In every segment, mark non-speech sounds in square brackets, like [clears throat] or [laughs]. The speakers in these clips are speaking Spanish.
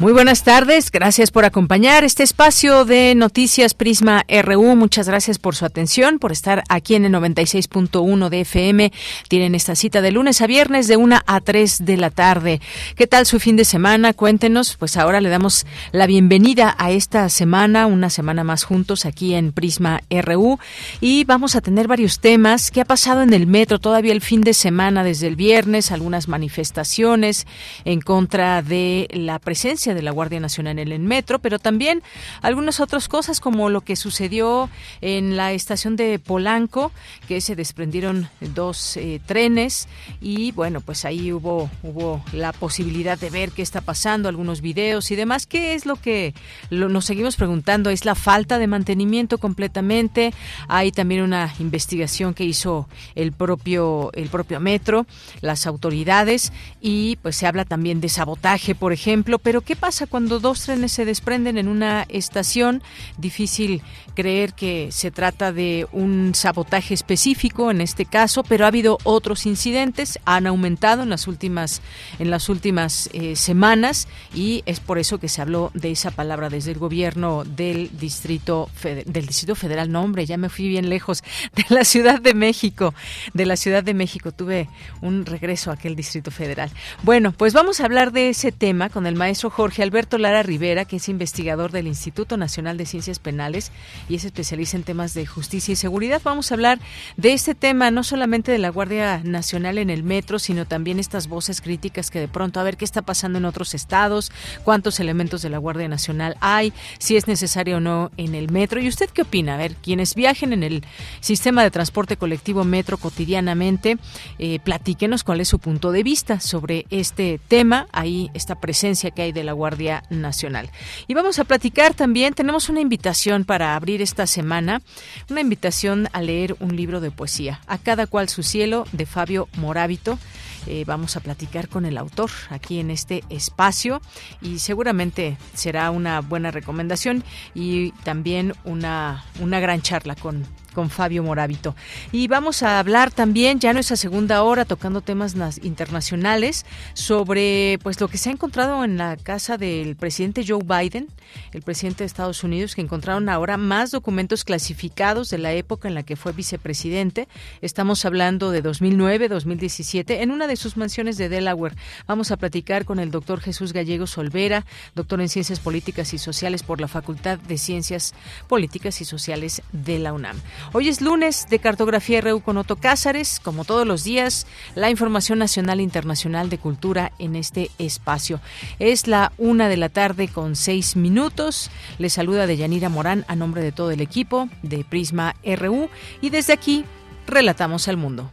Muy buenas tardes, gracias por acompañar este espacio de Noticias Prisma RU. Muchas gracias por su atención, por estar aquí en el 96.1 de FM. Tienen esta cita de lunes a viernes de 1 a 3 de la tarde. ¿Qué tal su fin de semana? Cuéntenos. Pues ahora le damos la bienvenida a esta semana, una semana más juntos aquí en Prisma RU. Y vamos a tener varios temas. ¿Qué ha pasado en el metro todavía el fin de semana desde el viernes? Algunas manifestaciones en contra de la presencia de la Guardia Nacional en el metro, pero también algunas otras cosas como lo que sucedió en la estación de Polanco, que se desprendieron dos eh, trenes y bueno, pues ahí hubo hubo la posibilidad de ver qué está pasando, algunos videos y demás. ¿Qué es lo que nos seguimos preguntando? ¿Es la falta de mantenimiento completamente? Hay también una investigación que hizo el propio el propio metro, las autoridades y pues se habla también de sabotaje, por ejemplo, pero ¿qué pasa cuando dos trenes se desprenden en una estación? Difícil creer que se trata de un sabotaje específico en este caso, pero ha habido otros incidentes, han aumentado en las últimas en las últimas eh, semanas y es por eso que se habló de esa palabra desde el gobierno del distrito del distrito federal. No, hombre, ya me fui bien lejos [laughs] de la Ciudad de México, de la Ciudad de México tuve un regreso a aquel distrito federal. Bueno, pues vamos a hablar de ese tema con el maestro Jorge Jorge Alberto Lara Rivera, que es investigador del Instituto Nacional de Ciencias Penales y es especialista en temas de justicia y seguridad. Vamos a hablar de este tema, no solamente de la Guardia Nacional en el metro, sino también estas voces críticas que de pronto a ver qué está pasando en otros estados, cuántos elementos de la Guardia Nacional hay, si es necesario o no en el metro. ¿Y usted qué opina? A ver, quienes viajen en el sistema de transporte colectivo metro cotidianamente, eh, platíquenos cuál es su punto de vista sobre este tema. Ahí esta presencia que hay de la Guardia Nacional. Y vamos a platicar también, tenemos una invitación para abrir esta semana, una invitación a leer un libro de poesía, A cada cual su cielo, de Fabio Morábito. Eh, vamos a platicar con el autor aquí en este espacio y seguramente será una buena recomendación y también una, una gran charla con con Fabio Morábito. Y vamos a hablar también, ya en nuestra segunda hora, tocando temas internacionales, sobre pues lo que se ha encontrado en la casa del presidente Joe Biden, el presidente de Estados Unidos, que encontraron ahora más documentos clasificados de la época en la que fue vicepresidente. Estamos hablando de 2009, 2017, en una de sus mansiones de Delaware. Vamos a platicar con el doctor Jesús Gallego Solvera, doctor en Ciencias Políticas y Sociales por la Facultad de Ciencias Políticas y Sociales de la UNAM. Hoy es lunes de Cartografía RU con Otto Cázares. Como todos los días, la información nacional e internacional de cultura en este espacio. Es la una de la tarde con seis minutos. Les saluda Deyanira Morán a nombre de todo el equipo de Prisma RU y desde aquí relatamos al mundo.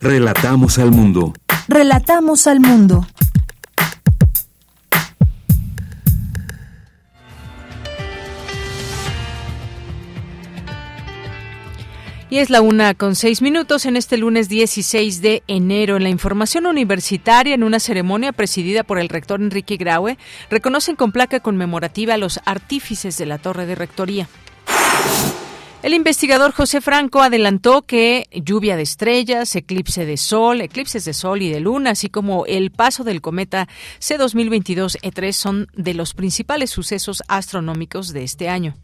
Relatamos al mundo. Relatamos al mundo. Y es la una con seis minutos en este lunes 16 de enero. En la información universitaria, en una ceremonia presidida por el rector Enrique Graue, reconocen con placa conmemorativa a los artífices de la torre de rectoría. El investigador José Franco adelantó que lluvia de estrellas, eclipse de sol, eclipses de sol y de luna, así como el paso del cometa C2022-E3 son de los principales sucesos astronómicos de este año.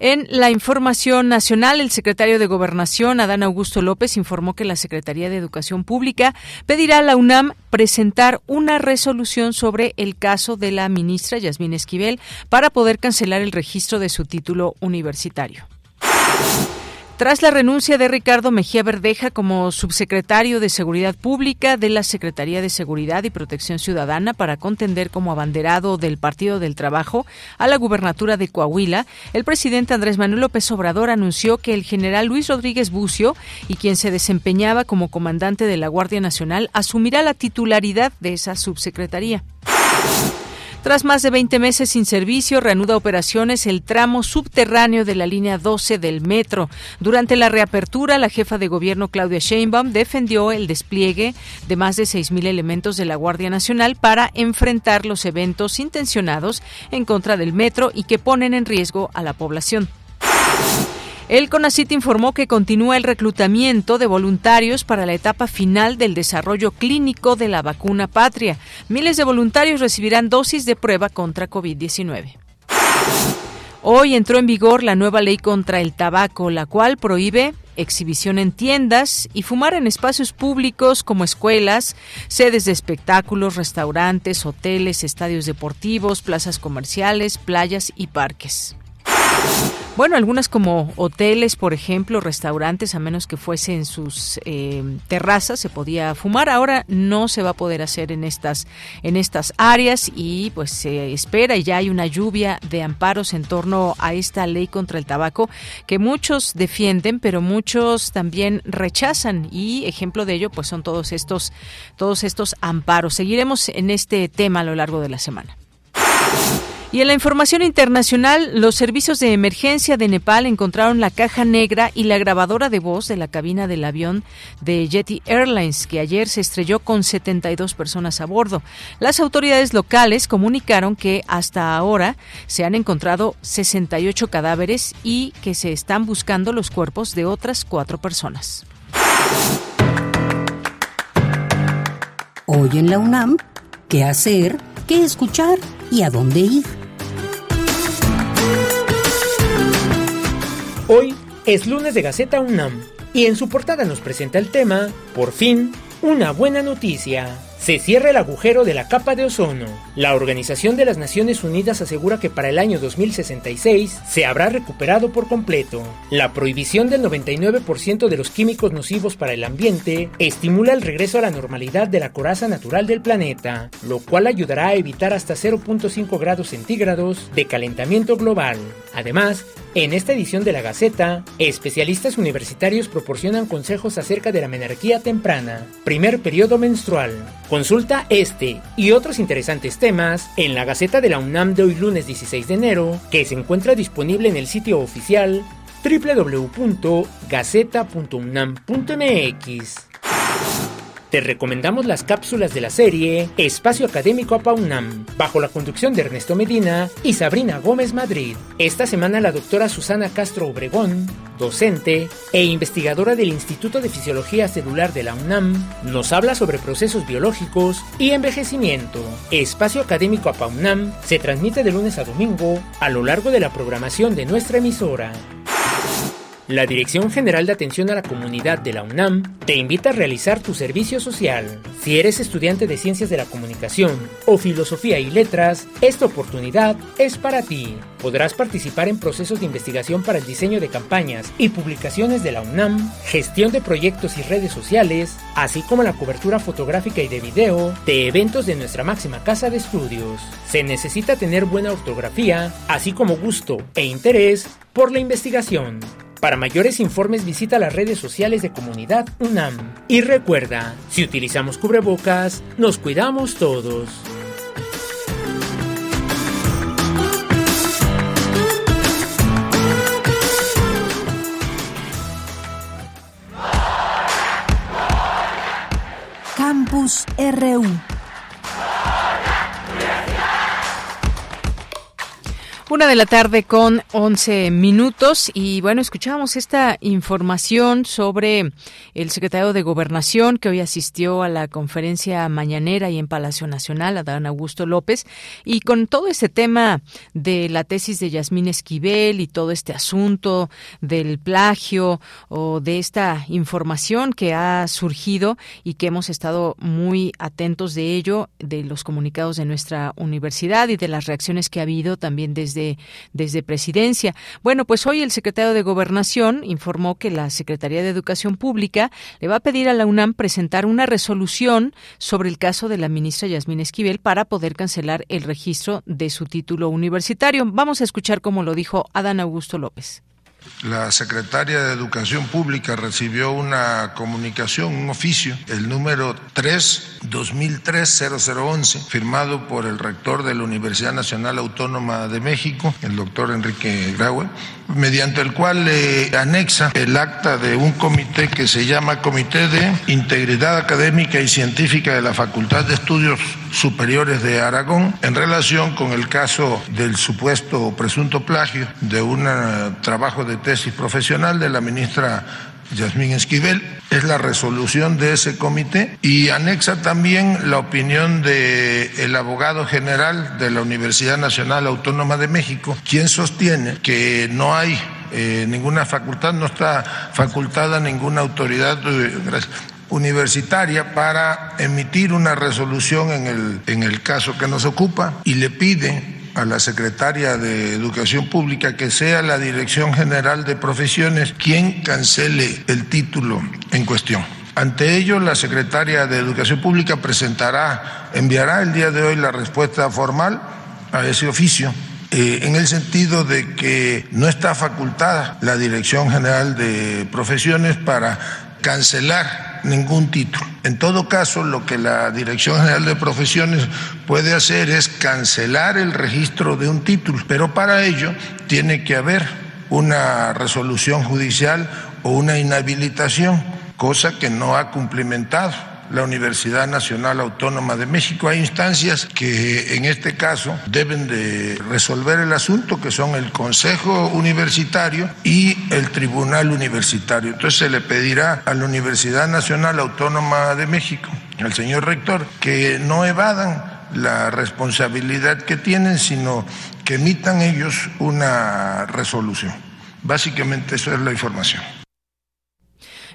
En la información nacional, el secretario de Gobernación, Adán Augusto López, informó que la Secretaría de Educación Pública pedirá a la UNAM presentar una resolución sobre el caso de la ministra Yasmín Esquivel para poder cancelar el registro de su título universitario. Tras la renuncia de Ricardo Mejía Verdeja como subsecretario de Seguridad Pública de la Secretaría de Seguridad y Protección Ciudadana para contender como abanderado del Partido del Trabajo a la gubernatura de Coahuila, el presidente Andrés Manuel López Obrador anunció que el general Luis Rodríguez Bucio y quien se desempeñaba como comandante de la Guardia Nacional asumirá la titularidad de esa subsecretaría. Tras más de 20 meses sin servicio, reanuda operaciones el tramo subterráneo de la línea 12 del metro. Durante la reapertura, la jefa de gobierno Claudia Sheinbaum defendió el despliegue de más de 6.000 elementos de la Guardia Nacional para enfrentar los eventos intencionados en contra del metro y que ponen en riesgo a la población. El CONACIT informó que continúa el reclutamiento de voluntarios para la etapa final del desarrollo clínico de la vacuna patria. Miles de voluntarios recibirán dosis de prueba contra COVID-19. Hoy entró en vigor la nueva ley contra el tabaco, la cual prohíbe exhibición en tiendas y fumar en espacios públicos como escuelas, sedes de espectáculos, restaurantes, hoteles, estadios deportivos, plazas comerciales, playas y parques. Bueno, algunas como hoteles, por ejemplo, restaurantes, a menos que fuese en sus eh, terrazas, se podía fumar. Ahora no se va a poder hacer en estas, en estas áreas y pues se espera y ya hay una lluvia de amparos en torno a esta ley contra el tabaco que muchos defienden, pero muchos también rechazan y ejemplo de ello pues son todos estos, todos estos amparos. Seguiremos en este tema a lo largo de la semana. Y en la información internacional, los servicios de emergencia de Nepal encontraron la caja negra y la grabadora de voz de la cabina del avión de Yeti Airlines, que ayer se estrelló con 72 personas a bordo. Las autoridades locales comunicaron que hasta ahora se han encontrado 68 cadáveres y que se están buscando los cuerpos de otras cuatro personas. Hoy en la UNAM, ¿qué hacer? ¿Qué escuchar? ¿Y a dónde ir? Hoy es lunes de Gaceta UNAM y en su portada nos presenta el tema, por fin, una buena noticia. Se cierra el agujero de la capa de ozono. La Organización de las Naciones Unidas asegura que para el año 2066 se habrá recuperado por completo. La prohibición del 99% de los químicos nocivos para el ambiente estimula el regreso a la normalidad de la coraza natural del planeta, lo cual ayudará a evitar hasta 0.5 grados centígrados de calentamiento global. Además, en esta edición de la Gaceta, especialistas universitarios proporcionan consejos acerca de la menarquía temprana, primer periodo menstrual, Consulta este y otros interesantes temas en la Gaceta de la UNAM de hoy lunes 16 de enero, que se encuentra disponible en el sitio oficial www.gaceta.unam.mx. Te recomendamos las cápsulas de la serie Espacio Académico APAUNAM, bajo la conducción de Ernesto Medina y Sabrina Gómez Madrid. Esta semana la doctora Susana Castro Obregón, docente e investigadora del Instituto de Fisiología Celular de la UNAM, nos habla sobre procesos biológicos y envejecimiento. Espacio Académico APAUNAM se transmite de lunes a domingo a lo largo de la programación de nuestra emisora. La Dirección General de Atención a la Comunidad de la UNAM te invita a realizar tu servicio social. Si eres estudiante de Ciencias de la Comunicación o Filosofía y Letras, esta oportunidad es para ti. Podrás participar en procesos de investigación para el diseño de campañas y publicaciones de la UNAM, gestión de proyectos y redes sociales, así como la cobertura fotográfica y de video de eventos de nuestra máxima casa de estudios. Se necesita tener buena ortografía, así como gusto e interés por la investigación. Para mayores informes visita las redes sociales de Comunidad UNAM. Y recuerda, si utilizamos cubrebocas, nos cuidamos todos. Campus RU Una de la tarde con 11 minutos y bueno, escuchamos esta información sobre el secretario de Gobernación que hoy asistió a la conferencia mañanera y en Palacio Nacional, Adán Augusto López, y con todo este tema de la tesis de Yasmín Esquivel y todo este asunto del plagio o de esta información que ha surgido y que hemos estado muy atentos de ello, de los comunicados de nuestra universidad y de las reacciones que ha habido también desde desde, desde presidencia. Bueno, pues hoy el secretario de Gobernación informó que la Secretaría de Educación Pública le va a pedir a la UNAM presentar una resolución sobre el caso de la ministra Yasmín Esquivel para poder cancelar el registro de su título universitario. Vamos a escuchar cómo lo dijo Adán Augusto López. La secretaria de Educación Pública recibió una comunicación, un oficio, el número 3-2003-0011, firmado por el rector de la Universidad Nacional Autónoma de México, el doctor Enrique Graue, mediante el cual le anexa el acta de un comité que se llama Comité de Integridad Académica y Científica de la Facultad de Estudios Superiores de Aragón en relación con el caso del supuesto presunto plagio de un trabajo de tesis profesional de la ministra Yasmín Esquivel, es la resolución de ese comité y anexa también la opinión del el abogado general de la Universidad Nacional Autónoma de México, quien sostiene que no hay eh, ninguna facultad, no está facultada ninguna autoridad universitaria para emitir una resolución en el, en el caso que nos ocupa y le pide a la secretaria de Educación Pública que sea la Dirección General de Profesiones quien cancele el título en cuestión. Ante ello, la secretaria de Educación Pública presentará, enviará el día de hoy la respuesta formal a ese oficio eh, en el sentido de que no está facultada la Dirección General de Profesiones para cancelar ningún título. En todo caso, lo que la Dirección General de Profesiones puede hacer es cancelar el registro de un título, pero para ello tiene que haber una resolución judicial o una inhabilitación, cosa que no ha cumplimentado la Universidad Nacional Autónoma de México. Hay instancias que en este caso deben de resolver el asunto, que son el Consejo Universitario y el Tribunal Universitario. Entonces se le pedirá a la Universidad Nacional Autónoma de México, al señor rector, que no evadan la responsabilidad que tienen, sino que emitan ellos una resolución. Básicamente eso es la información.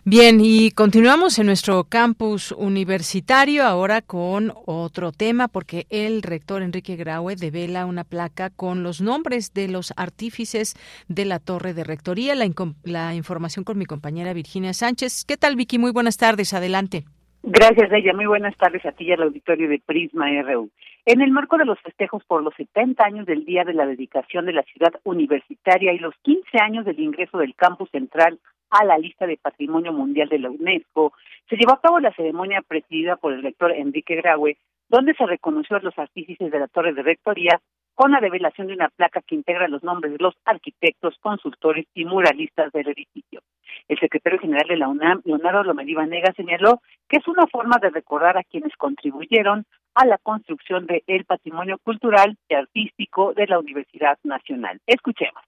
Bien, y continuamos en nuestro campus universitario ahora con otro tema, porque el rector Enrique Graue devela una placa con los nombres de los artífices de la torre de rectoría. La, la información con mi compañera Virginia Sánchez. ¿Qué tal, Vicky? Muy buenas tardes. Adelante. Gracias, ella. Muy buenas tardes a ti y al auditorio de Prisma RU. En el marco de los festejos por los 70 años del Día de la Dedicación de la Ciudad Universitaria y los 15 años del ingreso del campus central a la lista de Patrimonio Mundial de la UNESCO, se llevó a cabo la ceremonia presidida por el rector Enrique Graue, donde se reconoció a los artífices de la Torre de Rectoría con la revelación de una placa que integra los nombres de los arquitectos, consultores y muralistas del edificio. El secretario general de la UNAM, Leonardo Lomeliva Nega, señaló que es una forma de recordar a quienes contribuyeron a la construcción del patrimonio cultural y artístico de la Universidad Nacional. Escuchemos.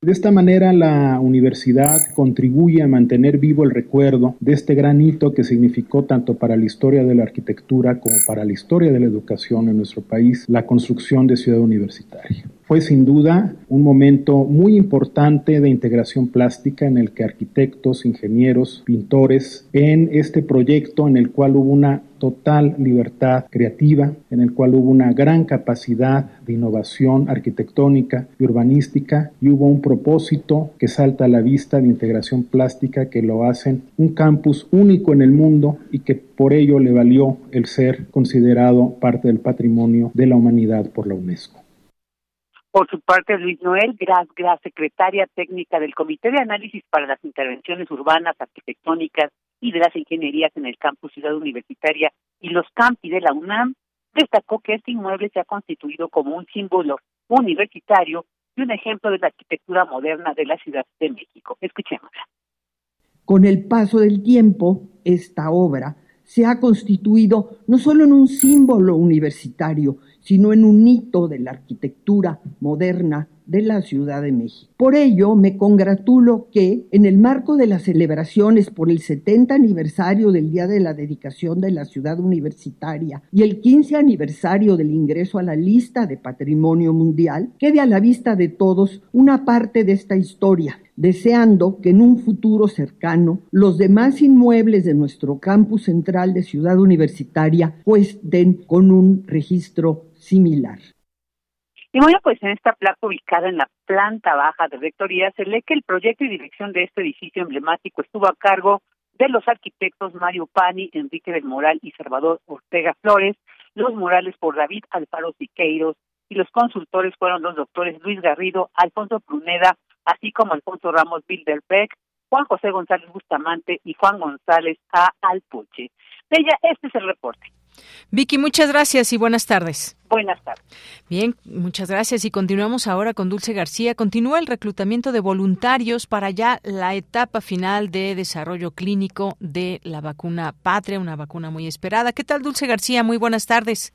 De esta manera, la universidad contribuye a mantener vivo el recuerdo de este gran hito que significó tanto para la historia de la arquitectura como para la historia de la educación en nuestro país, la construcción de Ciudad Universitaria. Fue sin duda un momento muy importante de integración plástica en el que arquitectos, ingenieros, pintores, en este proyecto en el cual hubo una total libertad creativa, en el cual hubo una gran capacidad de innovación arquitectónica y urbanística y hubo un propósito que salta a la vista de integración plástica que lo hacen un campus único en el mundo y que por ello le valió el ser considerado parte del patrimonio de la humanidad por la UNESCO. Por su parte, Luis Noel Gras Gras, secretaria técnica del Comité de Análisis para las Intervenciones Urbanas, Arquitectónicas y de las Ingenierías en el Campus Ciudad Universitaria y los campi de la UNAM, destacó que este inmueble se ha constituido como un símbolo universitario y un ejemplo de la arquitectura moderna de la Ciudad de México. Escuchémosla. Con el paso del tiempo, esta obra se ha constituido no solo en un símbolo universitario, sino en un hito de la arquitectura moderna de la Ciudad de México. Por ello, me congratulo que, en el marco de las celebraciones por el 70 aniversario del Día de la Dedicación de la Ciudad Universitaria y el 15 aniversario del ingreso a la lista de Patrimonio Mundial, quede a la vista de todos una parte de esta historia, deseando que en un futuro cercano los demás inmuebles de nuestro campus central de Ciudad Universitaria cuesten con un registro similar. Y bueno, pues en esta placa ubicada en la planta baja de Rectoría se lee que el proyecto y dirección de este edificio emblemático estuvo a cargo de los arquitectos Mario Pani, Enrique del Moral y Salvador Ortega Flores, los murales por David Alfaro Siqueiros y los consultores fueron los doctores Luis Garrido, Alfonso Pruneda, así como Alfonso Ramos Bilderbeck, Juan José González Bustamante y Juan González A. Alpuche. De ella, este es el reporte. Vicky, muchas gracias y buenas tardes. Buenas tardes. Bien, muchas gracias y continuamos ahora con Dulce García. Continúa el reclutamiento de voluntarios para ya la etapa final de desarrollo clínico de la vacuna Patria, una vacuna muy esperada. ¿Qué tal, Dulce García? Muy buenas tardes.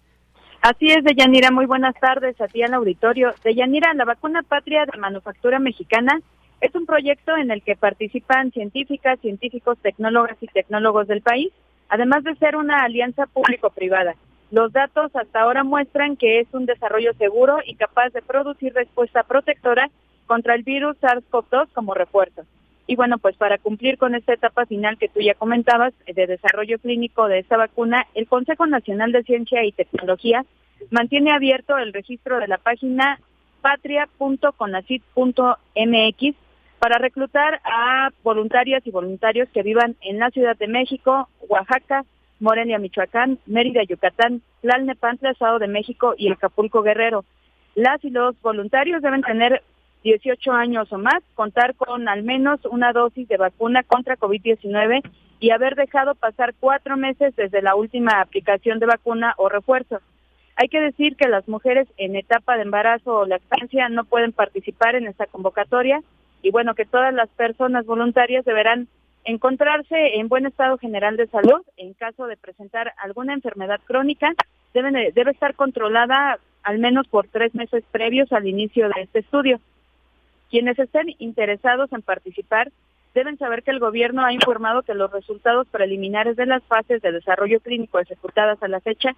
Así es, Deyanira, muy buenas tardes a ti al auditorio. Deyanira, la vacuna Patria de manufactura mexicana es un proyecto en el que participan científicas, científicos, tecnólogas y tecnólogos del país además de ser una alianza público-privada. Los datos hasta ahora muestran que es un desarrollo seguro y capaz de producir respuesta protectora contra el virus SARS-CoV-2 como refuerzo. Y bueno, pues para cumplir con esta etapa final que tú ya comentabas de desarrollo clínico de esta vacuna, el Consejo Nacional de Ciencia y Tecnología mantiene abierto el registro de la página patria.conacit.mx para reclutar a voluntarias y voluntarios que vivan en la Ciudad de México, Oaxaca, Morelia, Michoacán, Mérida, Yucatán, Tlalnepantla, Estado de México y Acapulco, Guerrero. Las y los voluntarios deben tener 18 años o más, contar con al menos una dosis de vacuna contra COVID-19 y haber dejado pasar cuatro meses desde la última aplicación de vacuna o refuerzo. Hay que decir que las mujeres en etapa de embarazo o lactancia no pueden participar en esta convocatoria y bueno, que todas las personas voluntarias deberán encontrarse en buen estado general de salud. En caso de presentar alguna enfermedad crónica, debe estar controlada al menos por tres meses previos al inicio de este estudio. Quienes estén interesados en participar deben saber que el gobierno ha informado que los resultados preliminares de las fases de desarrollo clínico ejecutadas a la fecha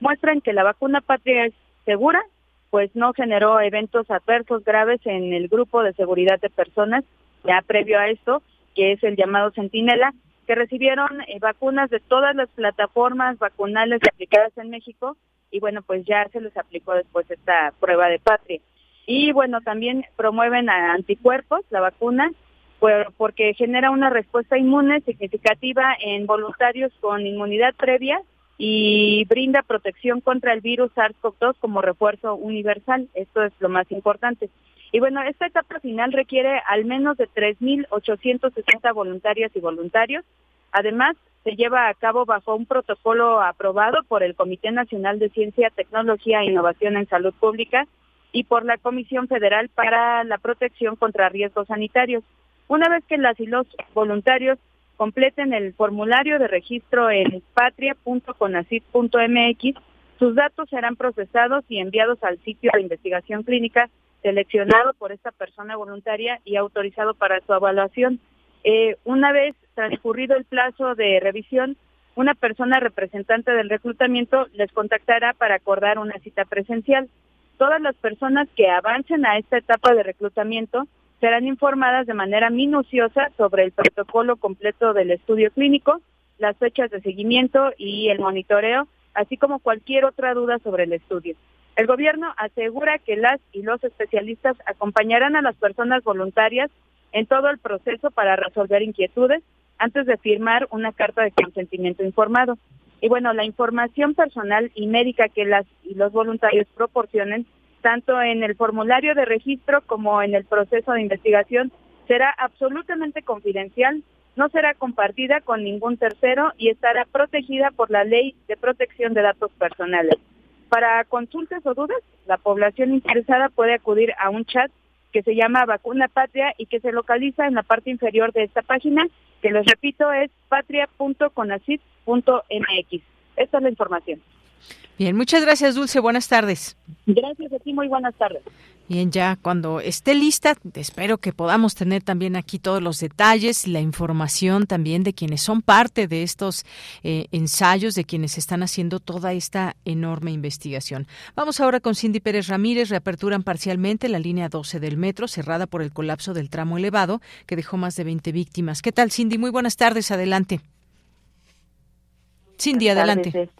muestran que la vacuna patria es segura, pues no generó eventos adversos graves en el grupo de seguridad de personas, ya previo a esto, que es el llamado Centinela, que recibieron eh, vacunas de todas las plataformas vacunales aplicadas en México y bueno, pues ya se les aplicó después esta prueba de patria. Y bueno, también promueven a anticuerpos, la vacuna, porque genera una respuesta inmune significativa en voluntarios con inmunidad previa y brinda protección contra el virus SARS-CoV-2 como refuerzo universal. Esto es lo más importante. Y bueno, esta etapa final requiere al menos de 3.860 voluntarias y voluntarios. Además, se lleva a cabo bajo un protocolo aprobado por el Comité Nacional de Ciencia, Tecnología e Innovación en Salud Pública y por la Comisión Federal para la Protección contra Riesgos Sanitarios. Una vez que las y los voluntarios completen el formulario de registro en patria.conacit.mx. Sus datos serán procesados y enviados al sitio de investigación clínica seleccionado por esta persona voluntaria y autorizado para su evaluación. Eh, una vez transcurrido el plazo de revisión, una persona representante del reclutamiento les contactará para acordar una cita presencial. Todas las personas que avancen a esta etapa de reclutamiento serán informadas de manera minuciosa sobre el protocolo completo del estudio clínico, las fechas de seguimiento y el monitoreo, así como cualquier otra duda sobre el estudio. El gobierno asegura que las y los especialistas acompañarán a las personas voluntarias en todo el proceso para resolver inquietudes antes de firmar una carta de consentimiento informado. Y bueno, la información personal y médica que las y los voluntarios proporcionen tanto en el formulario de registro como en el proceso de investigación, será absolutamente confidencial, no será compartida con ningún tercero y estará protegida por la Ley de Protección de Datos Personales. Para consultas o dudas, la población interesada puede acudir a un chat que se llama Vacuna Patria y que se localiza en la parte inferior de esta página, que les repito es patria.conacit.mx. Esta es la información. Bien, muchas gracias, Dulce. Buenas tardes. Gracias a ti, muy buenas tardes. Bien, ya cuando esté lista, espero que podamos tener también aquí todos los detalles, la información también de quienes son parte de estos eh, ensayos, de quienes están haciendo toda esta enorme investigación. Vamos ahora con Cindy Pérez Ramírez. Reaperturan parcialmente la línea 12 del metro, cerrada por el colapso del tramo elevado, que dejó más de 20 víctimas. ¿Qué tal, Cindy? Muy buenas tardes. Adelante. Cindy, adelante.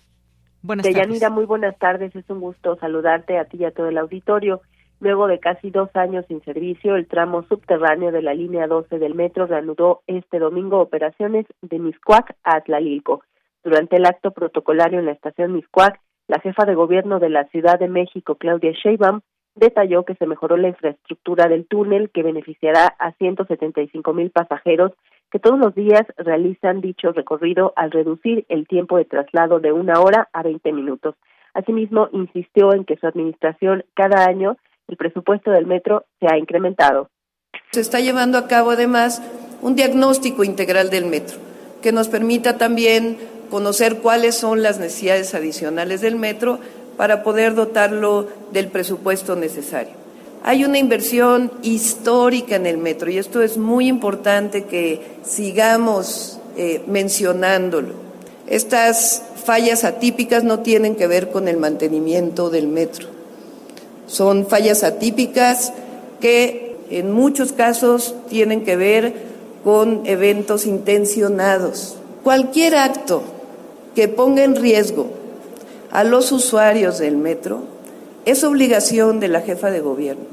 Buenas Deyanira, muy buenas tardes. Es un gusto saludarte a ti y a todo el auditorio. Luego de casi dos años sin servicio, el tramo subterráneo de la línea 12 del metro reanudó este domingo operaciones de Miscuac a Atlalilco. Durante el acto protocolario en la estación Miscuac, la jefa de gobierno de la Ciudad de México, Claudia Sheinbaum, detalló que se mejoró la infraestructura del túnel que beneficiará a 175 mil pasajeros que todos los días realizan dicho recorrido al reducir el tiempo de traslado de una hora a 20 minutos. Asimismo, insistió en que su administración cada año el presupuesto del metro se ha incrementado. Se está llevando a cabo además un diagnóstico integral del metro que nos permita también conocer cuáles son las necesidades adicionales del metro para poder dotarlo del presupuesto necesario. Hay una inversión histórica en el metro y esto es muy importante que sigamos eh, mencionándolo. Estas fallas atípicas no tienen que ver con el mantenimiento del metro. Son fallas atípicas que en muchos casos tienen que ver con eventos intencionados. Cualquier acto que ponga en riesgo a los usuarios del metro es obligación de la jefa de gobierno,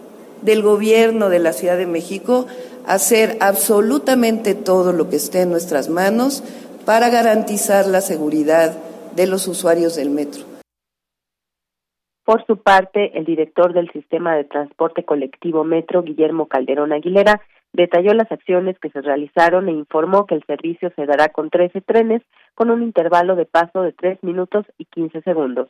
del gobierno de la Ciudad de México, hacer absolutamente todo lo que esté en nuestras manos para garantizar la seguridad de los usuarios del metro. Por su parte, el director del sistema de transporte colectivo Metro, Guillermo Calderón Aguilera, detalló las acciones que se realizaron e informó que el servicio se dará con 13 trenes con un intervalo de paso de 3 minutos y 15 segundos.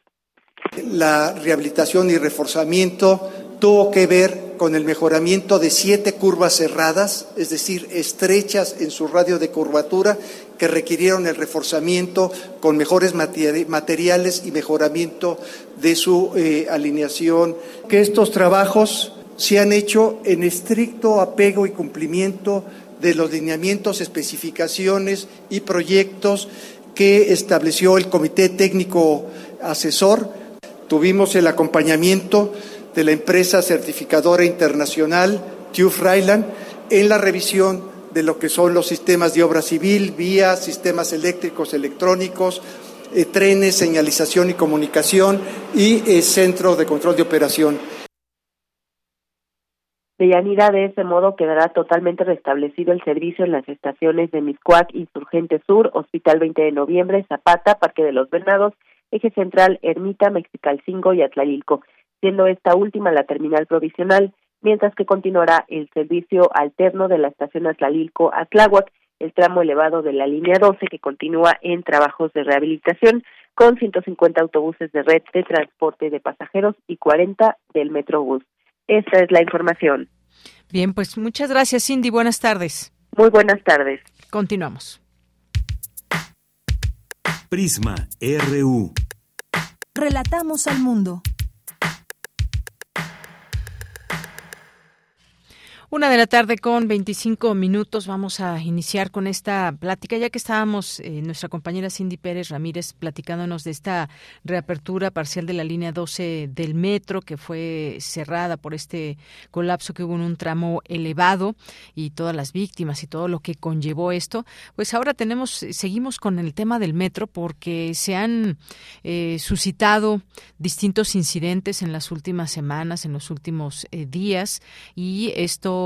La rehabilitación y reforzamiento tuvo que ver con el mejoramiento de siete curvas cerradas, es decir, estrechas en su radio de curvatura, que requirieron el reforzamiento con mejores materiales y mejoramiento de su eh, alineación. Que estos trabajos se han hecho en estricto apego y cumplimiento de los lineamientos, especificaciones y proyectos que estableció el Comité Técnico Asesor. Tuvimos el acompañamiento de la empresa certificadora internacional TÜV Rheinland en la revisión de lo que son los sistemas de obra civil, vías, sistemas eléctricos, electrónicos, eh, trenes, señalización y comunicación y eh, centro de control de operación. De Yanira, de ese modo quedará totalmente restablecido el servicio en las estaciones de Miscuac, Insurgente Sur, Hospital 20 de Noviembre, Zapata, Parque de los Venados, Eje Central, Ermita, Mexicalcingo y Atlalilco, siendo esta última la terminal provisional, mientras que continuará el servicio alterno de la estación Atlalilco a Tláhuac, el tramo elevado de la línea 12 que continúa en trabajos de rehabilitación con 150 autobuses de red de transporte de pasajeros y 40 del Metrobús. Esta es la información. Bien, pues muchas gracias, Cindy. Buenas tardes. Muy buenas tardes. Continuamos. Prisma RU. Relatamos al mundo. Una de la tarde con 25 minutos. Vamos a iniciar con esta plática, ya que estábamos, eh, nuestra compañera Cindy Pérez Ramírez platicándonos de esta reapertura parcial de la línea 12 del metro, que fue cerrada por este colapso que hubo en un tramo elevado y todas las víctimas y todo lo que conllevó esto. Pues ahora tenemos, seguimos con el tema del metro porque se han eh, suscitado distintos incidentes en las últimas semanas, en los últimos eh, días, y esto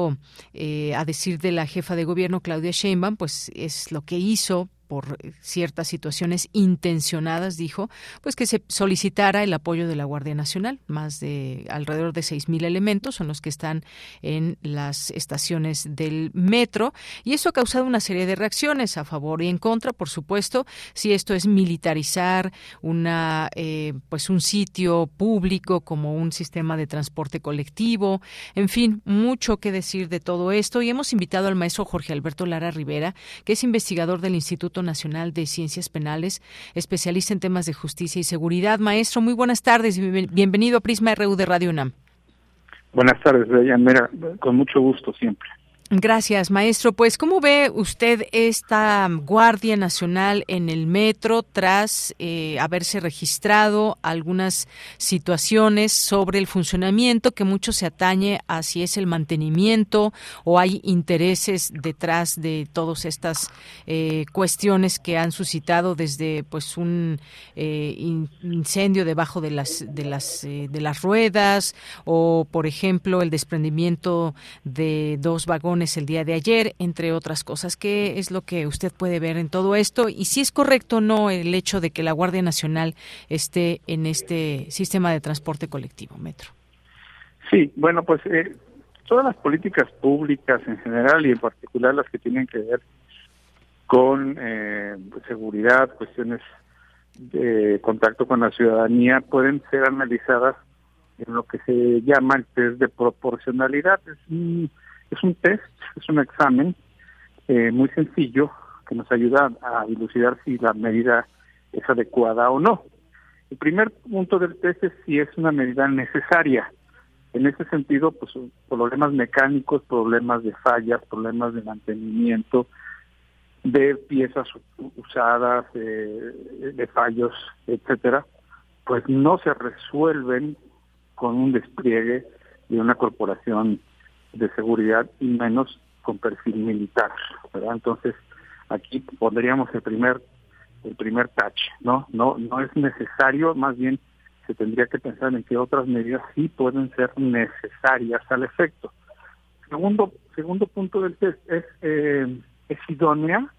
eh, a decir de la jefa de gobierno Claudia Sheinbaum, pues es lo que hizo por ciertas situaciones intencionadas, dijo, pues que se solicitara el apoyo de la Guardia Nacional. Más de alrededor de seis mil elementos son los que están en las estaciones del metro. Y eso ha causado una serie de reacciones a favor y en contra, por supuesto, si esto es militarizar una, eh, pues un sitio público como un sistema de transporte colectivo, en fin, mucho que decir de todo esto. Y hemos invitado al maestro Jorge Alberto Lara Rivera, que es investigador del Instituto Nacional de Ciencias Penales, especialista en temas de justicia y seguridad. Maestro, muy buenas tardes y bienvenido a Prisma RU de Radio UNAM. Buenas tardes, Mira, con mucho gusto siempre. Gracias, maestro. Pues, ¿cómo ve usted esta Guardia Nacional en el metro tras eh, haberse registrado algunas situaciones sobre el funcionamiento que mucho se atañe a si es el mantenimiento o hay intereses detrás de todas estas eh, cuestiones que han suscitado desde pues un eh, incendio debajo de las de las de las ruedas o, por ejemplo, el desprendimiento de dos vagones el día de ayer, entre otras cosas. ¿Qué es lo que usted puede ver en todo esto? Y si es correcto o no el hecho de que la Guardia Nacional esté en este sistema de transporte colectivo, Metro. Sí, bueno, pues eh, todas las políticas públicas en general y en particular las que tienen que ver con eh, seguridad, cuestiones de contacto con la ciudadanía, pueden ser analizadas en lo que se llama el test de proporcionalidad. Es un es un test, es un examen eh, muy sencillo que nos ayuda a dilucidar si la medida es adecuada o no. El primer punto del test es si es una medida necesaria. En ese sentido, pues problemas mecánicos, problemas de fallas, problemas de mantenimiento, de piezas usadas, eh, de fallos, etcétera, pues no se resuelven con un despliegue de una corporación de seguridad y menos con perfil militar, ¿verdad? Entonces, aquí pondríamos el primer el primer touch, ¿no? No no es necesario, más bien se tendría que pensar en que otras medidas sí pueden ser necesarias al efecto. Segundo segundo punto del test es eh, es idónea,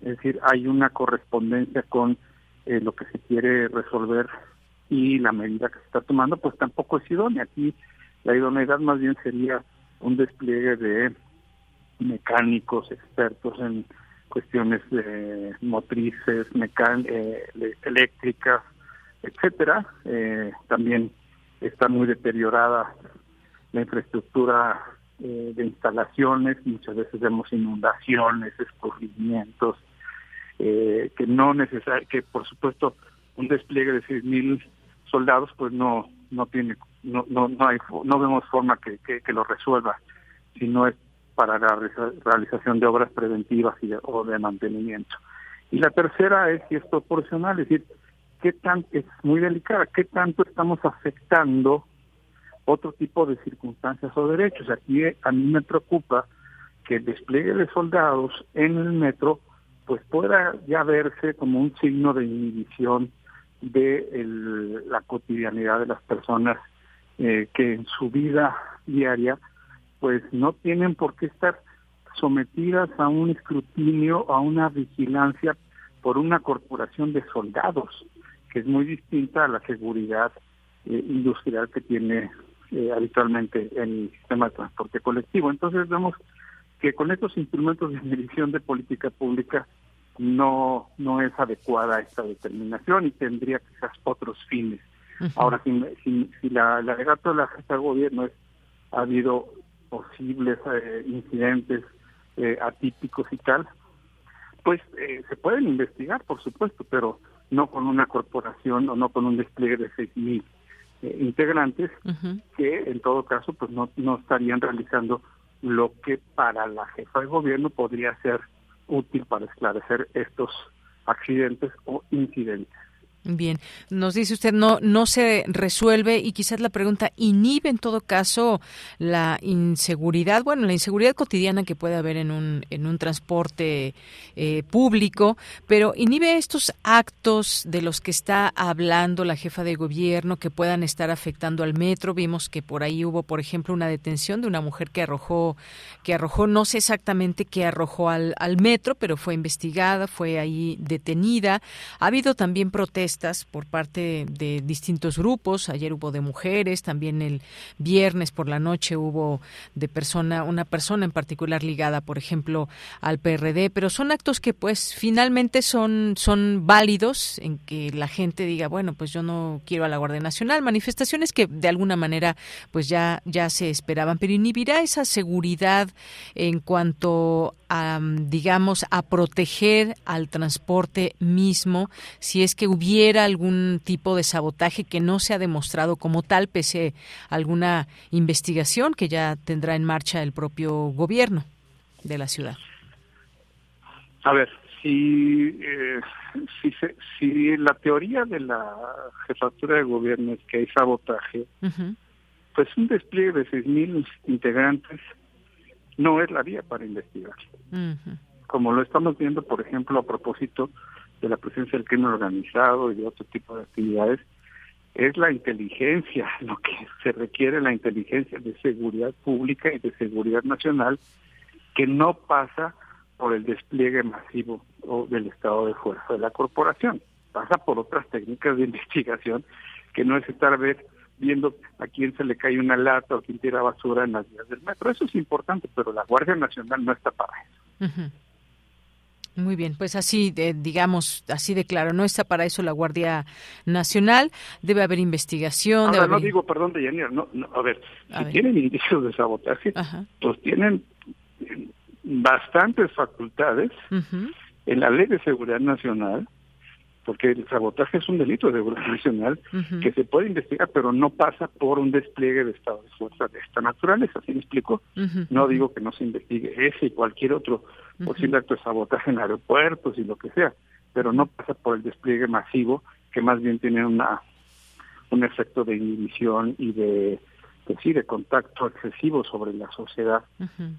es decir, hay una correspondencia con eh, lo que se quiere resolver y la medida que se está tomando, pues tampoco es idónea. Aquí la idoneidad más bien sería un despliegue de mecánicos expertos en cuestiones de motrices, eh, eléctricas, etcétera. Eh, también está muy deteriorada la infraestructura eh, de instalaciones, muchas veces vemos inundaciones, escurrimientos, que no necesario, que por supuesto un despliegue de 6.000 soldados pues no no tiene no no no hay no vemos forma que, que, lo resuelva si no es para la realización de obras preventivas y o de mantenimiento. Y la tercera es si es proporcional es decir qué tan es muy delicada qué tanto estamos afectando otro tipo de circunstancias o derechos. Aquí a mí me preocupa que el despliegue de soldados en el metro pues pueda ya verse como un signo de inhibición de la cotidianidad de las personas eh, que en su vida diaria pues no tienen por qué estar sometidas a un escrutinio, a una vigilancia por una corporación de soldados, que es muy distinta a la seguridad eh, industrial que tiene eh, habitualmente en el sistema de transporte colectivo. Entonces vemos que con estos instrumentos de medición de política pública no no es adecuada esta determinación y tendría quizás otros fines. Ahora, si, si, si la, alegato de la jefa de gobierno es ha habido posibles eh, incidentes eh, atípicos y tal, pues eh, se pueden investigar, por supuesto, pero no con una corporación o no con un despliegue de 6.000 integrantes que en todo caso pues no, no estarían realizando lo que para la jefa de gobierno podría ser útil para esclarecer estos accidentes o incidentes. Bien, nos dice usted no no se resuelve y quizás la pregunta inhibe en todo caso la inseguridad, bueno, la inseguridad cotidiana que puede haber en un en un transporte eh, público, pero inhibe estos actos de los que está hablando la jefa de gobierno que puedan estar afectando al metro. Vimos que por ahí hubo, por ejemplo, una detención de una mujer que arrojó que arrojó no sé exactamente qué arrojó al al metro, pero fue investigada, fue ahí detenida. Ha habido también protestas por parte de distintos grupos. Ayer hubo de mujeres, también el viernes por la noche hubo de persona, una persona en particular ligada, por ejemplo, al PRD, pero son actos que pues finalmente son, son válidos en que la gente diga, bueno, pues yo no quiero a la Guardia Nacional, manifestaciones que de alguna manera pues ya, ya se esperaban, pero inhibirá esa seguridad en cuanto a, digamos, a proteger al transporte mismo si es que hubiera hubiera algún tipo de sabotaje que no se ha demostrado como tal, pese a alguna investigación que ya tendrá en marcha el propio gobierno de la ciudad. A ver, si, eh, si, si la teoría de la jefatura de gobierno es que hay sabotaje, pues un despliegue de 6.000 integrantes no es la vía para investigar. Como lo estamos viendo, por ejemplo, a propósito de la presencia del crimen organizado y de otro tipo de actividades, es la inteligencia, [laughs] lo que se requiere la inteligencia de seguridad pública y de seguridad nacional, que no pasa por el despliegue masivo del estado de fuerza de la corporación, pasa por otras técnicas de [laughs] investigación que no es estar ver, viendo a quién se le cae una lata o quién tira basura en las vías del metro. Eso es importante, pero la Guardia Nacional no está para eso. Muy bien, pues así, de, digamos, así de claro, no está para eso la Guardia Nacional, debe haber investigación. Ahora, no digo, perdón, de no, no, a ver, si tienen indicios de sabotaje, pues tienen bastantes facultades en la Ley de Seguridad Nacional porque el sabotaje es un delito de seguridad nacional que se puede investigar, pero no pasa por un despliegue de estado de fuerza de esta naturaleza, ¿así me explico? No digo que no se investigue ese y cualquier otro posible acto de sabotaje en aeropuertos y lo que sea, pero no pasa por el despliegue masivo que más bien tiene una un efecto de inhibición y de pues sí, de contacto excesivo sobre la sociedad,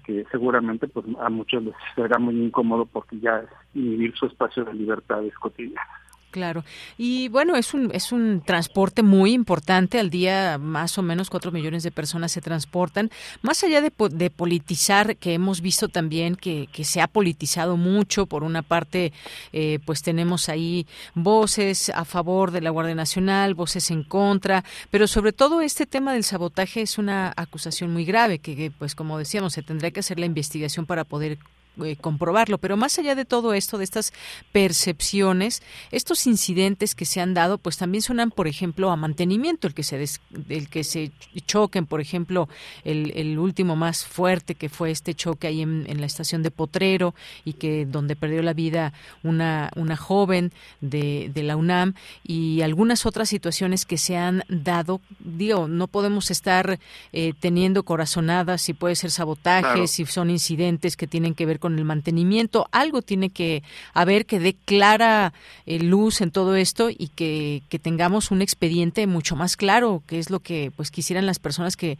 que seguramente pues a muchos les será muy incómodo porque ya es inhibir su espacio de libertades cotidianas. Claro. Y bueno, es un, es un transporte muy importante. Al día más o menos cuatro millones de personas se transportan. Más allá de, politizar, que hemos visto también que, que, se ha politizado mucho. Por una parte, eh, pues tenemos ahí voces a favor de la Guardia Nacional, voces en contra. Pero sobre todo este tema del sabotaje es una acusación muy grave que, pues como decíamos, se tendría que hacer la investigación para poder eh, comprobarlo. Pero más allá de todo esto, de estas percepciones, estos incidentes que se han dado, pues también suenan, por ejemplo, a mantenimiento, el que se, el que se choquen, por ejemplo, el, el, último más fuerte que fue este choque ahí en, la estación de Potrero y que donde perdió la vida una, una joven de, de la UNAM y algunas otras situaciones que se han dado. Digo, no podemos estar eh, teniendo corazonadas si puede ser sabotaje, si son incidentes que tienen que ver con el mantenimiento. Algo tiene que haber que dé clara eh, luz en todo esto y que, que tengamos un expediente mucho más claro, que es lo que pues quisieran las personas que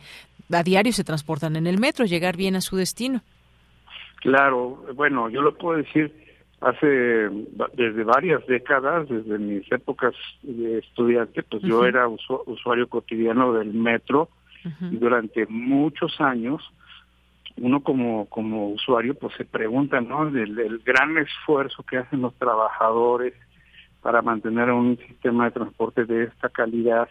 a diario se transportan en el metro, llegar bien a su destino. Claro, bueno, yo lo puedo decir hace desde varias décadas, desde mis épocas de estudiante, pues yo era usuario cotidiano del metro y durante muchos años uno como, como usuario pues se pregunta, ¿no? Del, gran esfuerzo que hacen los trabajadores para mantener un sistema de transporte de esta calidad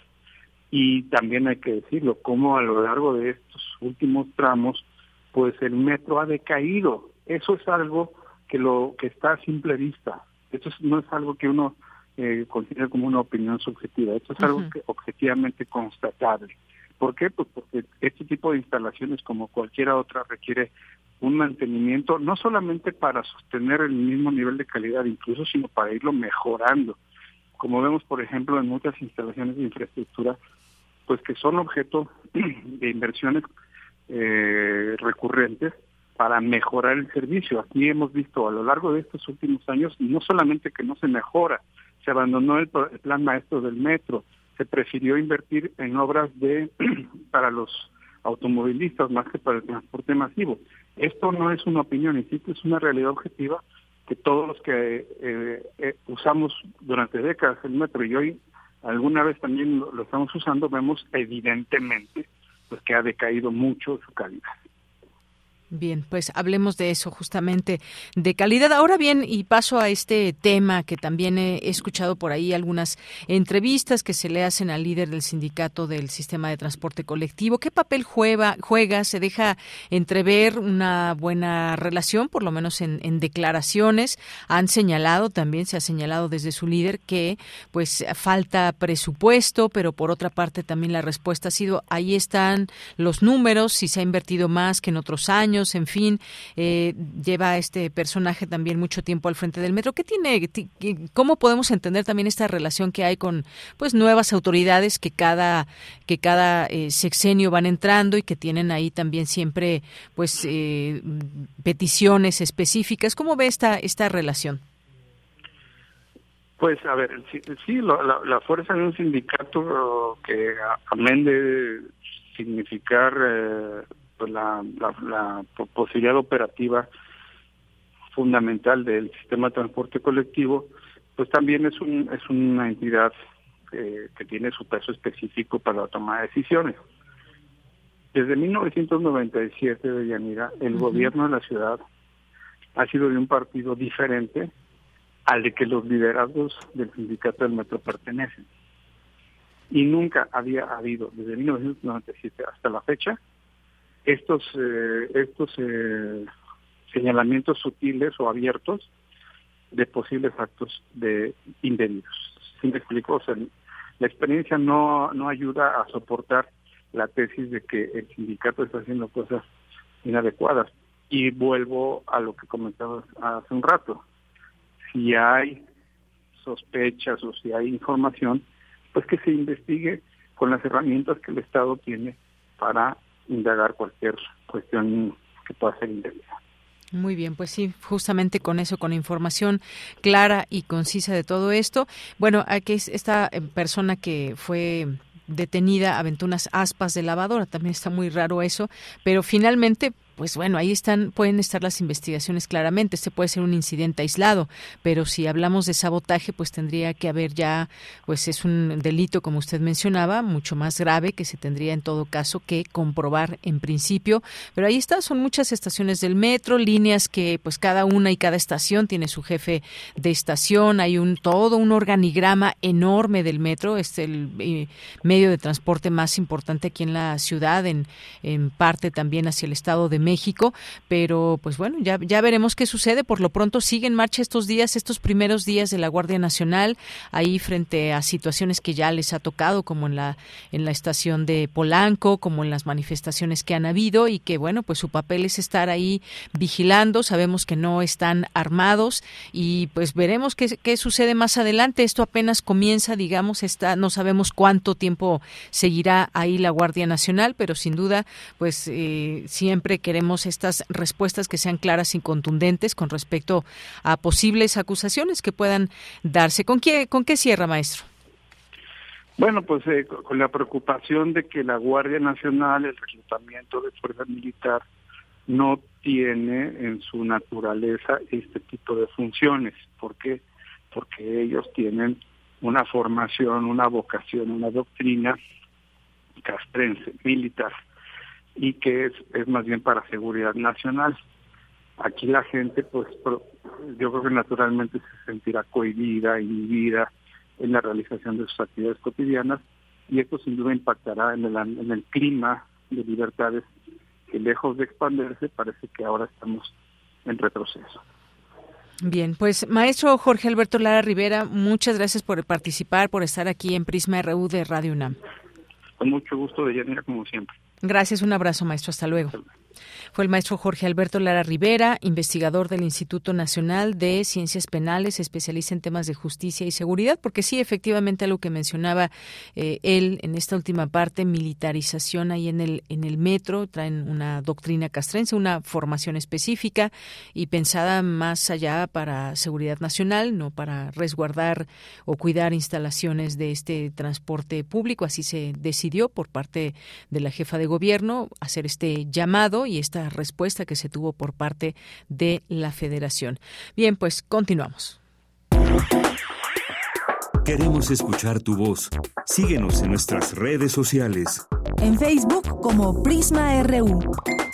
y también hay que decirlo, como a lo largo de estos últimos tramos pues el metro ha decaído. Eso es algo que lo que está a simple vista. Esto no es algo que uno eh, considere como una opinión subjetiva. Esto es algo que objetivamente constatable. ¿Por qué? Pues porque este tipo de instalaciones, como cualquiera otra, requiere un mantenimiento, no solamente para sostener el mismo nivel de calidad, incluso, sino para irlo mejorando. Como vemos, por ejemplo, en muchas instalaciones de infraestructura, pues que son objeto [clears throat] de inversiones eh, recurrentes para mejorar el servicio. Aquí hemos visto a lo largo de estos últimos años, no solamente que no se mejora, se abandonó el plan maestro del metro, se prefirió invertir en obras de [clears throat] para los automovilistas más que para el transporte masivo. Esto no es una opinión, insisto, es una realidad objetiva que todos los que eh, eh, usamos durante décadas el metro y hoy alguna vez también lo, lo estamos usando, vemos evidentemente pues que ha decaído mucho su calidad. Bien, pues hablemos de eso justamente, de calidad. Ahora bien, y paso a este tema que también he escuchado por ahí algunas entrevistas que se le hacen al líder del sindicato del sistema de transporte colectivo. ¿Qué papel juega? juega? ¿Se deja entrever una buena relación, por lo menos en, declaraciones? Han señalado también, se ha señalado desde su líder que pues falta presupuesto, pero por otra parte también la respuesta ha sido ahí están los números, si se ha invertido más que en otros años en fin, eh, lleva este personaje también mucho tiempo al frente del metro. ¿Qué tiene, cómo podemos entender también esta relación que hay con pues nuevas autoridades que cada que cada eh, sexenio van entrando y que tienen ahí también siempre pues eh, peticiones específicas? ¿Cómo ve esta esta relación? Pues a ver, sí, la, fuerza de un sindicato que amén de significar pues la, la, posibilidad operativa fundamental del sistema de transporte colectivo, pues también es, un, es una entidad que tiene su peso específico para la toma de decisiones. Desde 1997, de Yanira, el gobierno de la ciudad ha sido de un partido diferente al de que los liderazgos del sindicato del metro pertenecen. Y nunca había habido, desde 1997 hasta la fecha, estos, eh, estos eh, señalamientos sutiles o abiertos de posibles actos de indebidos. ¿Sí me explico? La experiencia no, no ayuda a soportar la tesis de que el sindicato está haciendo cosas inadecuadas. Y vuelvo a lo que comentaba hace un rato si hay sospechas o si hay información, pues que se investigue con las herramientas que el Estado tiene para indagar cualquier cuestión que pueda ser indebida. Muy bien, pues sí, justamente con eso, con información clara y concisa de todo esto. Bueno, aquí esta eh, persona que fue detenida aventó unas aspas de lavadora, también está muy raro eso, pero finalmente pues bueno, ahí están, pueden estar las investigaciones claramente. Este puede ser un incidente aislado, pero si hablamos de sabotaje, pues tendría que haber ya, pues es un delito, como usted mencionaba, mucho más grave que se tendría en todo caso que comprobar en principio. Pero ahí está, son muchas estaciones del metro, líneas que, pues cada una y cada estación tiene su jefe de estación. Hay un todo un organigrama enorme del metro, es el eh, medio de transporte más importante aquí en la ciudad, en, en parte también hacia el estado de México México, pero pues bueno, ya, ya veremos qué sucede. Por lo pronto sigue en marcha estos días, estos primeros días de la Guardia Nacional, ahí frente a situaciones que ya les ha tocado, como en la, en la estación de Polanco, como en las manifestaciones que han habido, y que bueno, pues su papel es estar ahí vigilando. Sabemos que no están armados y pues veremos qué, qué sucede más adelante. Esto apenas comienza, digamos, está, no sabemos cuánto tiempo seguirá ahí la Guardia Nacional, pero sin duda, pues eh, siempre que queremos estas respuestas que sean claras y contundentes con respecto a posibles acusaciones que puedan darse. ¿Con qué, con qué cierra, maestro? Bueno, pues eh, con la preocupación de que la Guardia Nacional, el reclutamiento de fuerza militar, no tiene en su naturaleza este tipo de funciones. ¿Por qué? Porque ellos tienen una formación, una vocación, una doctrina castrense, militar y que es, es más bien para seguridad nacional. Aquí la gente, pues yo creo que naturalmente se sentirá cohibida, inhibida en la realización de sus actividades cotidianas y esto sin duda impactará en el, en el clima de libertades que lejos de expandirse parece que ahora estamos en retroceso. Bien, pues maestro Jorge Alberto Lara Rivera, muchas gracias por participar, por estar aquí en Prisma RU de Radio UNAM. Con mucho gusto, de Yanira, como siempre. Gracias, un abrazo, maestro. Hasta luego. Fue el maestro Jorge Alberto Lara Rivera, investigador del Instituto Nacional de Ciencias Penales, especialista en temas de justicia y seguridad, porque sí, efectivamente, algo que mencionaba eh, él en esta última parte, militarización ahí en el, en el metro, traen una doctrina castrense, una formación específica y pensada más allá para seguridad nacional, no para resguardar o cuidar instalaciones de este transporte público. Así se decidió por parte de la jefa de gobierno hacer este llamado y esta respuesta que se tuvo por parte de la Federación. Bien, pues continuamos. Queremos escuchar tu voz. Síguenos en nuestras redes sociales. En Facebook como Prisma RU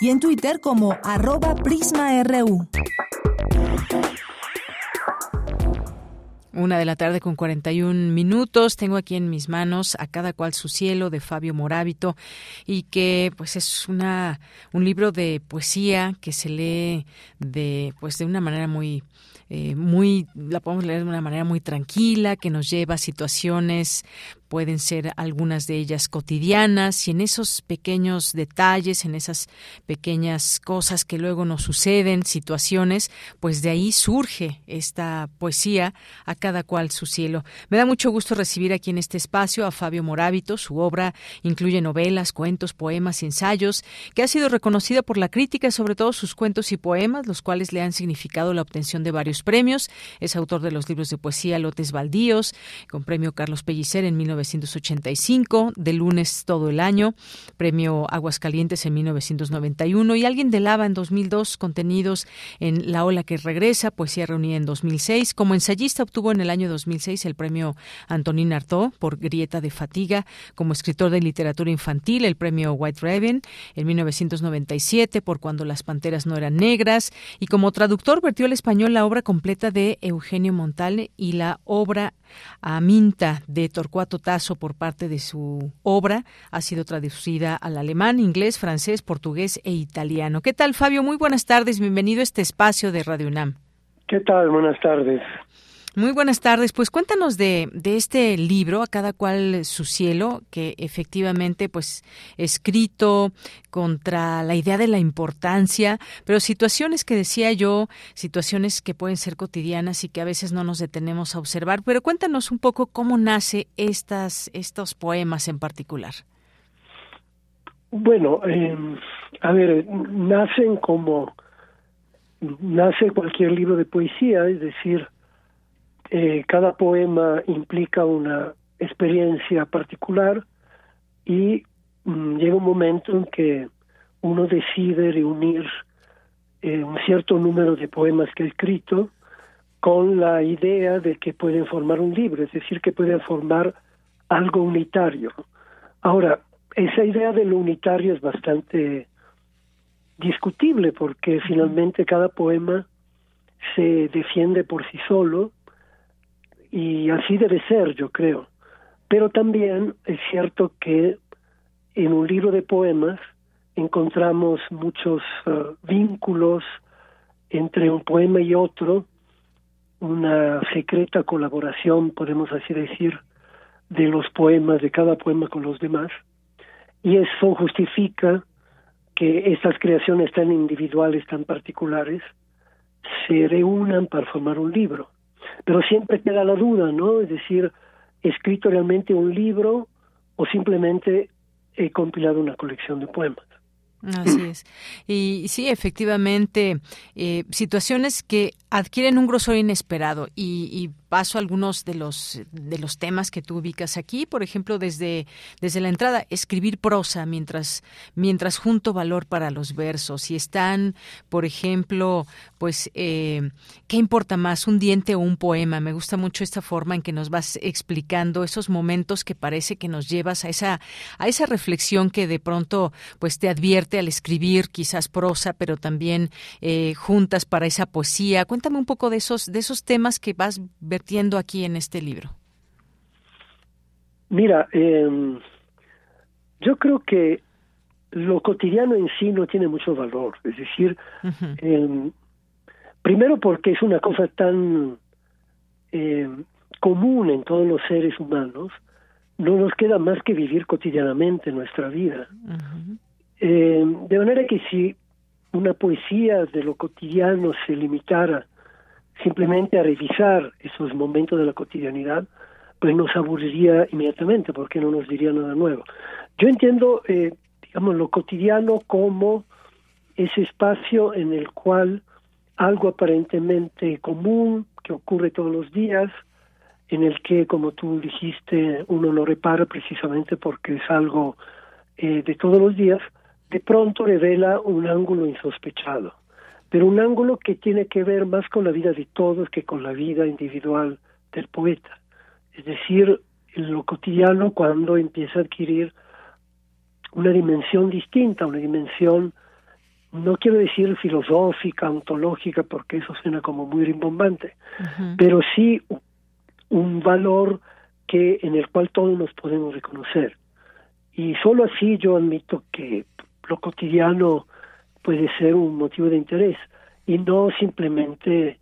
y en Twitter como arroba PrismaRU. Una de la tarde con 41 minutos. Tengo aquí en mis manos a cada cual su cielo de Fabio Morábito y que pues es una un libro de poesía que se lee de pues de una manera muy eh, muy la podemos leer de una manera muy tranquila que nos lleva a situaciones pueden ser algunas de ellas cotidianas y en esos pequeños detalles, en esas pequeñas cosas que luego nos suceden, situaciones, pues de ahí surge esta poesía a cada cual su cielo. Me da mucho gusto recibir aquí en este espacio a Fabio Morábito. Su obra incluye novelas, cuentos, poemas y ensayos, que ha sido reconocida por la crítica, sobre todo sus cuentos y poemas, los cuales le han significado la obtención de varios premios. Es autor de los libros de poesía Lotes Baldíos, con premio Carlos Pellicer en 1985, de lunes todo el año, premio Aguascalientes en 1991 y Alguien de Lava en 2002, contenidos en La Ola que Regresa, Poesía Reunida en 2006. Como ensayista obtuvo en el año 2006 el premio Antonín Artaud por Grieta de Fatiga. Como escritor de literatura infantil, el premio White Raven en 1997 por Cuando las Panteras no eran negras. Y como traductor vertió al español la obra completa de Eugenio Montal y la obra Aminta de Torcuato Tasso por parte de su obra ha sido traducida al alemán, inglés, francés, portugués e italiano. ¿Qué tal, Fabio? Muy buenas tardes. Bienvenido a este espacio de Radio UNAM. ¿Qué tal? Buenas tardes. Muy buenas tardes. Pues cuéntanos de, de, este libro, A cada cual su cielo, que efectivamente, pues, escrito contra la idea de la importancia, pero situaciones que decía yo, situaciones que pueden ser cotidianas y que a veces no nos detenemos a observar. Pero cuéntanos un poco cómo nace estas, estos poemas en particular. Bueno, eh, a ver, nacen como nace cualquier libro de poesía, es decir, eh, cada poema implica una experiencia particular y mm, llega un momento en que uno decide reunir eh, un cierto número de poemas que ha escrito con la idea de que pueden formar un libro, es decir, que pueden formar algo unitario. Ahora, esa idea de lo unitario es bastante discutible porque finalmente cada poema se defiende por sí solo y así debe ser, yo creo. Pero también es cierto que en un libro de poemas encontramos muchos uh, vínculos entre un poema y otro, una secreta colaboración, podemos así decir, de los poemas, de cada poema con los demás, y eso justifica que estas creaciones tan individuales, tan particulares, se reúnan para formar un libro. Pero siempre queda la duda, ¿no? Es decir, ¿he escrito realmente un libro o simplemente he compilado una colección de poemas? Así es. Y sí, efectivamente, eh, situaciones que adquieren un grosor inesperado y, y paso algunos de los de los temas que tú ubicas aquí, por ejemplo, desde desde la entrada, escribir prosa mientras mientras junto valor para los versos y están, por ejemplo, pues eh, qué importa más un diente o un poema. Me gusta mucho esta forma en que nos vas explicando esos momentos que parece que nos llevas a esa a esa reflexión que de pronto pues te advierte al escribir quizás prosa, pero también eh, juntas para esa poesía. Cuéntame un poco de esos de esos temas que vas ver aquí en este libro? Mira, eh, yo creo que lo cotidiano en sí no tiene mucho valor. Es decir, eh, primero porque es una cosa tan eh, común en todos los seres humanos, no nos queda más que vivir cotidianamente nuestra vida. eh, de manera que si una poesía de lo cotidiano se limitara simplemente a revisar esos momentos de la cotidianidad, pues nos aburriría inmediatamente porque no nos diría nada nuevo. Yo entiendo, eh, digamos, lo cotidiano como ese espacio en el cual algo aparentemente común que ocurre todos los días, en el que, como tú dijiste, uno lo repara precisamente porque es algo eh, de todos los días, de pronto revela un ángulo insospechado pero un ángulo que tiene que ver más con la vida de todos que con la vida individual del poeta. Es decir, en lo cotidiano cuando empieza a adquirir una dimensión distinta, una dimensión, no quiero decir filosófica, ontológica, porque eso suena como muy rimbombante, pero sí un valor que en el cual todos nos podemos reconocer. Y solo así yo admito que lo cotidiano puede ser un motivo de interés y no simplemente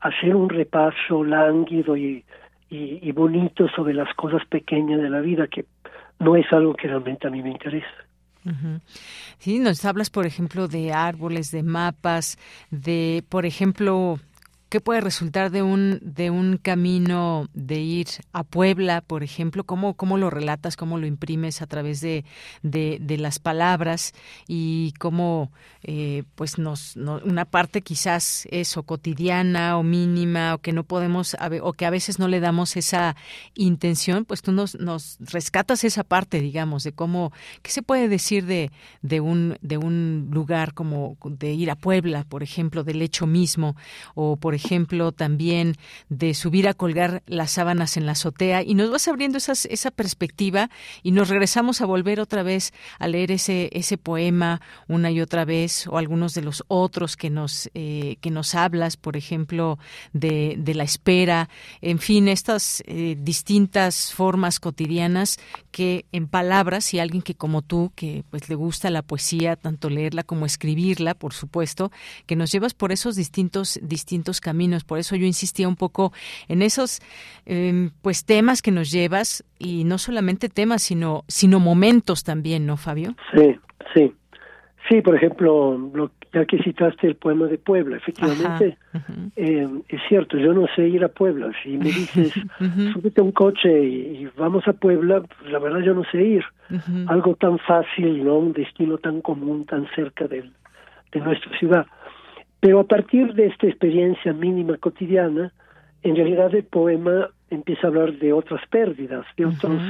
hacer un repaso lánguido y, y, bonito sobre las cosas pequeñas de la vida, que no es algo que realmente a mí me interesa. Sí, nos hablas, por ejemplo, de árboles, de mapas, de, por ejemplo, ¿Qué puede resultar de un, de un camino de ir a Puebla, por ejemplo? ¿Cómo, cómo lo relatas, cómo lo imprimes a través de, de, las palabras y cómo, eh, pues, nos, una parte quizás eso, cotidiana o mínima o que no podemos, o que a veces no le damos esa intención, pues tú nos, nos rescatas esa parte, digamos, de cómo, ¿qué se puede decir de, de, un, de un lugar como de ir a Puebla, por ejemplo, del hecho mismo, o por ejemplo, también de subir a colgar las sábanas en la azotea y nos vas abriendo esas, esa perspectiva y nos regresamos a volver otra vez a leer ese, ese poema una y otra vez o algunos de los otros que nos, eh, que nos hablas, por ejemplo, de, de la espera, en fin, estas eh, distintas formas cotidianas que en palabras y alguien que como tú, que pues le gusta la poesía, tanto leerla como escribirla, por supuesto, que nos llevas por esos distintos, distintos caminos. Por eso yo insistía un poco en esos em, pues temas que nos llevas y no solamente temas, sino, sino momentos también, ¿no, Fabio? Sí, sí. Sí, por ejemplo, ya que citaste el poema de Puebla, efectivamente, em, es cierto, yo no sé ir a Puebla. Si me dices, [laughs] súbete a un coche y, vamos a Puebla, pues la verdad yo no sé ir. Algo tan fácil, ¿no? Un destino tan común, tan cerca de nuestra ciudad. Pero a partir de esta experiencia mínima cotidiana, en realidad el poema empieza a hablar de otras pérdidas, de otros,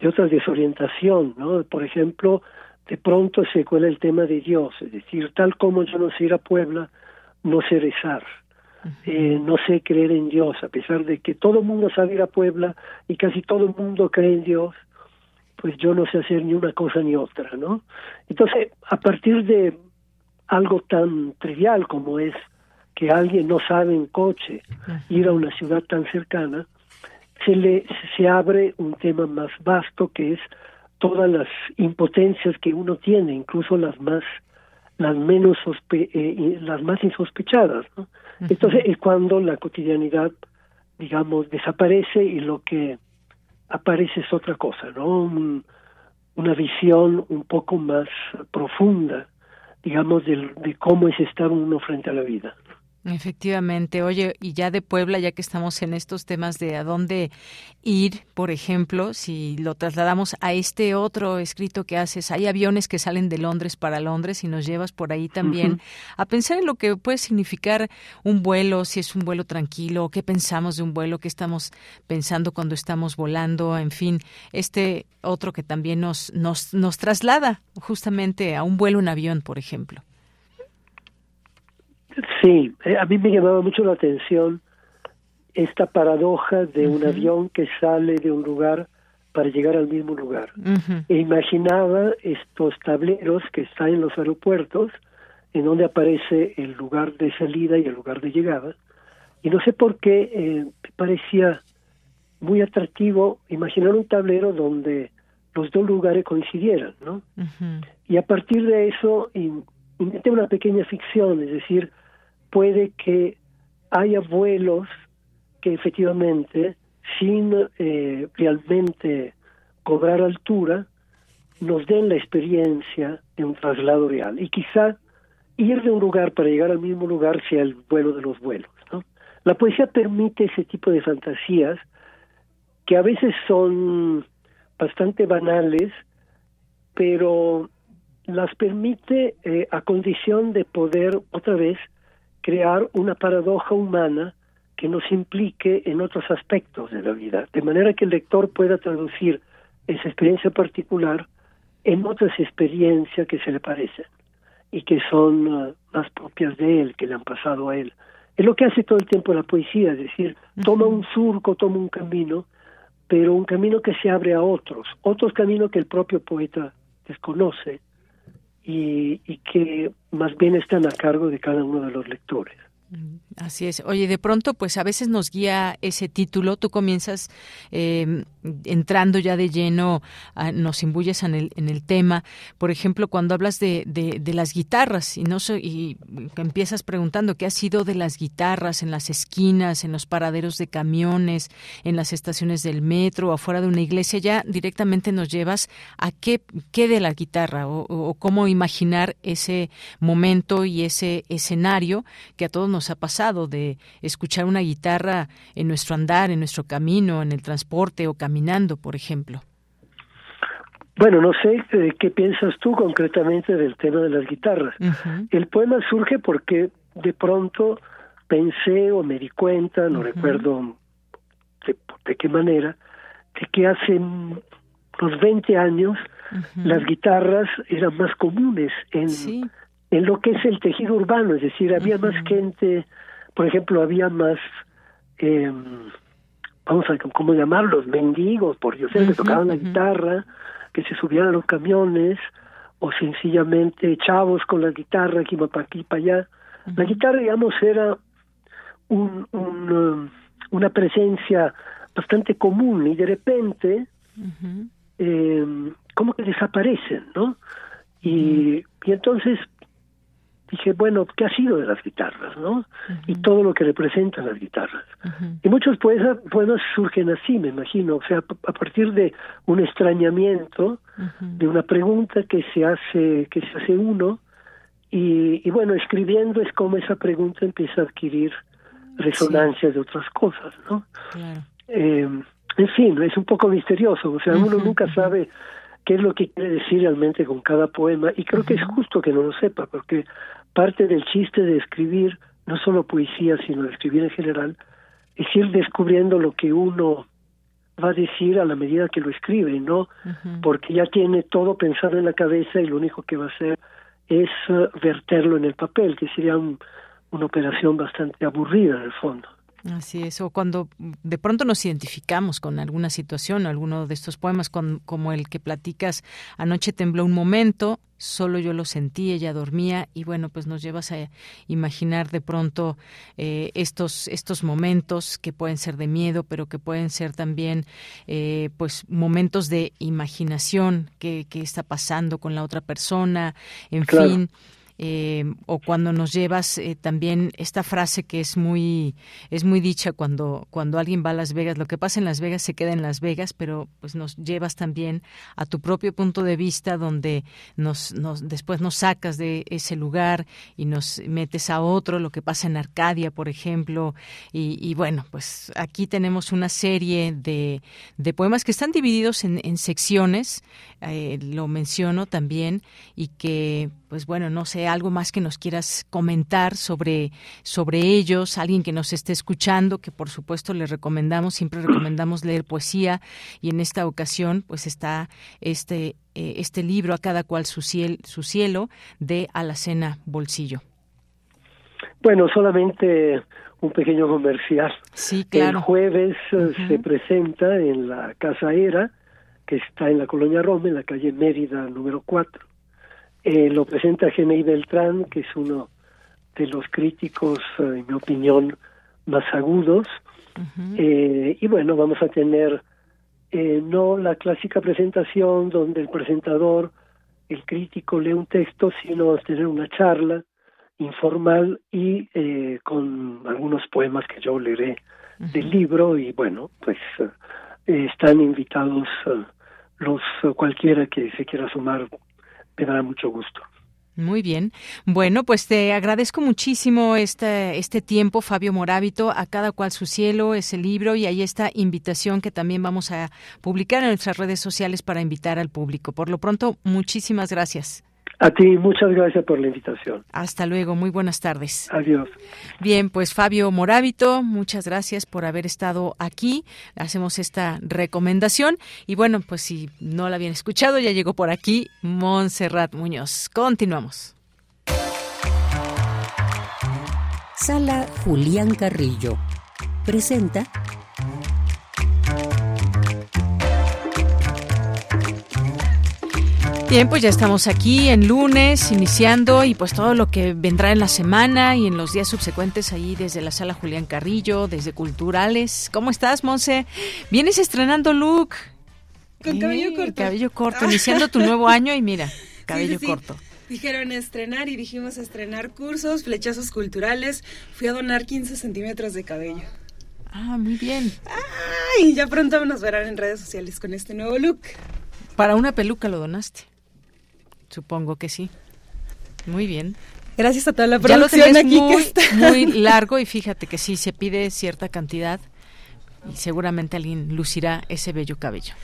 de otra desorientación, ¿no? Por ejemplo, de pronto se cuela el tema de Dios, es decir, tal como yo no sé ir a Puebla, no sé rezar, eh, no sé creer en Dios, a pesar de que todo el mundo sabe ir a Puebla y casi todo el mundo cree en Dios, pues yo no sé hacer ni una cosa ni otra, ¿no? Entonces, a partir de algo tan trivial como es que alguien no sabe en coche ir a una ciudad tan cercana, se le se abre un tema más vasto que es todas las impotencias que uno tiene, incluso las más las menos eh, las más insospechadas, Entonces es cuando la cotidianidad, digamos, desaparece y lo que aparece es otra cosa, ¿no? una visión un poco más profunda digamos, de, de cómo es estar uno frente a la vida. Efectivamente. Oye, y ya de Puebla, ya que estamos en estos temas de a dónde ir, por ejemplo, si lo trasladamos a este otro escrito que haces, hay aviones que salen de Londres para Londres y nos llevas por ahí también a pensar en lo que puede significar un vuelo, si es un vuelo tranquilo, qué pensamos de un vuelo, qué estamos pensando cuando estamos volando, en fin, este otro que también nos, nos, nos traslada justamente a un vuelo en avión, por ejemplo. Sí, eh, a mí me llamaba mucho la atención esta paradoja de un avión que sale de un lugar para llegar al mismo lugar. E imaginaba estos tableros que están en los aeropuertos, en donde aparece el lugar de salida y el lugar de llegada. Y no sé por qué eh, parecía muy atractivo imaginar un tablero donde los dos lugares coincidieran, ¿no? Y a partir de eso inventé una pequeña ficción, es decir, puede que haya vuelos que efectivamente, sin eh, realmente cobrar altura, nos den la experiencia de un traslado real. Y quizá ir de un lugar para llegar al mismo lugar sea el vuelo de los vuelos. ¿no? La poesía permite ese tipo de fantasías que a veces son bastante banales, pero las permite eh, a condición de poder otra vez crear una paradoja humana que nos implique en otros aspectos de la vida, de manera que el lector pueda traducir esa experiencia particular en otras experiencias que se le parecen y que son uh, más propias de él, que le han pasado a él. Es lo que hace todo el tiempo la poesía, es decir, toma un surco, toma un camino, pero un camino que se abre a otros, otros caminos que el propio poeta desconoce y, que más bien están a cargo de cada uno de los lectores. Así es. Oye, de pronto, pues a veces nos guía ese título. Tú comienzas eh, entrando ya de lleno, nos imbuyes en el, en el tema. Por ejemplo, cuando hablas de, de, las guitarras y no y empiezas preguntando qué ha sido de las guitarras en las esquinas, en los paraderos de camiones, en las estaciones del metro, afuera de una iglesia, ya directamente nos llevas a qué, qué de la guitarra o, o cómo imaginar ese momento y ese escenario que a todos nos ha pasado de escuchar una guitarra en nuestro andar, en nuestro camino, en el transporte o caminando, por ejemplo. Bueno, no sé eh, qué piensas tú concretamente del tema de las guitarras. El poema surge porque de pronto pensé o me di cuenta, no recuerdo de, qué manera, de que hace unos 20 años las guitarras eran más comunes en, en lo que es el tejido urbano, es decir, había más gente, por ejemplo, había más, eh, vamos a cómo llamarlos, mendigos, por Dios, que tocaban la guitarra, que se subían a los camiones, o sencillamente chavos con la guitarra que iban para aquí para allá. La guitarra, digamos, era un, un, um, una presencia bastante común y de repente eh, como que desaparecen, ¿no? Y, y entonces dije, bueno, ¿qué ha sido de las guitarras, no? Y todo lo que representan las guitarras. Y muchos poemas, poemas surgen así, me imagino, o sea, a partir de un extrañamiento, de una pregunta que se hace, que se hace uno, y, y, bueno, escribiendo es como esa pregunta empieza a adquirir resonancias de otras cosas, ¿no? Eh, en fin, es un poco misterioso, o sea, uno nunca sabe qué es lo que quiere decir realmente con cada poema y creo que es justo que no lo sepa porque parte del chiste de escribir no solo poesía sino de escribir en general es ir descubriendo lo que uno va a decir a la medida que lo escribe, ¿no? Porque ya tiene todo pensado en la cabeza y lo único que va a hacer es uh, verterlo en el papel, que sería una operación bastante aburrida en el fondo. Así es, o cuando de pronto nos identificamos con alguna situación, alguno de estos poemas, como el que platicas, anoche tembló un momento, solo yo lo sentí, ella dormía, y bueno, pues nos llevas a imaginar de pronto eh, estos, estos momentos que pueden ser de miedo, pero que pueden ser también eh, pues momentos de imaginación, que, está pasando con la otra persona, en fin eh, o cuando nos llevas eh, también esta frase que es muy es muy dicha cuando cuando alguien va a Las Vegas lo que pasa en Las Vegas se queda en Las Vegas pero pues nos llevas también a tu propio punto de vista donde nos, nos después nos sacas de ese lugar y nos metes a otro lo que pasa en Arcadia por ejemplo. Y, bueno pues aquí tenemos una serie de, de poemas que están divididos en, en secciones eh, lo menciono también y que pues bueno, no sé, algo más que nos quieras comentar sobre, sobre ellos, alguien que nos esté escuchando, que por supuesto le recomendamos, siempre recomendamos leer poesía y en esta ocasión pues está este, eh, este libro, A cada cual su, su cielo, de Alacena Bolsillo. Bueno, solamente un pequeño comercial. Sí, claro. El jueves eh, se presenta en la Casa Era, que está en la colonia Roma, en la calle Mérida número 4 eh, lo presenta Genei Beltrán, que es uno de los críticos, eh, en mi opinión, más agudos. eh, y bueno, vamos a tener eh, no la clásica presentación donde el presentador, el crítico lee un texto, sino vamos a tener una charla informal y eh, con algunos poemas que yo leeré del libro. Y bueno, pues eh, están invitados los cualquiera que se quiera sumar me dará mucho gusto. Muy bien. Bueno, pues te agradezco muchísimo este, este tiempo, Fabio Morábito. A cada cual su cielo es el libro y hay esta invitación que también vamos a publicar en nuestras redes sociales para invitar al público. Por lo pronto, muchísimas gracias. A ti, muchas gracias por la invitación. Hasta luego, muy buenas tardes. Adiós. Bien, pues Fabio Morábito, muchas gracias por haber estado aquí. Hacemos esta recomendación. Y bueno, pues si no la habían escuchado, ya llegó por aquí Montserrat Muñoz. Continuamos. Sala Julián Carrillo. Presenta Bien, pues ya estamos aquí en lunes, iniciando y pues todo lo que vendrá en la semana y en los días subsecuentes ahí desde la sala Julián Carrillo, desde Culturales. ¿Cómo estás, Monse? Vienes estrenando look. Con cabello corto. Cabello corto, iniciando tu nuevo [laughs] año y mira, cabello corto. Dijeron estrenar y dijimos estrenar cursos, flechazos culturales. Fui a donar 15 centímetros de cabello. Ah, muy bien. Ay, ya pronto nos verán en redes sociales con este nuevo look. Para una peluca lo donaste. Supongo que sí. Muy bien. Gracias a toda la producción ya aquí muy, está. muy [laughs] largo y fíjate que sí se pide cierta cantidad y seguramente alguien lucirá ese bello cabello.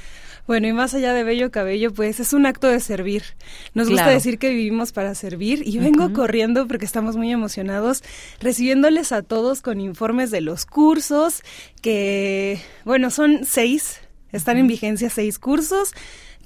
Bueno, y más allá de bello cabello, pues es un acto de servir. Nos gusta decir que vivimos para servir y vengo corriendo porque estamos muy emocionados recibiéndoles a todos con informes de los cursos que, bueno, son seis, están en vigencia seis cursos.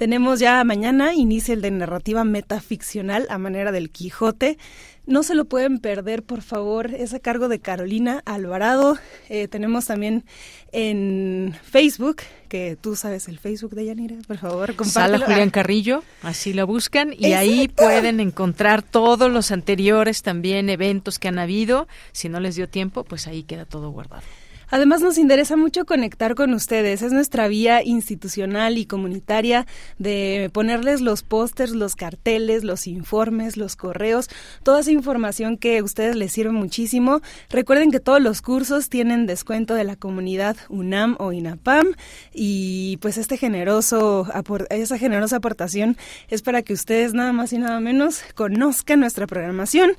Tenemos ya mañana, inicia el de narrativa metaficcional a manera del Quijote. No se lo pueden perder, por favor. Es a cargo de Carolina Alvarado. Eh, tenemos también en Facebook, que tú sabes el Facebook de Yanira, por favor, Sala compártelo. Julián Ah, Carrillo, así la buscan y ahí pueden encontrar todos los anteriores también eventos que han habido. Si no les dio tiempo, pues ahí queda todo guardado. Además nos interesa mucho conectar con ustedes, es nuestra vía institucional y comunitaria de ponerles los pósters, los carteles, los informes, los correos, toda esa información que a ustedes les sirve muchísimo. Recuerden que todos los cursos tienen descuento de la comunidad UNAM o INAPAM y pues este generoso esa generosa aportación es para que ustedes nada más y nada menos conozcan nuestra programación.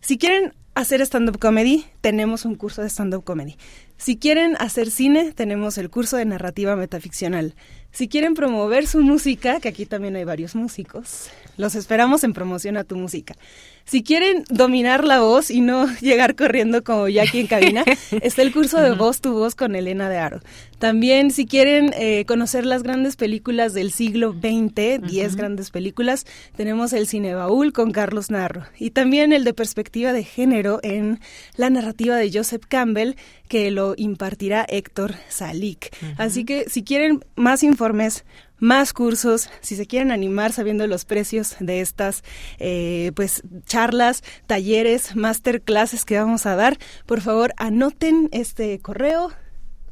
Si quieren hacer stand-up comedy, tenemos un curso de stand-up comedy. Si quieren hacer cine, tenemos el curso de narrativa metaficcional. Si quieren promover su música, que aquí también hay varios músicos, los esperamos en promoción a tu música. Si quieren dominar la voz y no [laughs] llegar corriendo como Jackie en cabina, [laughs] está el curso de voz tu voz con Elena de Aro. También si quieren eh, conocer las grandes películas del siglo XX, 10 grandes películas, tenemos el Cine Baúl con Carlos Narro. Y también el de perspectiva de género en la narrativa de Joseph Campbell, que lo impartirá Héctor Salik. Así que si quieren más informes, más cursos, si se quieren animar sabiendo los precios de estas eh, pues charlas, talleres, masterclasses que vamos a dar, por favor anoten este correo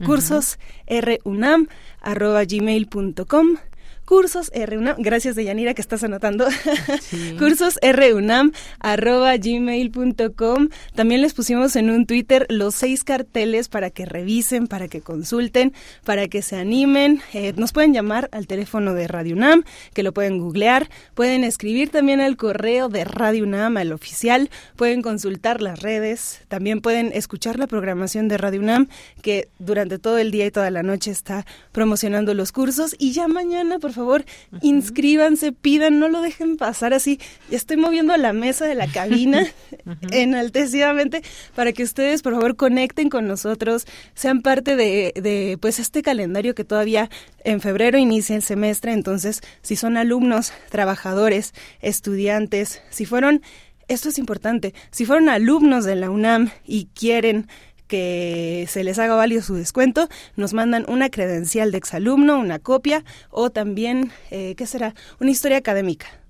cursos runam arroba gmail.com cursos runam gracias de Yanira que estás anotando. [laughs] [laughs] Cursos runam arroba gmail.com también les pusimos en un Twitter los seis carteles para que revisen para que consulten para que se animen. Eh, nos pueden llamar al teléfono de Radio UNAM que lo pueden googlear. Pueden escribir también al correo de Radio UNAM al oficial. Pueden consultar las redes. También pueden escuchar la programación de Radio UNAM que durante todo el día y toda la noche está promocionando los cursos. Y ya mañana por favor inscríbanse pidan no lo dejen pasar así. Ya estoy moviendo la mesa de la [laughs] cabina enaltecidamente para que ustedes por favor conecten con nosotros sean parte de, de pues este calendario que todavía en febrero inicia el semestre. Entonces si son alumnos trabajadores estudiantes si fueron esto es importante. Si fueron alumnos de la UNAM y quieren que se les haga válido su descuento, nos mandan una credencial de exalumno, una copia o también, eh, ¿qué será? Una historia académica.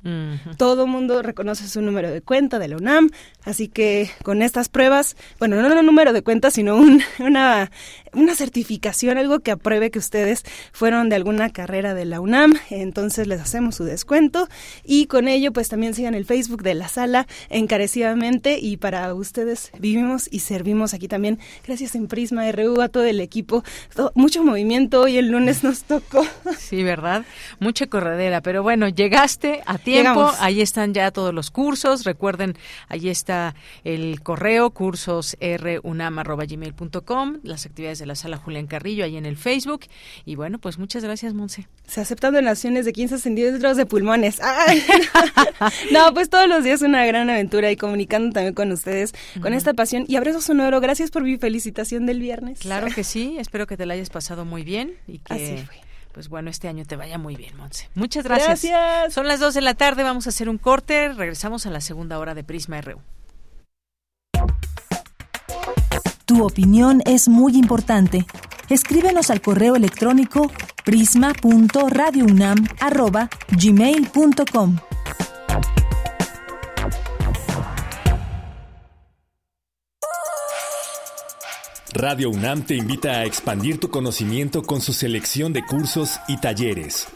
Todo mundo reconoce su número de cuenta de la UNAM, así que con estas pruebas, bueno, no un número de cuenta, sino un- [laughs] una, una certificación, algo que apruebe que ustedes fueron de alguna carrera de la UNAM, entonces les hacemos su descuento y con ello pues también sigan el Facebook de la sala encarecidamente y para ustedes vivimos y servimos aquí también, gracias en Prisma RU a todo el equipo, todo- mucho movimiento, hoy el lunes nos tocó. Sí, ¿verdad? Mucha corredera, pero bueno, llegaste a tiempo, Llegamos. ahí están ya todos los cursos, recuerden, ahí está el correo cursosrunam.gmail.com, las actividades de la sala Julián Carrillo ahí en el Facebook, y bueno, pues muchas gracias, Monse. Se aceptan donaciones de 15 centímetros de pulmones. ¡Ay! [laughs] no, pues todos los días una gran aventura y comunicando también con ustedes, con esta pasión. Y abrazo sonoro, gracias por mi felicitación del viernes. Claro que [laughs] sí, espero que te la hayas pasado muy bien y que... Así fue. Pues bueno, este año te vaya muy bien, Monse. Muchas gracias. Gracias. Son las 2 de la tarde, vamos a hacer un corte, regresamos a la segunda hora de Prisma RU. Tu opinión es muy importante. Escríbenos al correo electrónico prisma.radiounam@gmail.com. Radio UNAM te invita a expandir tu conocimiento con su selección de cursos y talleres.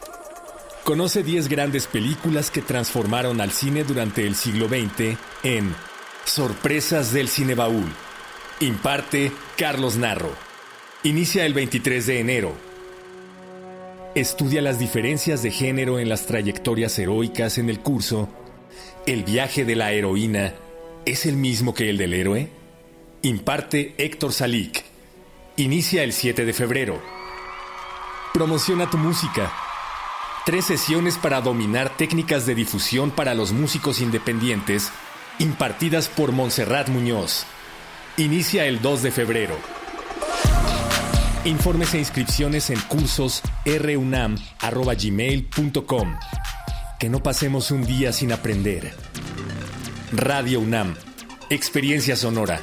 Conoce 10 grandes películas que transformaron al cine durante el siglo XX en Sorpresas del Cine Baúl. Imparte Carlos Narro. Inicia el 23 de enero. Estudia las diferencias de género en las trayectorias heroicas en el curso. ¿El viaje de la heroína es el mismo que el del héroe? Imparte Héctor Salik. Inicia el 7 de febrero. Promociona tu música. Tres sesiones para dominar técnicas de difusión para los músicos independientes, impartidas por Montserrat Muñoz. Inicia el 2 de febrero. Informes e inscripciones en cursos runam.gmail.com. Que no pasemos un día sin aprender. Radio UNAM. Experiencia sonora.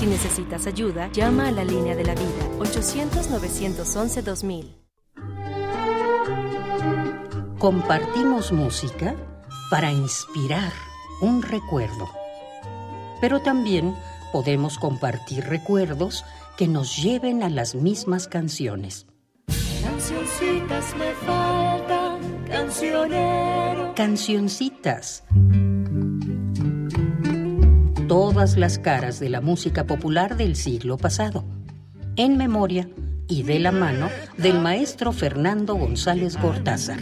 Si necesitas ayuda, llama a la línea de la vida 800-911-2000. Compartimos música para inspirar un recuerdo. Pero también podemos compartir recuerdos que nos lleven a las mismas canciones. Cancioncitas me faltan, cancionero. Cancioncitas. Todas las caras de la música popular del siglo pasado. En memoria y de la mano del maestro Fernando González Gortázar.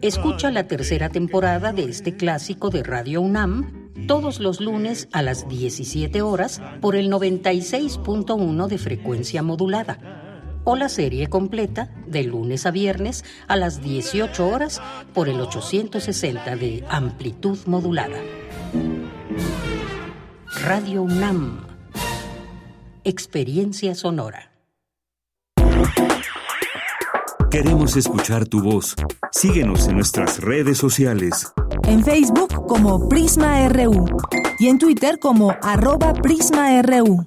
Escucha la tercera temporada de este clásico de Radio UNAM todos los lunes a las 17 horas por el 96.1 de frecuencia modulada o la serie completa de lunes a viernes a las 18 horas por el 860 de amplitud modulada. Radio UNAM. Experiencia sonora. Queremos escuchar tu voz. Síguenos en nuestras redes sociales. En Facebook como Prisma RU y en Twitter como arroba PrismaRU.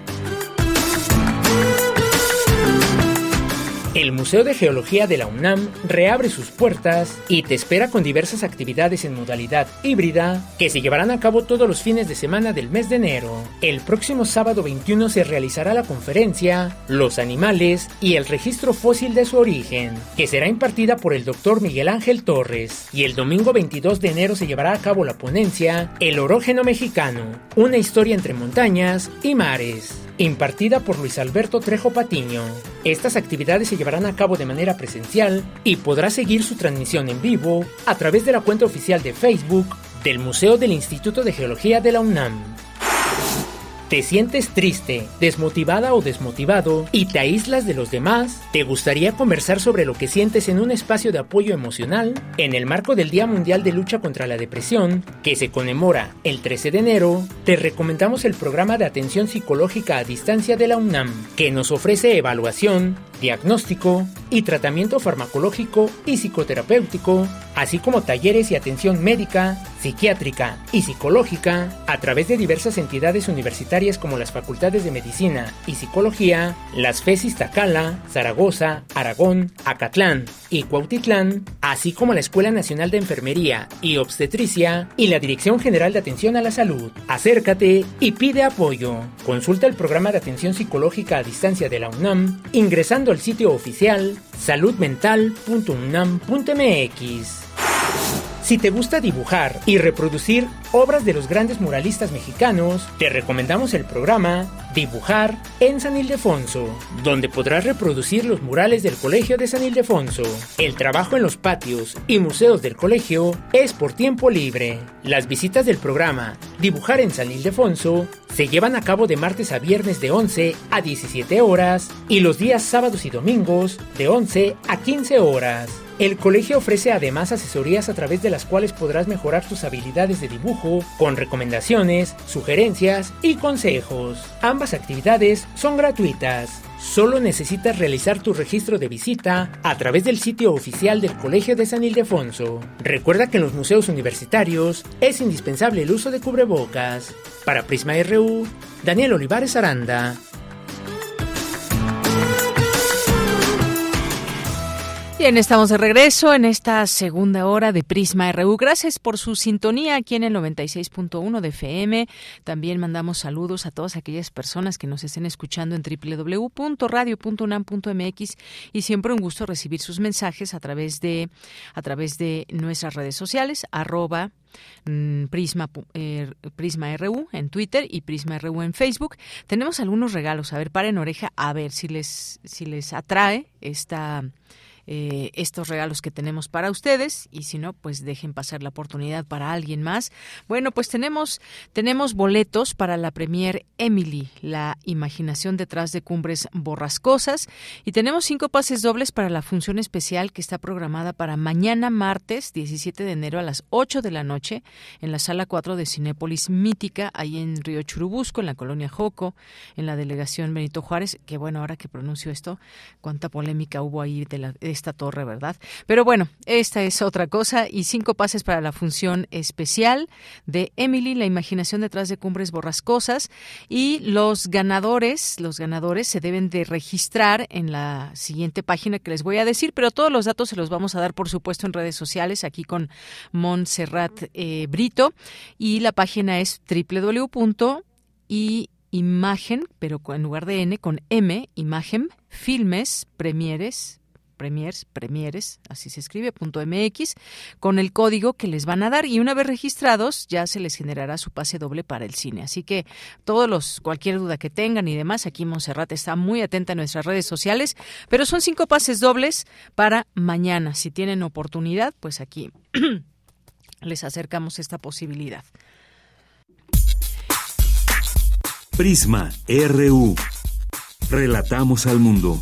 El Museo de Geología de la UNAM reabre sus puertas y te espera con diversas actividades en modalidad híbrida que se llevarán a cabo todos los fines de semana del mes de enero. El próximo sábado 21 se realizará la conferencia Los animales y el registro fósil de su origen, que será impartida por el doctor Miguel Ángel Torres. Y el domingo 22 de enero se llevará a cabo la ponencia El orógeno mexicano, una historia entre montañas y mares impartida por Luis Alberto Trejo Patiño. Estas actividades se llevarán a cabo de manera presencial y podrá seguir su transmisión en vivo a través de la cuenta oficial de Facebook del Museo del Instituto de Geología de la UNAM. ¿Te sientes triste, desmotivada o desmotivado y te aíslas de los demás? ¿Te gustaría conversar sobre lo que sientes en un espacio de apoyo emocional? En el marco del Día Mundial de Lucha contra la Depresión, que se conmemora el 13 de enero, te recomendamos el programa de atención psicológica a distancia de la UNAM, que nos ofrece evaluación, diagnóstico y tratamiento farmacológico y psicoterapéutico, así como talleres y atención médica, psiquiátrica y psicológica a través de diversas entidades universitarias como las Facultades de Medicina y Psicología, las FES Iztacala, Zaragoza, Aragón, Acatlán, y Cuautitlán, así como la Escuela Nacional de Enfermería y Obstetricia y la Dirección General de Atención a la Salud. Acércate y pide apoyo. Consulta el programa de atención psicológica a distancia de la UNAM ingresando al sitio oficial saludmental.unam.mx. Si te gusta dibujar y reproducir obras de los grandes muralistas mexicanos, te recomendamos el programa Dibujar en San Ildefonso, donde podrás reproducir los murales del Colegio de San Ildefonso. El trabajo en los patios y museos del colegio es por tiempo libre. Las visitas del programa Dibujar en San Ildefonso se llevan a cabo de martes a viernes de 11 a 17 horas y los días sábados y domingos de 11 a 15 horas. El colegio ofrece además asesorías a través de las cuales podrás mejorar tus habilidades de dibujo con recomendaciones, sugerencias y consejos. Ambas actividades son gratuitas. Solo necesitas realizar tu registro de visita a través del sitio oficial del Colegio de San Ildefonso. Recuerda que en los museos universitarios es indispensable el uso de cubrebocas. Para Prisma RU, Daniel Olivares Aranda. Bien, estamos de regreso en esta segunda hora de Prisma RU. Gracias por su sintonía aquí en el 96.1 de FM. También mandamos saludos a todas aquellas personas que nos estén escuchando en www.radio.unam.mx y siempre un gusto recibir sus mensajes a través de a través de nuestras redes sociales arroba mm, Prisma, eh, Prisma RU en Twitter y Prisma RU en Facebook. Tenemos algunos regalos. A ver, paren oreja a ver si les, si les atrae esta eh, estos regalos que tenemos para ustedes y si no, pues dejen pasar la oportunidad para alguien más. Bueno, pues tenemos tenemos boletos para la premier Emily, la imaginación detrás de cumbres borrascosas y tenemos cinco pases dobles para la función especial que está programada para mañana martes 17 de enero a las 8 de la noche en la sala 4 de Cinépolis Mítica, ahí en Río Churubusco, en la colonia Joco, en la delegación Benito Juárez, que bueno, ahora que pronuncio esto, cuánta polémica hubo ahí de, la, esta torre, ¿verdad? Pero bueno, esta es otra cosa y cinco pases para la función especial de Emily, la imaginación detrás de cumbres borrascosas y los ganadores, los ganadores se deben de registrar en la siguiente página que les voy a decir, pero todos los datos se los vamos a dar por supuesto en redes sociales aquí con Montserrat eh, Brito y la página es www.imagen, pero en lugar de N con M, imagen, filmes, premieres, premiers, premieres, así se escribe, punto MX, con el código que les van a dar y una vez registrados ya se les generará su pase doble para el cine. Así que todos los, cualquier duda que tengan y demás, aquí Monserrat está muy atenta a nuestras redes sociales, pero son cinco pases dobles para mañana. Si tienen oportunidad, pues aquí [clears throat] les acercamos esta posibilidad. Prisma RU. Relatamos al mundo.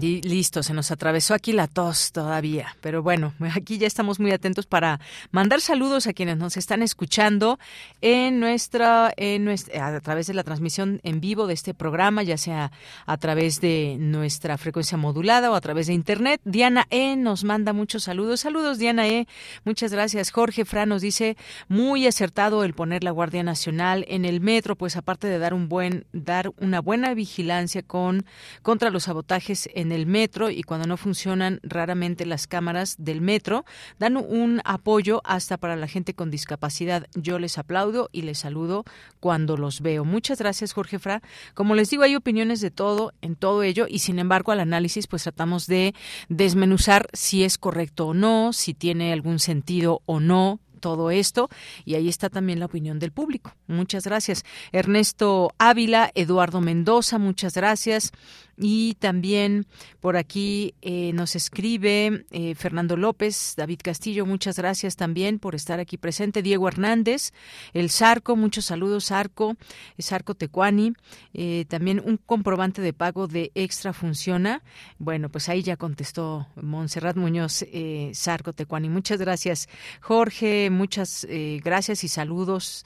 Y listo, se nos atravesó aquí la tos todavía, pero bueno, [laughs] aquí ya estamos muy atentos para mandar saludos a quienes nos están escuchando en nuestra, en nuestra, a través de la transmisión en vivo de este programa, ya sea a través de nuestra frecuencia modulada o a través de internet. Diana E nos manda muchos saludos. Saludos, Diana E. Muchas gracias. Jorge Fra nos dice muy acertado el poner la Guardia Nacional en el metro, pues aparte de dar un buen, dar una buena vigilancia con contra los sabotajes en el metro y cuando no funcionan raramente las cámaras del metro, dan un apoyo hasta para la gente con discapacidad. Yo les aplaudo y les saludo cuando los veo. Muchas gracias, Jorge Fra. Como les digo, hay opiniones de todo en todo ello y sin embargo al análisis pues tratamos de desmenuzar si es correcto o no, si tiene algún sentido o no todo esto y ahí está también la opinión del público. Muchas gracias. Ernesto Ávila, Eduardo Mendoza, muchas gracias. Y también por aquí eh, nos escribe eh, Fernando López, David Castillo, muchas gracias también por estar aquí presente. Diego Hernández, el Sarco, muchos saludos, Sarco, Sarco Tecuani. Eh, también un comprobante de pago de extra funciona. Bueno, pues ahí ya contestó Montserrat Muñoz, Sarco Tecuani. Muchas gracias, Jorge, muchas gracias y saludos.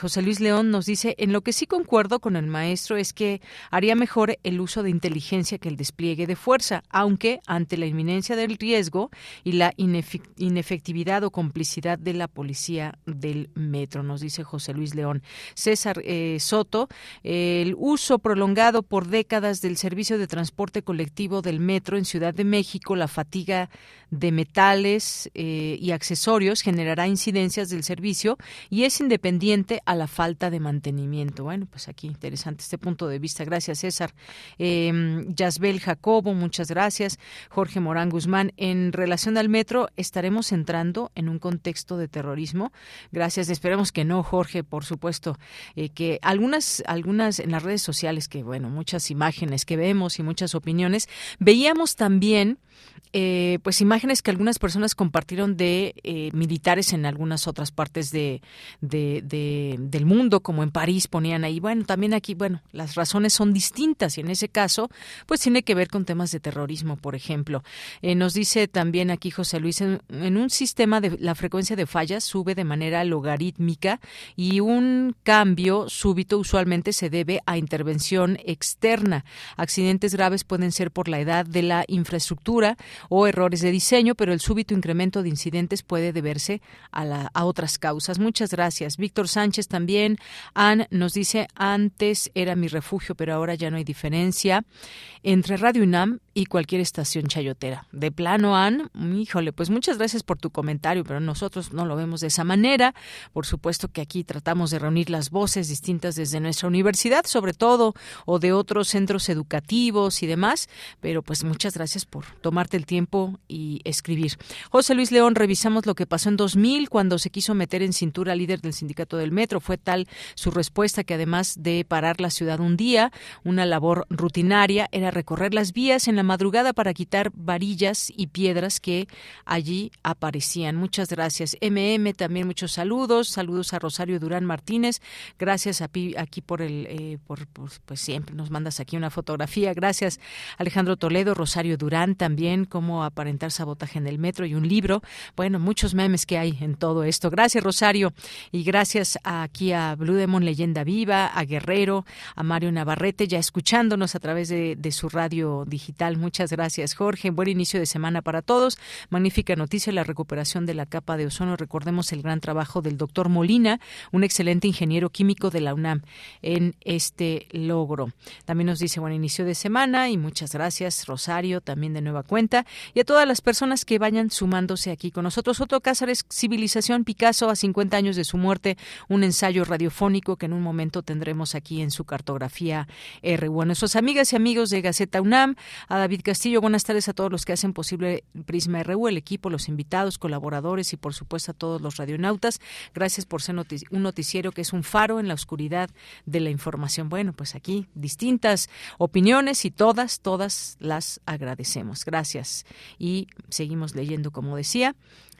José Luis León nos dice, en lo que sí concuerdo con el maestro es que haría mejor el uso de inteligencia que el despliegue de fuerza, aunque ante la inminencia del riesgo y la inefectividad o complicidad de la policía del metro, nos dice José Luis León. César eh, Soto, el uso prolongado por décadas del servicio de transporte colectivo del metro en Ciudad de México, la fatiga de metales eh, y accesorios generará incidencias del servicio y es independiente a la falta de mantenimiento. Bueno, pues aquí interesante este punto de vista. Gracias, César. Eh, Yasbel Jacobo, muchas gracias. Jorge Morán Guzmán, en relación al metro, ¿estaremos entrando en un contexto de terrorismo? Gracias. Esperemos que no, Jorge, por supuesto. Eh, que algunas, algunas en las redes sociales, que bueno, muchas imágenes que vemos y muchas opiniones, veíamos también eh, pues imágenes que algunas personas compartieron de eh, militares en algunas otras partes de, del mundo, como en París ponían ahí. Bueno, también aquí, bueno, las razones son distintas y en ese caso, pues tiene que ver con temas de terrorismo, por ejemplo. Eh, nos dice también aquí José Luis, en, un sistema de la frecuencia de fallas sube de manera logarítmica y un cambio súbito usualmente se debe a intervención externa. Accidentes graves pueden ser por la edad de la infraestructura o errores de diseño, pero el súbito incremento de incidentes puede deberse a, la, a otras causas. Muchas gracias. Víctor Sánchez también. Ann nos dice, antes era mi refugio, pero ahora ya no hay diferencia entre Radio UNAM y cualquier estación chayotera. De plano, Ann, híjole, pues muchas gracias por tu comentario, pero nosotros no lo vemos de esa manera. Por supuesto que aquí tratamos de reunir las voces distintas desde nuestra universidad, sobre todo, o de otros centros educativos y demás, pero pues muchas gracias por tomarte el tiempo y escribir. José Luis León, revisamos lo que pasó en 2000 cuando se quiso meter en cintura líder del sindicato del metro. Fue tal su respuesta que además de parar la ciudad un día, una labor rutinaria era recorrer las vías en la madrugada para quitar varillas y piedras que allí aparecían. Muchas gracias. MM, también muchos saludos. Saludos a Rosario Durán Martínez. Gracias a aquí por el, eh, por, pues siempre nos mandas aquí una fotografía. Gracias Alejandro Toledo, Rosario Durán también cómo aparentar sabotaje en el metro y un libro. Bueno, muchos memes que hay en todo esto. Gracias, Rosario. Y gracias aquí a Blue Demon Leyenda Viva, a Guerrero, a Mario Navarrete, ya escuchándonos a través de su radio digital. Muchas gracias, Jorge. Buen inicio de semana para todos. Magnífica noticia, la recuperación de la capa de ozono. Recordemos el gran trabajo del doctor Molina, un excelente ingeniero químico de la UNAM, en este logro. También nos dice buen inicio de semana y muchas gracias, Rosario, también de nueva cuenta y a todas las personas que vayan sumándose aquí con nosotros. Otro Cázares, Civilización Picasso, a 50 años de su muerte, un ensayo radiofónico que en un momento tendremos aquí en su cartografía R. Bueno, nuestras amigas y amigos de Gaceta UNAM, David Castillo, buenas tardes a todos los que hacen posible Prisma RU, el equipo, los invitados, colaboradores y por supuesto a todos los radionautas. Gracias por ser un noticiero que es un faro en la oscuridad de la información. Bueno, pues aquí distintas opiniones y todas, todas las agradecemos. Gracias. Y seguimos leyendo, como decía,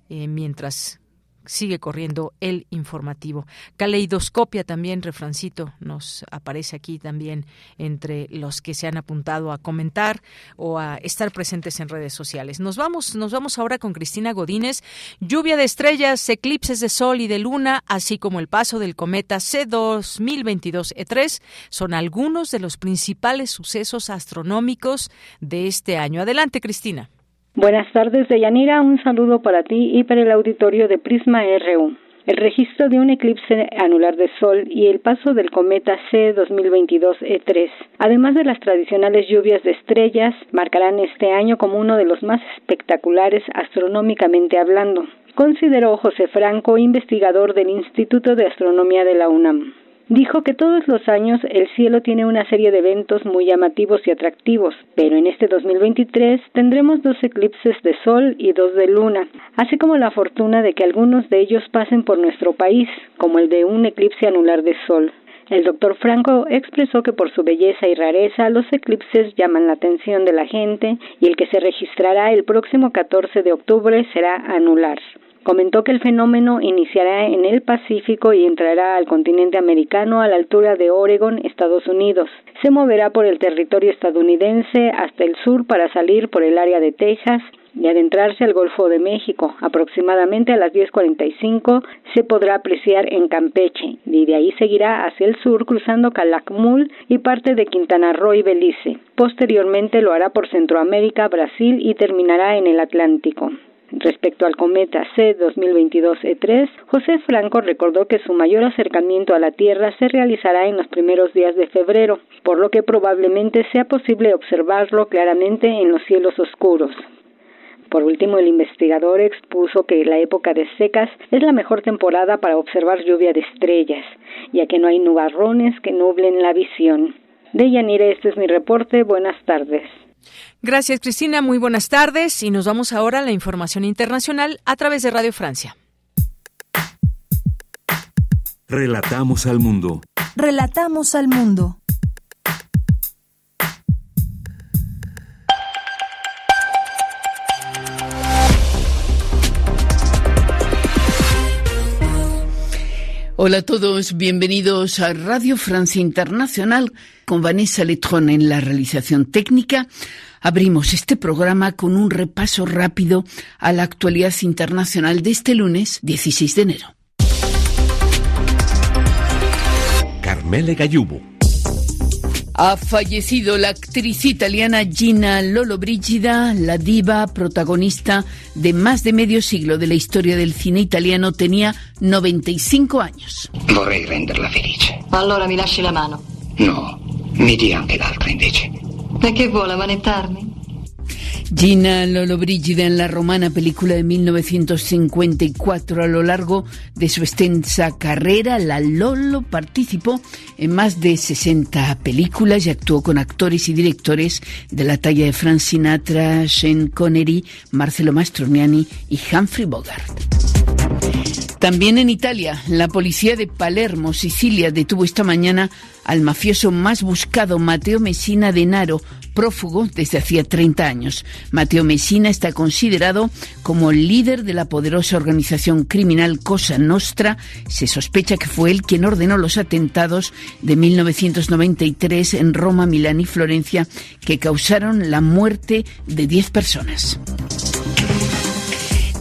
eh, mientras sigue corriendo el informativo. Caleidoscopia también, refrancito, nos aparece aquí también entre los que se han apuntado a comentar o a estar presentes en redes sociales. Nos vamos, nos vamos ahora con Cristina Godínez. Lluvia de estrellas, eclipses de sol y de luna, así como el paso del cometa C2022-E3 son algunos de los principales sucesos astronómicos de este año. Adelante, Cristina. Buenas tardes, Deyanira. Un saludo para ti y para el auditorio de Prisma RU. El registro de un eclipse anular de Sol y el paso del cometa C 2022-E3, además de las tradicionales lluvias de estrellas, marcarán este año como uno de los más espectaculares astronómicamente hablando, consideró José Franco, investigador del Instituto de Astronomía de la UNAM dijo que todos los años el cielo tiene una serie de eventos muy llamativos y atractivos, pero en este 2023 tendremos dos eclipses de sol y dos de luna, así como la fortuna de que algunos de ellos pasen por nuestro país, como el de un eclipse anular de sol. El doctor Franco expresó que por su belleza y rareza los eclipses llaman la atención de la gente y el que se registrará el próximo 14 de octubre será anular. Comentó que el fenómeno iniciará en el Pacífico y entrará al continente americano a la altura de Oregon, Estados Unidos. Se moverá por el territorio estadounidense hasta el sur para salir por el área de Texas y adentrarse al Golfo de México. Aproximadamente a las 10.45 se podrá apreciar en Campeche y de ahí seguirá hacia el sur cruzando Calakmul y parte de Quintana Roo y Belice. Posteriormente lo hará por Centroamérica, Brasil y terminará en el Atlántico. Respecto al cometa C 2022-E3, José Franco recordó que su mayor acercamiento a la Tierra se realizará en los primeros días de febrero, por lo que probablemente sea posible observarlo claramente en los cielos oscuros. Por último, el investigador expuso que la época de secas es la mejor temporada para observar lluvia de estrellas, ya que no hay nubarrones que nublen la visión. De Yanira, este es mi reporte. Buenas tardes. Gracias, Cristina. Muy buenas tardes. Y nos vamos ahora a la información internacional a través de Radio Francia. Relatamos al mundo. Relatamos al mundo. Hola a todos, bienvenidos a Radio Francia Internacional con Vanessa Letrón en la realización técnica. Abrimos este programa con un repaso rápido a la actualidad internacional de este lunes 16 de enero. Carmele Gallubo. Ha fallecido la actriz italiana Gina Lollobrigida, la diva protagonista de más de medio siglo de la historia del cine italiano. Tenía 95 años. Vorrei renderla felice. Allora mi lasci la mano. No, mi dia anche l'altra invece. Perché vuole manettarmi? Gina Lollobrigida en la romana película de 1954. A lo largo de su extensa carrera, la Lolo participó en más de 60 películas y actuó con actores y directores de la talla de Frank Sinatra, Shane Connery, Marcelo Mastroianni y Humphrey Bogart. También en Italia, la policía de Palermo, Sicilia, detuvo esta mañana al mafioso más buscado, Mateo Messina Denaro, prófugo desde hacía 30 años. Mateo Messina está considerado como líder de la poderosa organización criminal Cosa Nostra. Se sospecha que fue él quien ordenó los atentados de 1993 en Roma, Milán y Florencia que causaron la muerte de 10 personas.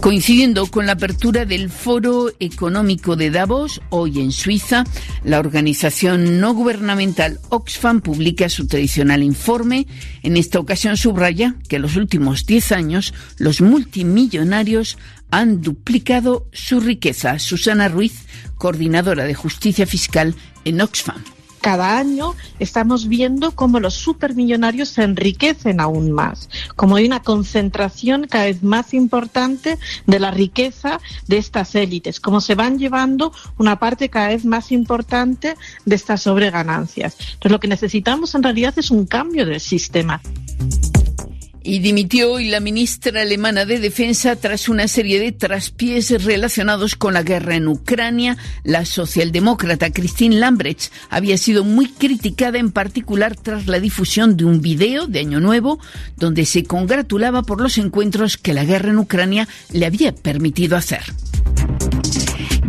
Coincidiendo con la apertura del Foro Económico de Davos, hoy en Suiza, la organización no gubernamental Oxfam publica su tradicional informe. En esta ocasión subraya que en los últimos 10 años los multimillonarios han duplicado su riqueza. Susana Ruiz, coordinadora de justicia fiscal en Oxfam cada año estamos viendo cómo los supermillonarios se enriquecen aún más, como hay una concentración cada vez más importante de la riqueza de estas élites, como se van llevando una parte cada vez más importante de estas sobreganancias. Entonces lo que necesitamos en realidad es un cambio del sistema. Y dimitió hoy la ministra alemana de Defensa tras una serie de traspiés relacionados con la guerra en Ucrania. La socialdemócrata Christine Lambrecht había sido muy criticada en particular tras la difusión de un video de Año Nuevo donde se congratulaba por los encuentros que la guerra en Ucrania le había permitido hacer.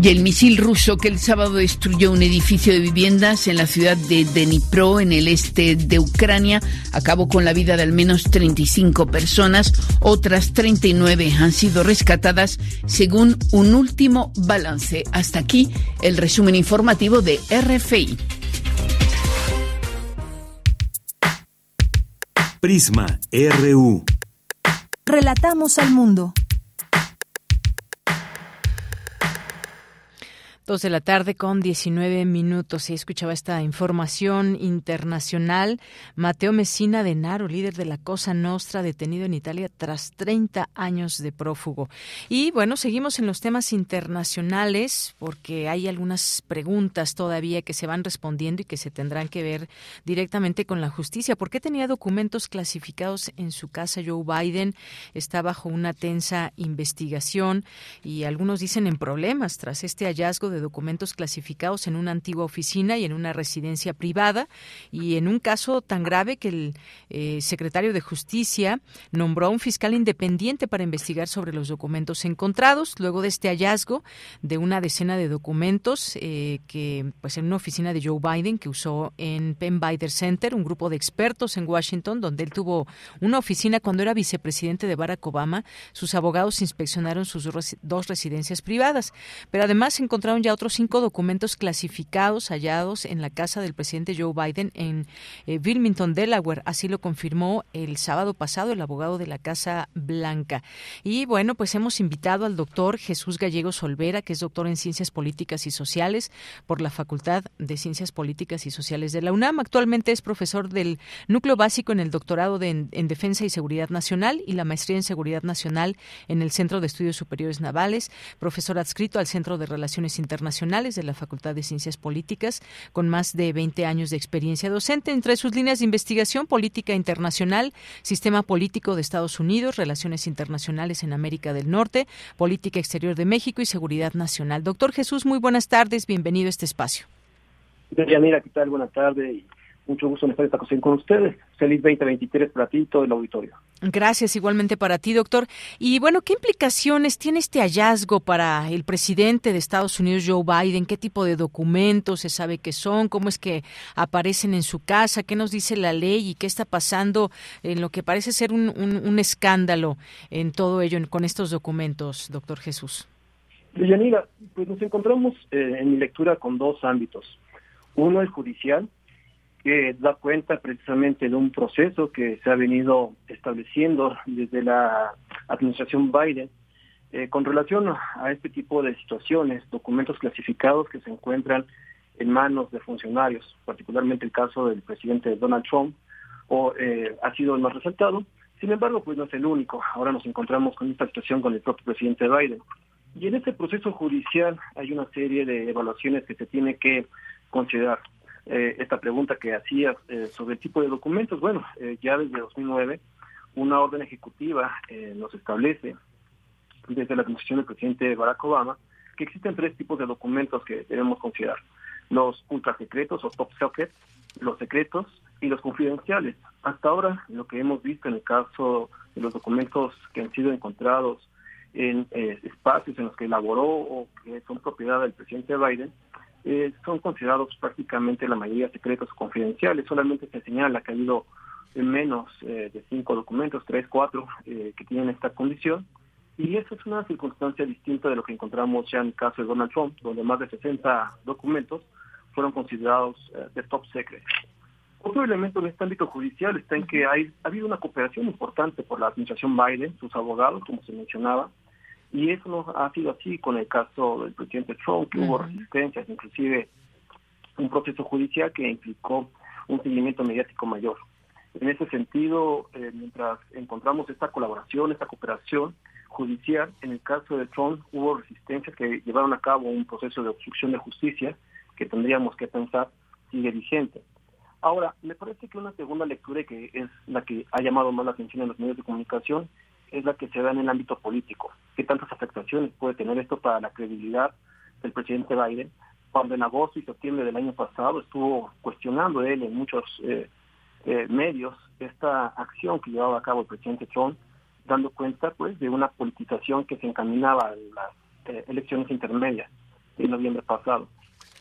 Y el misil ruso que el sábado destruyó un edificio de viviendas en la ciudad de Dnipro, en el este de Ucrania, acabó con la vida de al menos 35 personas. Otras 39 han sido rescatadas según un último balance. Hasta aquí el resumen informativo de RFI. Prisma RU. Relatamos al mundo. Dos de la tarde con 19 minutos. Y escuchaba esta información internacional. Mateo Messina Denaro, líder de la Cosa Nostra, detenido en Italia tras 30 años de prófugo. Y bueno, seguimos en los temas internacionales porque hay algunas preguntas todavía que se van respondiendo y que se tendrán que ver directamente con la justicia. ¿Por qué tenía documentos clasificados en su casa Joe Biden? Está bajo una tensa investigación y algunos dicen en problemas tras este hallazgo de documentos clasificados en una antigua oficina y en una residencia privada y en un caso tan grave que el eh, secretario de Justicia nombró a un fiscal independiente para investigar sobre los documentos encontrados. Luego de este hallazgo de una decena de documentos eh, que, pues, en una oficina de Joe Biden que usó en Penn Bider Center, un grupo de expertos en Washington, donde él tuvo una oficina cuando era vicepresidente de Barack Obama, sus abogados inspeccionaron sus dos residencias privadas. Pero además encontraron ya otros cinco documentos clasificados hallados en la casa del presidente Joe Biden en eh, Wilmington, Delaware. Así lo confirmó el sábado pasado el abogado de la Casa Blanca. Y bueno, pues hemos invitado al doctor Jesús Gallego Solvera, que es doctor en Ciencias Políticas y Sociales por la Facultad de Ciencias Políticas y Sociales de la UNAM. Actualmente es profesor del núcleo básico en el doctorado en, en Defensa y Seguridad Nacional y la maestría en Seguridad Nacional en el Centro de Estudios Superiores Navales, profesor adscrito al Centro de Relaciones Internacionales de la Facultad de Ciencias Políticas, con más de 20 años de experiencia docente entre sus líneas de investigación política internacional, sistema político de Estados Unidos, relaciones internacionales en América del Norte, política exterior de México y seguridad nacional. Doctor Jesús, muy buenas tardes, bienvenido a este espacio. Mira, ¿qué tal? Buenas tardes mucho gusto en estar esta ocasión con ustedes. Feliz 2023 para ti y todo el auditorio. Gracias igualmente para ti, doctor. Y bueno, ¿qué implicaciones tiene este hallazgo para el presidente de Estados Unidos, Joe Biden? ¿Qué tipo de documentos se sabe que son? ¿Cómo es que aparecen en su casa? ¿Qué nos dice la ley y qué está pasando en lo que parece ser un, un, escándalo en todo ello con estos documentos, doctor Jesús? Yanira, pues nos encontramos eh, en mi lectura con dos ámbitos. Uno, el judicial, que da cuenta precisamente de un proceso que se ha venido estableciendo desde la administración Biden eh, con relación a este tipo de situaciones, documentos clasificados que se encuentran en manos de funcionarios, particularmente el caso del presidente Donald Trump, o eh, ha sido el más resaltado. Sin embargo, pues no es el único. Ahora nos encontramos con esta situación con el propio presidente Biden. Y en este proceso judicial hay una serie de evaluaciones que se tiene que considerar. Eh, esta pregunta que hacías eh, sobre el tipo de documentos. Bueno, eh, ya desde 2009 una orden ejecutiva nos establece desde la administración del presidente Barack Obama que existen tres tipos de documentos que debemos considerar. Los ultrasecretos o top secret, los secretos y los confidenciales. Hasta ahora lo que hemos visto en el caso de los documentos que han sido encontrados en espacios en los que elaboró o que son propiedad del presidente Biden, eh, son considerados prácticamente la mayoría secretos o confidenciales. Solamente se señala que ha habido menos eh, de cinco documentos, tres, cuatro, eh, que tienen esta condición. Y eso es una circunstancia distinta de lo que encontramos ya en el caso de Donald Trump, donde más de 60 documentos fueron considerados de top secret. Otro elemento en este ámbito judicial está en que hay, ha habido una cooperación importante por la administración Biden, sus abogados, como se mencionaba, y eso no ha sido así con el caso del presidente Trump, que hubo resistencias, inclusive un proceso judicial que implicó un seguimiento mediático mayor. En ese sentido, eh, mientras encontramos esta colaboración, esta cooperación judicial, en el caso de Trump hubo resistencias que llevaron a cabo un proceso de obstrucción de justicia que tendríamos que pensar sigue vigente. Ahora, me parece que una segunda lectura que es la que ha llamado más la atención en los medios de comunicación es la que se da en el ámbito político. ¿Qué tantas afectaciones puede tener esto para la credibilidad del presidente Biden? Cuando en agosto y septiembre del año pasado estuvo cuestionando él en muchos eh, eh, medios esta acción que llevaba a cabo el presidente Trump, dando cuenta pues de una politización que se encaminaba a las eh, elecciones intermedias de noviembre pasado.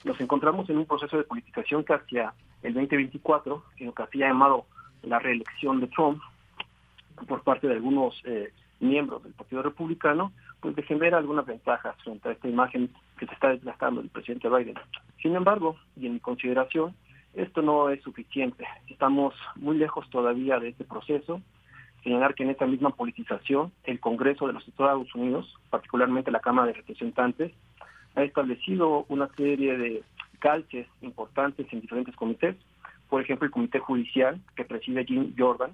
Nos encontramos en un proceso de politización que hacia el 2024, en lo que hacía llamado la reelección de Trump, por parte de algunos eh, miembros del Partido Republicano, pues de genera algunas ventajas frente a esta imagen que se está desgastando del presidente Biden. Sin embargo, y en mi consideración, esto no es suficiente. Estamos muy lejos todavía de este proceso. Señalar que en esta misma politización, el Congreso de los Estados Unidos, particularmente la Cámara de Representantes, ha establecido una serie de calces importantes en diferentes comités. Por ejemplo, el Comité Judicial, que preside Jim Jordan,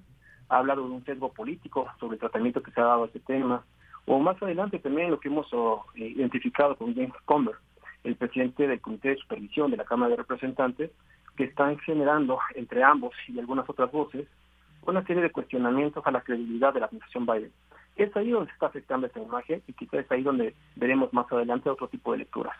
ha hablado de un sesgo político sobre el tratamiento que se ha dado a este tema, o más adelante también lo que hemos oh, eh, identificado con James Comer, el presidente del Comité de Supervisión de la Cámara de Representantes, que están generando entre ambos y algunas otras voces una serie de cuestionamientos a la credibilidad de la administración Biden. Es ahí donde se está afectando esta imagen y quizás es ahí donde veremos más adelante otro tipo de lecturas.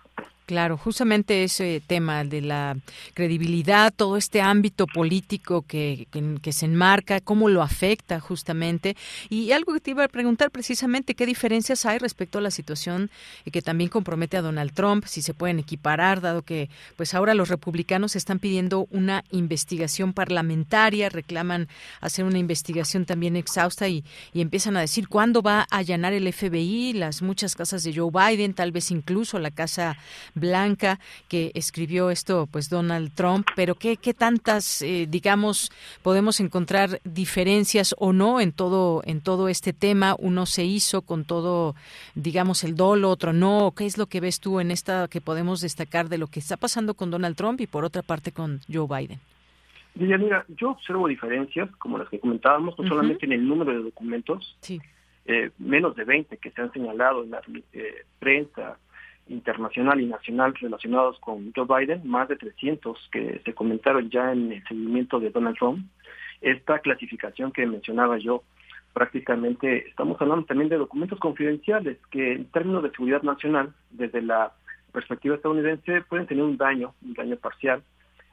Claro, justamente ese tema de la credibilidad, todo este ámbito político que, que, se enmarca, cómo lo afecta justamente. Y algo que te iba a preguntar precisamente, ¿qué diferencias hay respecto a la situación que también compromete a Donald Trump? Si se pueden equiparar, dado que pues ahora los republicanos están pidiendo una investigación parlamentaria, reclaman hacer una investigación también exhausta y, y empiezan a decir cuándo va a allanar el FBI, las muchas casas de Joe Biden, tal vez incluso la casa Blanca que escribió esto, pues Donald Trump, pero qué, qué tantas, eh, digamos, podemos encontrar diferencias o no en todo, en todo este tema. Uno se hizo con todo, digamos, el dolo, otro no. ¿Qué es lo que ves tú en esta que podemos destacar de lo que está pasando con Donald Trump y por otra parte con Joe Biden? mira, yo observo diferencias, como las que comentábamos, no solamente en el número de documentos, eh, menos de 20 que se han señalado en la eh, prensa internacional y nacional relacionados con Joe Biden, más de 300 que se comentaron ya en el seguimiento de Donald Trump. Esta clasificación que mencionaba yo, prácticamente estamos hablando también de documentos confidenciales que en términos de seguridad nacional, desde la perspectiva estadounidense, pueden tener un daño, un daño parcial,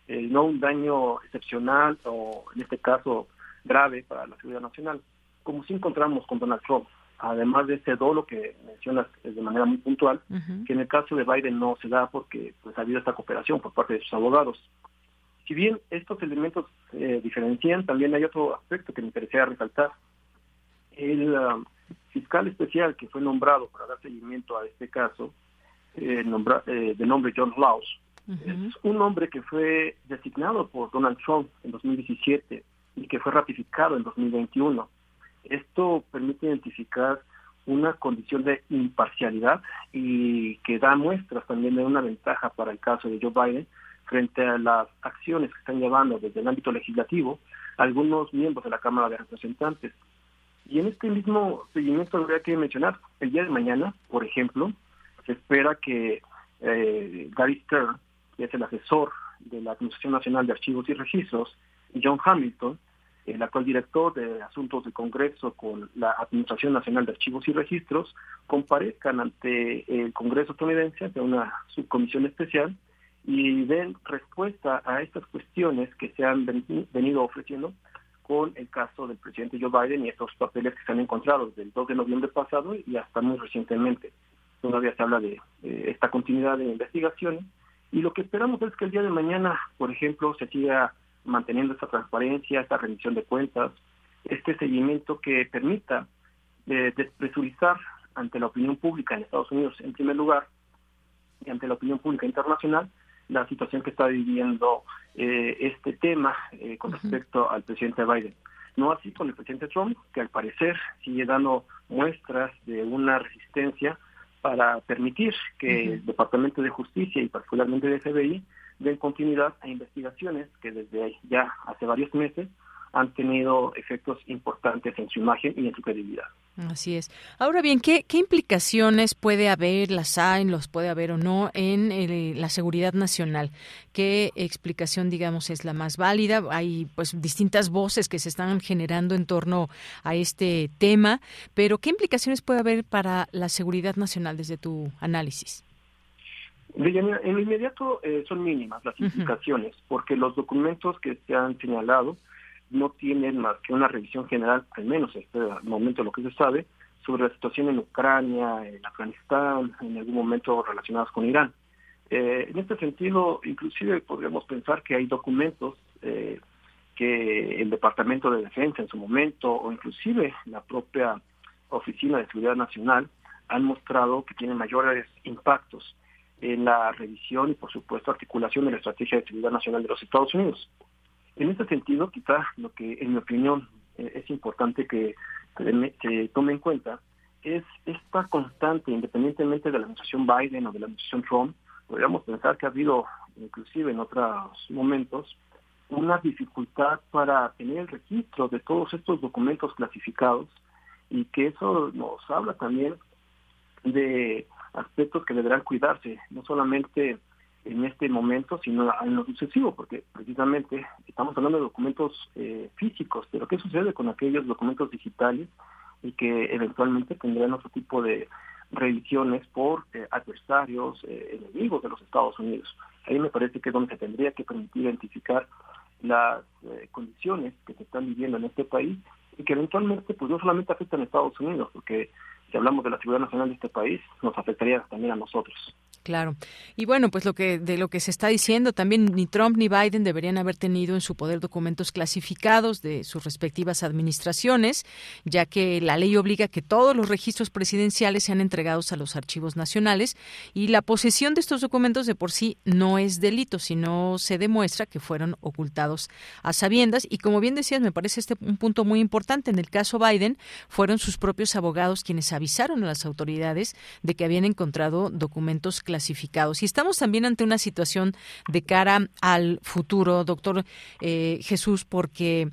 eh, no un daño excepcional o en este caso grave para la seguridad nacional, como si encontramos con Donald Trump además de ese dolo que mencionas de manera muy puntual, que en el caso de Biden no se da porque pues ha habido esta cooperación por parte de sus abogados. Si bien estos elementos eh, diferencian, también hay otro aspecto que me interesaría resaltar. El um, fiscal especial que fue nombrado para dar seguimiento a este caso, eh, eh, de nombre John Laws, es un hombre que fue designado por Donald Trump en 2017 y que fue ratificado en 2021 esto permite identificar una condición de imparcialidad y que da muestras también de una ventaja para el caso de Joe Biden frente a las acciones que están llevando desde el ámbito legislativo algunos miembros de la Cámara de Representantes. Y en este mismo seguimiento habría que mencionar, el día de mañana, por ejemplo, se espera que eh, Gary Stern, que es el asesor de la Administración Nacional de Archivos y Registros, y John Hamilton, el actual director de Asuntos de Congreso con la Administración Nacional de Archivos y Registros, comparezcan ante el Congreso estadounidense, de una subcomisión especial, y den respuesta a estas cuestiones que se han venido ofreciendo con el caso del presidente Joe Biden y estos papeles que se han encontrado desde el 2 de noviembre pasado y hasta muy recientemente. Todavía se habla de esta continuidad de investigaciones y lo que esperamos es que el día de mañana, por ejemplo, se siga manteniendo esta transparencia, esta rendición de cuentas, este seguimiento que permita eh, despresurizar ante la opinión pública en Estados Unidos, en primer lugar, y ante la opinión pública internacional, la situación que está viviendo eh, este tema eh, con respecto al presidente Biden. No así con el presidente Trump, que al parecer sigue dando muestras de una resistencia para permitir que el Departamento de Justicia y particularmente el FBI den continuidad a investigaciones que desde ya hace varios meses han tenido efectos importantes en su imagen y en su credibilidad. Así es. Ahora bien, ¿qué, qué implicaciones puede haber, las hay, los puede haber o no, en la seguridad nacional? ¿Qué explicación, digamos, es la más válida? Hay pues distintas voces que se están generando en torno a este tema, pero ¿qué implicaciones puede haber para la seguridad nacional desde tu análisis? En lo inmediato eh, son mínimas las implicaciones, porque los documentos que se han señalado no tienen más que una revisión general, al menos en este momento lo que se sabe, sobre la situación en Ucrania, en Afganistán, en algún momento relacionados con Irán. Eh, en este sentido, inclusive podríamos pensar que hay documentos eh, que el Departamento de Defensa en su momento, o inclusive la propia Oficina de Seguridad Nacional, han mostrado que tienen mayores impactos en la revisión y, por supuesto, articulación de la Estrategia de Seguridad Nacional de los Estados Unidos. En este sentido, quizá lo que, en mi opinión, eh, es importante que se tome en cuenta es esta constante, independientemente de la administración Biden o de la administración Trump, podríamos pensar que ha habido, inclusive en otros momentos, una dificultad para tener el registro de todos estos documentos clasificados y que eso nos habla también de aspectos que deberán cuidarse, no solamente en este momento, sino en lo sucesivo, porque precisamente estamos hablando de documentos eh, físicos, pero ¿qué sucede con aquellos documentos digitales y que eventualmente tendrán otro tipo de revisiones por eh, adversarios, eh, enemigos de los Estados Unidos. Ahí me parece que es donde se tendría que permitir identificar las eh, condiciones que se están viviendo en este país y que eventualmente pues no solamente afectan a Estados Unidos, porque si hablamos de la seguridad nacional de este país, nos afectaría también a nosotros. Claro. Y bueno, pues lo que de lo que se está diciendo también ni Trump ni Biden deberían haber tenido en su poder documentos clasificados de sus respectivas administraciones, ya que la ley obliga que todos los registros presidenciales sean entregados a los archivos nacionales y la posesión de estos documentos de por sí no es delito, sino se demuestra que fueron ocultados a sabiendas y como bien decías, me parece este un punto muy importante en el caso Biden fueron sus propios abogados quienes avisaron a las autoridades de que habían encontrado documentos clasificados. Y estamos también ante una situación de cara al futuro, doctor eh, Jesús, porque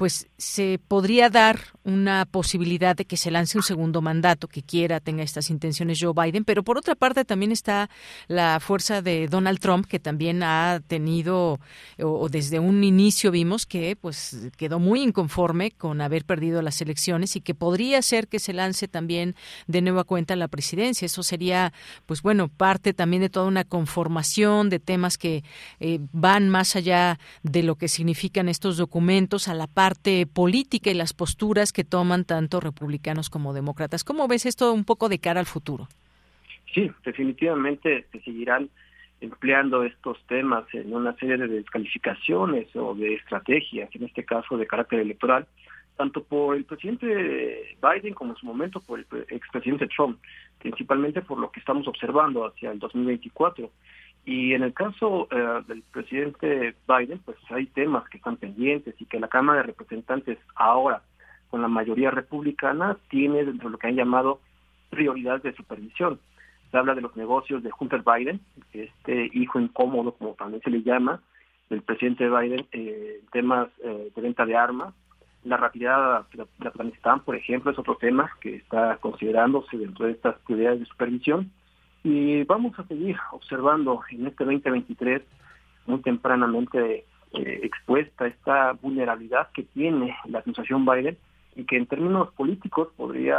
pues se podría dar una posibilidad de que se lance un segundo mandato que quiera, tenga estas intenciones Joe Biden, pero por otra parte también está la fuerza de Donald Trump, que también ha tenido, o, desde un inicio vimos que pues quedó muy inconforme con haber perdido las elecciones y que podría ser que se lance también de nueva cuenta la presidencia. Eso sería, pues bueno, parte también de toda una conformación de temas que eh, van más allá de lo que significan estos documentos a la par política y las posturas que toman tanto republicanos como demócratas. ¿Cómo ves esto un poco de cara al futuro? Sí, definitivamente se seguirán empleando estos temas en una serie de descalificaciones o de estrategias, en este caso de carácter electoral, tanto por el presidente Biden como en su momento por el expresidente Trump, principalmente por lo que estamos observando hacia el 2024. Y en el caso eh, del presidente Biden, pues hay temas que están pendientes y que la Cámara de Representantes ahora, con la mayoría republicana, tiene dentro de lo que han llamado prioridades de supervisión. Se habla de los negocios de Hunter Biden, este hijo incómodo, como también se le llama, del presidente Biden, eh, temas eh, de venta de armas. La rapidez de Afganistán, por ejemplo, es otro tema que está considerándose dentro de estas prioridades de supervisión y vamos a seguir observando en este 2023 muy tempranamente eh, expuesta esta vulnerabilidad que tiene la administración Biden y que en términos políticos podría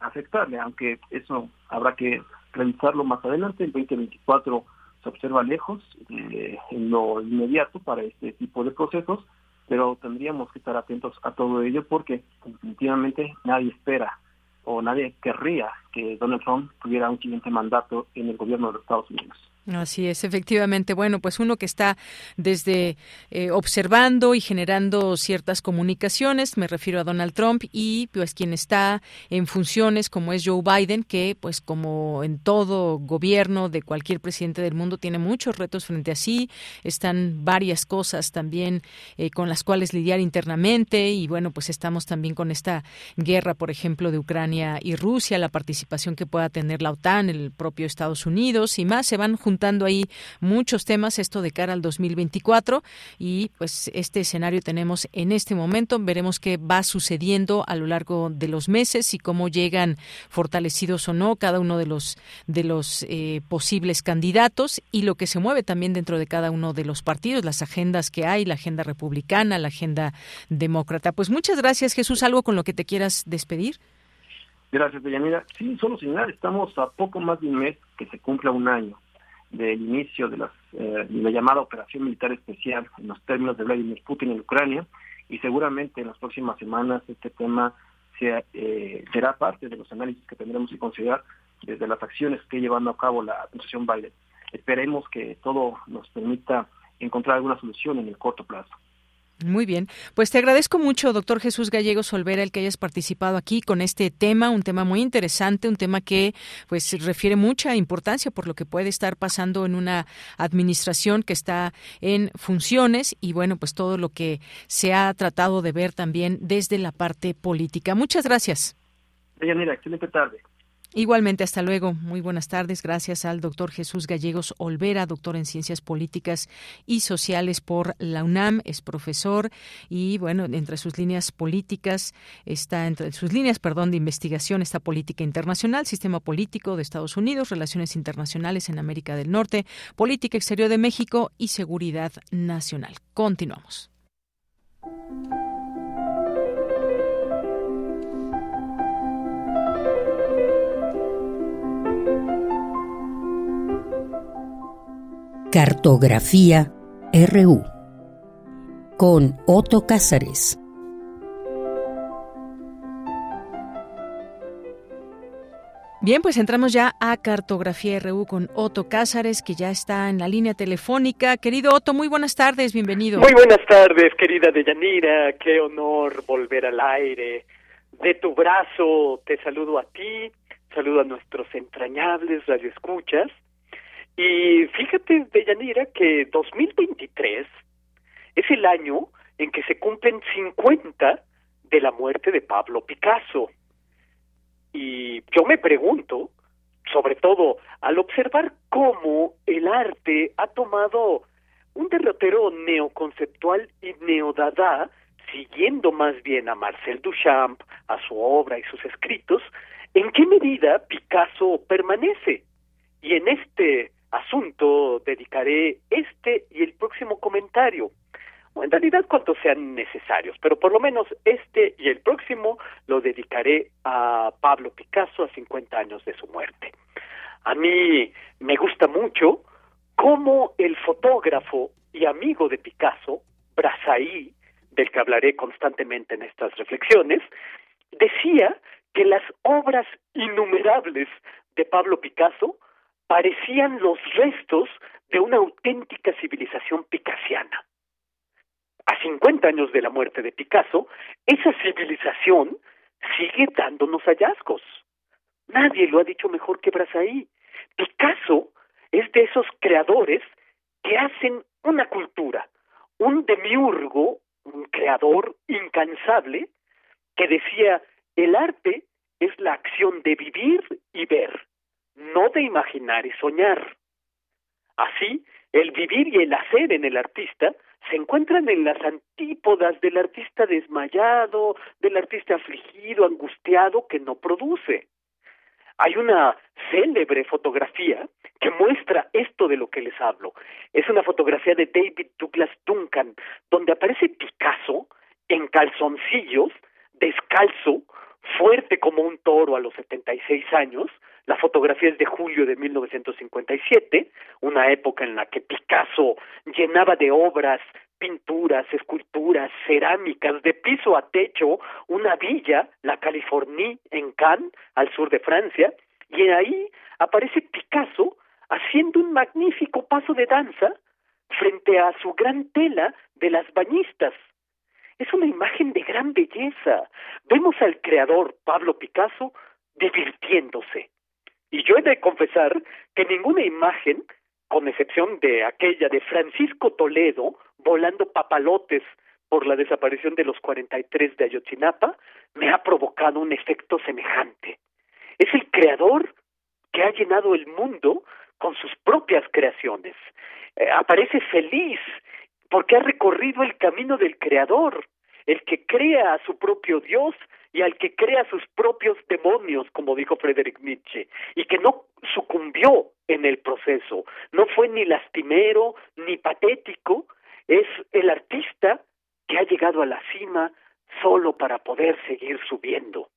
afectarle, aunque eso habrá que revisarlo más adelante. El 2024 se observa lejos en lo inmediato para este tipo de procesos, pero tendríamos que estar atentos a todo ello porque definitivamente nadie espera o nadie querría que Donald Trump tuviera un siguiente mandato en el gobierno de los Estados Unidos. Así es, efectivamente. Bueno, pues uno que está desde eh, observando y generando ciertas comunicaciones, me refiero a Donald Trump, y pues quien está en funciones como es Joe Biden, que pues como en todo gobierno de cualquier presidente del mundo tiene muchos retos frente a sí, están varias cosas también eh, con las cuales lidiar internamente y bueno, pues estamos también con esta guerra, por ejemplo, de Ucrania y Rusia, la participación que pueda tener la OTAN, el propio Estados Unidos y más se van juntando ahí muchos temas, esto de cara al 2024 y pues este escenario tenemos en este momento. Veremos qué va sucediendo a lo largo de los meses y cómo llegan fortalecidos o no cada uno de los de los eh, posibles candidatos y lo que se mueve también dentro de cada uno de los partidos, las agendas que hay, la agenda republicana, la agenda demócrata. Pues muchas gracias, Jesús. ¿Algo con lo que te quieras despedir? Gracias, Deyanira. Sí, solo señalar, estamos a poco más de un mes que se cumpla un año del inicio de, eh, la llamada operación militar especial en los términos de Vladimir Putin en Ucrania y seguramente en las próximas semanas este tema sea, eh, será parte de los análisis que tendremos que considerar desde las acciones que llevando a cabo la administración Biden. Esperemos que todo nos permita encontrar alguna solución en el corto plazo. Muy bien, pues te agradezco mucho, doctor Jesús Gallegos Olvera, el que hayas participado aquí con este tema, un tema muy interesante, un tema que pues refiere mucha importancia por lo que puede estar pasando en una administración que está en funciones y bueno, pues todo lo que se ha tratado de ver también desde la parte política. Muchas gracias. excelente tarde. Igualmente, hasta luego. Muy buenas tardes. Gracias al doctor Jesús Gallegos Olvera, doctor en Ciencias Políticas y Sociales por la UNAM, es profesor y, bueno, entre sus líneas políticas está, entre sus líneas, perdón, de investigación está política internacional, sistema político de Estados Unidos, relaciones internacionales en América del Norte, política exterior de México y seguridad nacional. Continuamos. Cartografía RU con Otto Cázares. Bien, pues entramos ya a Cartografía RU con Otto Cázares, que ya está en la línea telefónica. Querido Otto, muy buenas tardes, bienvenido. Muy buenas tardes, querida Deyanira, qué honor volver al aire. De tu brazo te saludo a ti, saludo a nuestros entrañables radioescuchas. Y fíjate, Deyanira, que 2023 es el año en que se cumplen 50 de la muerte de Pablo Picasso. Y yo me pregunto, sobre todo al observar cómo el arte ha tomado un derrotero neoconceptual y neodada, siguiendo más bien a Marcel Duchamp, a su obra y sus escritos, ¿en qué medida Picasso permanece? Y en este asunto dedicaré este y el próximo comentario en realidad cuantos sean necesarios, pero por lo menos este y el próximo lo dedicaré a Pablo Picasso a 50 años de su muerte. A mí me gusta mucho cómo el fotógrafo y amigo de Picasso, Brazaí, del que hablaré constantemente en estas reflexiones, decía que las obras innumerables de Pablo Picasso parecían los restos de una auténtica civilización picasiana a 50 años de la muerte de Picasso, esa civilización sigue dándonos hallazgos. Nadie lo ha dicho mejor que Brazaí. Picasso es de esos creadores que hacen una cultura, un demiurgo, un creador incansable, que decía, el arte es la acción de vivir y ver, no de imaginar y soñar. Así, el vivir y el hacer en el artista se encuentran en las antípodas del artista desmayado, del artista afligido, angustiado, que no produce. Hay una célebre fotografía que muestra esto de lo que les hablo. Es una fotografía de David Douglas Duncan, donde aparece Picasso en calzoncillos, descalzo, fuerte como un toro a los 76 años, la fotografía es de julio de 1957, una época en la que Picasso llenaba de obras, pinturas, esculturas, cerámicas, de piso a techo, una villa, la Californie, en Cannes, al sur de Francia, y ahí aparece Picasso haciendo un magnífico paso de danza frente a su gran tela de las bañistas. Es una imagen de gran belleza. Vemos al creador Pablo Picasso divirtiéndose, y yo he de confesar que ninguna imagen, con excepción de aquella de Francisco Toledo volando papalotes por la desaparición de los 43 de Ayotzinapa, me ha provocado un efecto semejante. Es el creador que ha llenado el mundo con sus propias creaciones. Eh, aparece feliz porque ha recorrido el camino del creador, el que crea a su propio Dios y al que crea sus propios demonios, como dijo Friedrich Nietzsche, y que no sucumbió en el proceso, no fue ni lastimero ni patético, es el artista que ha llegado a la cima solo para poder seguir subiendo.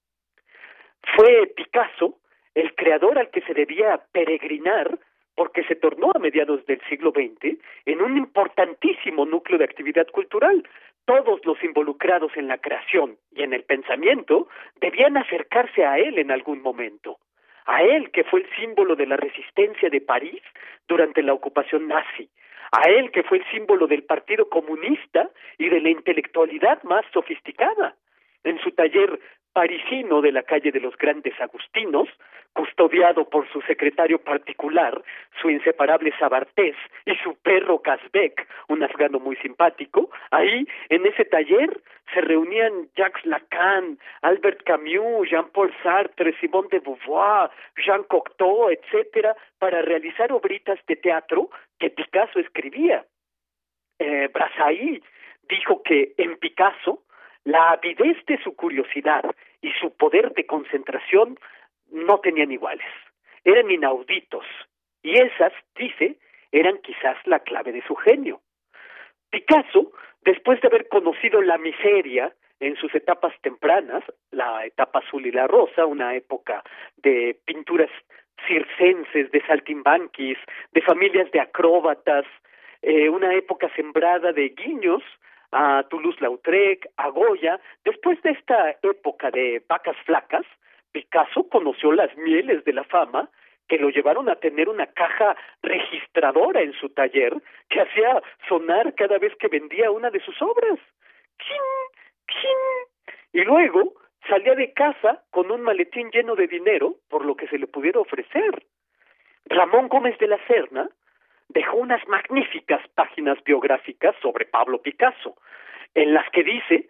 Fue Picasso el creador al que se debía peregrinar porque se tornó a mediados del siglo XX en un importantísimo núcleo de actividad cultural, todos los involucrados en la creación y en el pensamiento debían acercarse a él en algún momento, a él que fue el símbolo de la resistencia de París durante la ocupación nazi, a él que fue el símbolo del Partido Comunista y de la intelectualidad más sofisticada. En su taller parisino de la calle de los Grandes Agustinos, custodiado por su secretario particular, su inseparable Sabartés y su perro Casbeck, un afgano muy simpático, ahí, en ese taller, se reunían Jacques Lacan, Albert Camus, Jean-Paul Sartre, Simone de Beauvoir, Jean Cocteau, etcétera, para realizar obritas de teatro que Picasso escribía. Eh, Brazaí dijo que en Picasso la avidez de su curiosidad y su poder de concentración no tenían iguales, eran inauditos, y esas, dice, eran quizás la clave de su genio. Picasso, después de haber conocido la miseria en sus etapas tempranas, la etapa azul y la rosa, una época de pinturas circenses, de saltimbanquis, de familias de acróbatas, eh, una época sembrada de guiños a Toulouse-Lautrec, a Goya. Después de esta época de vacas flacas, Picasso conoció las mieles de la fama que lo llevaron a tener una caja registradora en su taller que hacía sonar cada vez que vendía una de sus obras. Y luego salía de casa con un maletín lleno de dinero por lo que se le pudiera ofrecer. Ramón Gómez de la Serna dejó unas magníficas páginas biográficas sobre Pablo Picasso, en las que dice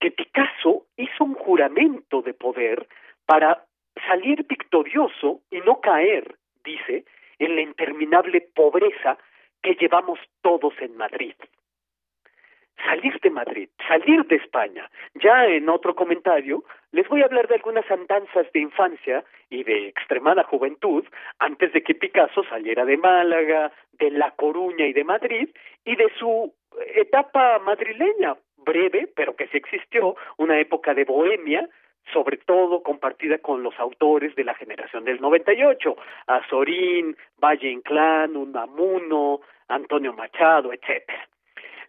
que Picasso hizo un juramento de poder para salir victorioso y no caer, dice, en la interminable pobreza que llevamos todos en Madrid. Salir de Madrid, salir de España. Ya en otro comentario les voy a hablar de algunas andanzas de infancia y de extremada juventud antes de que Picasso saliera de Málaga, de La Coruña y de Madrid y de su etapa madrileña, breve, pero que sí existió, una época de bohemia, sobre todo compartida con los autores de la generación del 98, Azorín, Valle Inclán, Unamuno, Antonio Machado, etcétera.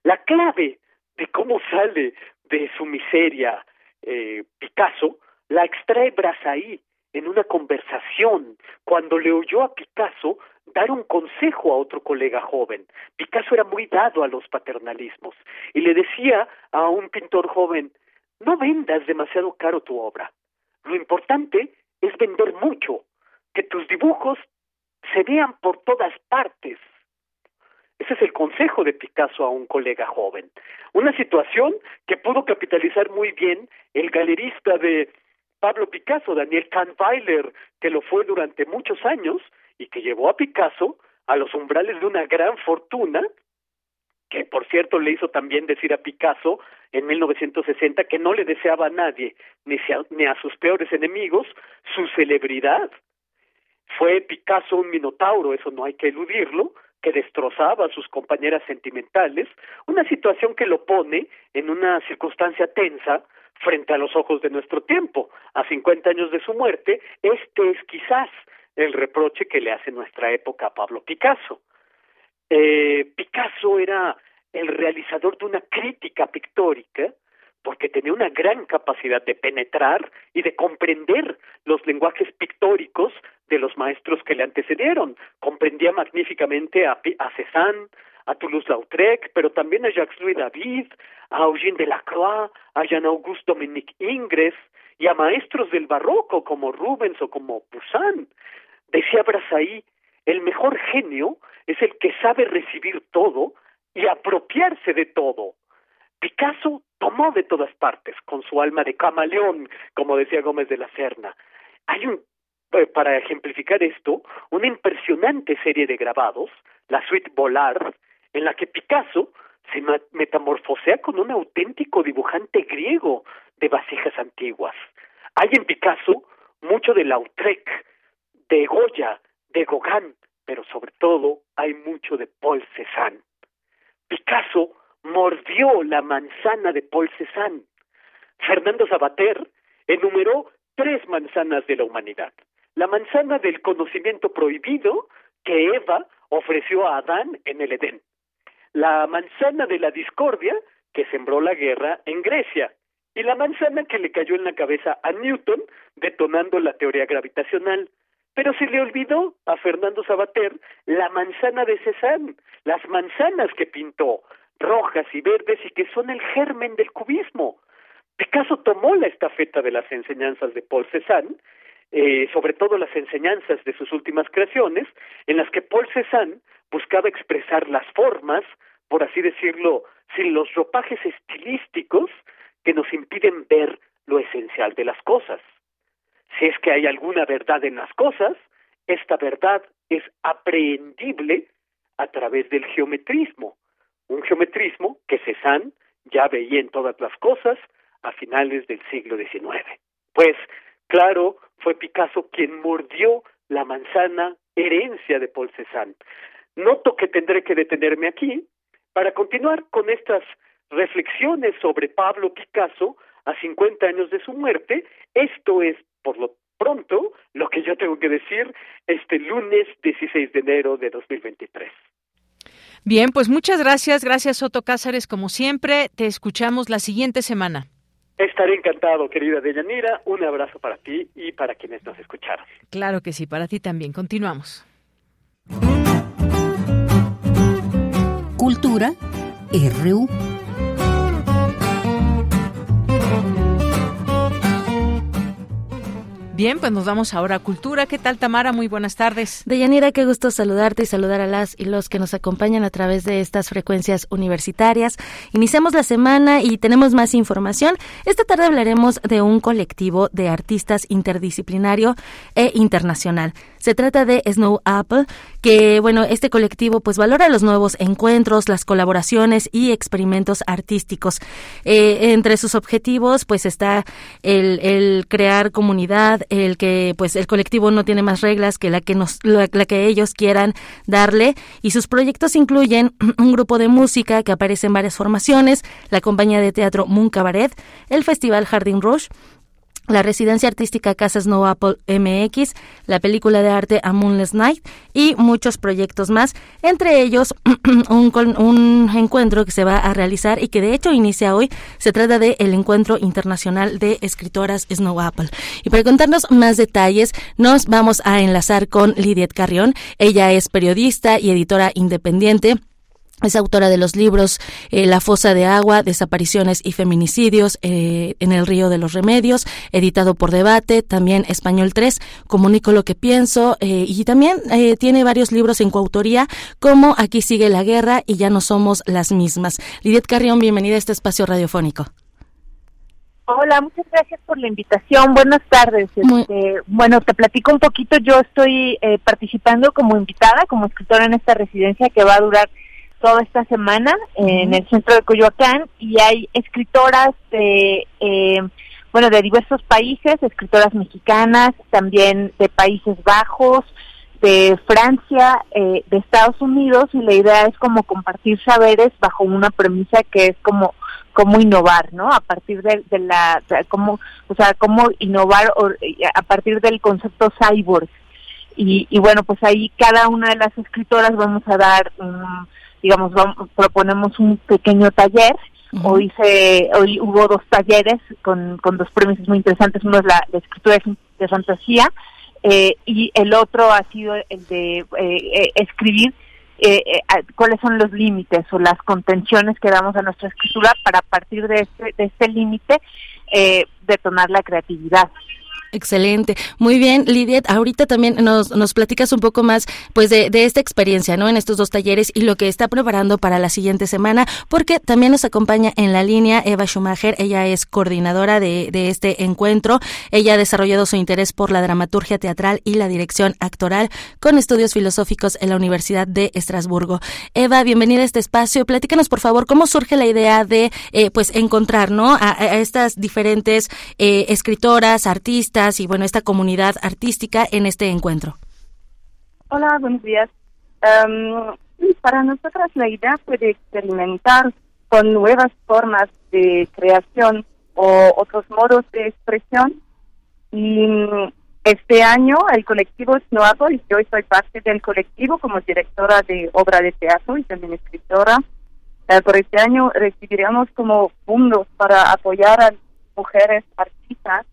La clave de cómo sale de su miseria eh, Picasso la extrae Brazaí en una conversación cuando le oyó a Picasso dar un consejo a otro colega joven. Picasso era muy dado a los paternalismos y le decía a un pintor joven, no vendas demasiado caro tu obra. Lo importante es vender mucho, que tus dibujos se vean por todas partes. Ese es el consejo de Picasso a un colega joven. Una situación que pudo capitalizar muy bien el galerista de Pablo Picasso, Daniel Kahnweiler, que lo fue durante muchos años y que llevó a Picasso a los umbrales de una gran fortuna que por cierto le hizo también decir a Picasso en 1960 que no le deseaba a nadie, ni, ni a sus peores enemigos, su celebridad. Fue Picasso un minotauro, eso no hay que eludirlo, que destrozaba a sus compañeras sentimentales, una situación que lo pone en una circunstancia tensa frente a los ojos de nuestro tiempo. A 50 años de su muerte, este es quizás el reproche que le hace nuestra época a Pablo Picasso. Eh, Picasso era el realizador de una crítica pictórica porque tenía una gran capacidad de penetrar y de comprender los lenguajes pictóricos de los maestros que le antecedieron. Comprendía magníficamente a, a Cézanne, a Toulouse-Lautrec, pero también a Jacques-Louis David, a Eugène Delacroix, a Jean-Auguste Dominique Ingres y a maestros del barroco como Rubens o como Poussin. Decía Brazaí, el mejor genio es el que sabe recibir todo y apropiarse de todo. Picasso tomó de todas partes con su alma de camaleón, como decía Gómez de la Serna. Hay un, eh, para ejemplificar esto, una impresionante serie de grabados, la suite Bollard, en la que Picasso se metamorfosea con un auténtico dibujante griego de vasijas antiguas. Hay en Picasso mucho de Lautrec, de Goya, de Gauguin, pero sobre todo hay mucho de Paul Cézanne. Picasso mordió la manzana de Paul Cézanne. Fernando Sabater enumeró tres manzanas de la humanidad. La manzana del conocimiento prohibido que Eva ofreció a Adán en el Edén. La manzana de la discordia que sembró la guerra en Grecia. Y la manzana que le cayó en la cabeza a Newton detonando la teoría gravitacional. Pero se le olvidó a Fernando Sabater la manzana de Cézanne, las manzanas que pintó, rojas y verdes y que son el germen del cubismo. Picasso tomó la estafeta de las enseñanzas de Paul Cézanne, eh, sobre todo las enseñanzas de sus últimas creaciones, en las que Paul Cézanne buscaba expresar las formas, por así decirlo, sin los ropajes estilísticos que nos impiden ver lo esencial de las cosas. Si es que hay alguna verdad en las cosas, esta verdad es aprehendible a través del geometrismo, un geometrismo que Cézanne ya veía en todas las cosas a finales del siglo XIX. Pues, claro, fue Picasso quien mordió la manzana herencia de Paul Cézanne. Noto que tendré que detenerme aquí para continuar con estas reflexiones sobre Pablo Picasso a 50 años de su muerte. Esto es, por lo pronto lo que yo tengo que decir este lunes 16 de enero de 2023. Bien, pues muchas gracias, gracias Soto Cázares, como siempre, te escuchamos la siguiente semana. Estaré encantado, querida Deyanira. Un abrazo para ti y para quienes nos escucharon. Claro que sí, para ti también. Continuamos. Cultura RU. Bien, pues nos vamos ahora a Cultura. ¿Qué tal, Tamara? Muy buenas tardes. Deyanira, qué gusto saludarte y saludar a las y los que nos acompañan a través de estas frecuencias universitarias. Iniciamos la semana y tenemos más información. Esta tarde hablaremos de un colectivo de artistas interdisciplinario e internacional. Se trata de Snow Apple, que, bueno, este colectivo pues valora los nuevos encuentros, las colaboraciones y experimentos artísticos. Eh, entre sus objetivos pues está el, el crear comunidad, el que pues el colectivo no tiene más reglas que la que nos la, que ellos quieran darle. Y sus proyectos incluyen [clears throat] un grupo de música que aparece en varias formaciones, la compañía de teatro Moon Cabaret, el festival Jardín Rouge, la residencia artística Casas No Apple MX, la película de arte A Moonless Night y muchos proyectos más, entre ellos [clears throat] un, un, encuentro que se va a realizar y que de hecho inicia hoy. Se trata de el Encuentro Internacional de Escritoras Snow Apple. Y para contarnos más detalles, nos vamos a enlazar con Lidiet Carrión. Ella es periodista y editora independiente es autora de los libros eh, La fosa de agua, Desapariciones y feminicidios eh, en el río de los remedios, editado por Debate, también Español 3, Comunico lo que pienso, eh, y también tiene varios libros en coautoría, como Aquí sigue la guerra y ya no somos las mismas. Lidiet Carrión, bienvenida a este espacio radiofónico. Hola, muchas gracias por la invitación. Buenas tardes. Este, bueno, te platico un poquito. Yo estoy participando como invitada, como escritora en esta residencia que va a durar toda esta semana en el centro de Coyoacán y hay escritoras de, eh, bueno, de diversos países, escritoras mexicanas, también de Países Bajos, de Francia, eh, de Estados Unidos y la idea es como compartir saberes bajo una premisa que es como cómo innovar, ¿no? A partir de, la, cómo, o sea, cómo innovar a partir del concepto cyborg. Y, y bueno, pues ahí cada una de las escritoras vamos a dar un digamos, vamos, proponemos un pequeño taller. Hoy se, hoy hubo dos talleres con, con dos premios muy interesantes. Uno es la, escritura de, fantasía eh, y el otro ha sido el de eh, eh, escribir cuáles son los límites o las contenciones que damos a nuestra escritura para a partir de este, de este límite detonar la creatividad. Excelente. Muy bien, Lidiet, ahorita también nos, nos platicas un poco más pues de, de, esta experiencia, ¿no? En estos dos talleres y lo que está preparando para la siguiente semana, porque también nos acompaña en la línea Eva Schumacher, ella es coordinadora de, de este encuentro, ella ha desarrollado su interés por la dramaturgia teatral y la dirección actoral con estudios filosóficos en la Universidad de Estrasburgo. Eva, bienvenida a este espacio, platícanos por favor cómo surge la idea de eh, pues encontrar, ¿no? A, a estas diferentes eh, escritoras, artistas, y bueno, esta comunidad artística en este encuentro. Hola, buenos días. Em, para nosotras la idea fue de experimentar con nuevas formas de creación o otros modos de expresión. Y este año el colectivo Snow y yo soy parte del colectivo como directora de obra de teatro y también escritora. Eh, por este año recibiremos como fondos para apoyar a mujeres artistas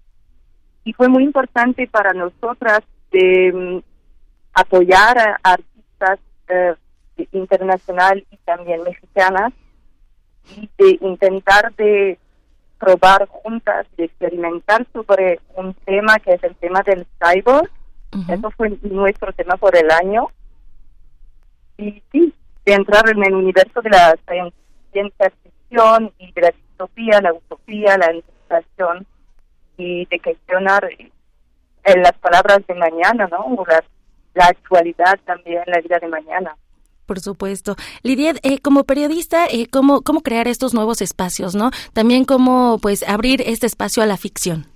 y fue muy importante para nosotras de mm, apoyar a artistas eh, internacional y también mexicanas y de intentar de probar juntas, de experimentar sobre un tema que es el tema del cyborg. Eso fue nuestro tema por el año. Y sí, de entrar en el universo de la ciencia ficción y de la distopía, la utopía, la interpretación y de gestionar en las palabras de mañana, ¿no? La, actualidad también, la vida de mañana. Por supuesto. Lidia, eh, como periodista, eh, ¿cómo, ¿cómo crear estos nuevos espacios, no? También cómo, pues, abrir este espacio a la ficción.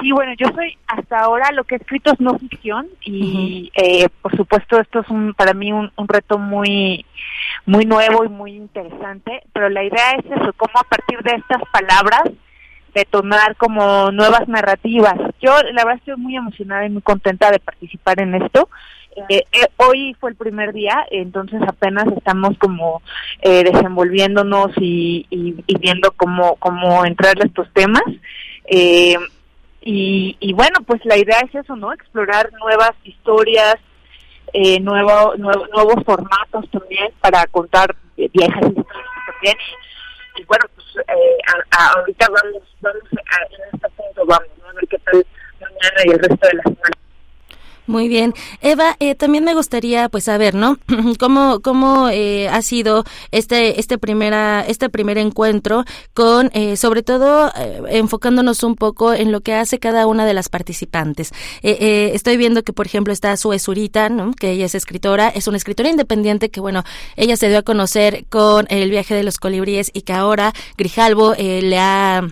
Sí, bueno, yo soy hasta ahora lo que he escrito es no ficción y eh, por supuesto esto es un, para mí un, un, reto muy muy nuevo y muy interesante, pero la idea es eso, cómo a partir de estas palabras detonar como nuevas narrativas. Yo la verdad estoy muy emocionada y muy contenta de participar en esto. Eh, eh, hoy fue el primer día, entonces apenas estamos como eh, desenvolviéndonos y, y, viendo cómo, cómo entrarle a estos temas. Eh, y, y bueno, pues la idea es eso, ¿no? Explorar nuevas historias, eh, nuevo, nuevos formatos también para contar viejas historias también. Y, bueno, pues eh, ahorita vamos, vamos a, en este punto, vamos a ver qué tal mañana y el resto de la semana. Muy bien. Eva, eh, también me gustaría pues saber, ¿no? [clears throat] ¿Cómo, cómo eh, ha sido este, este, primera, este primer encuentro con, eh, sobre todo, enfocándonos un poco en lo que hace cada una de las participantes? estoy viendo que, por ejemplo, está Sue Zurita, ¿no? Que ella es escritora, es una escritora independiente que, bueno, ella se dio a conocer con El viaje de los colibríes y que ahora Grijalvo le ha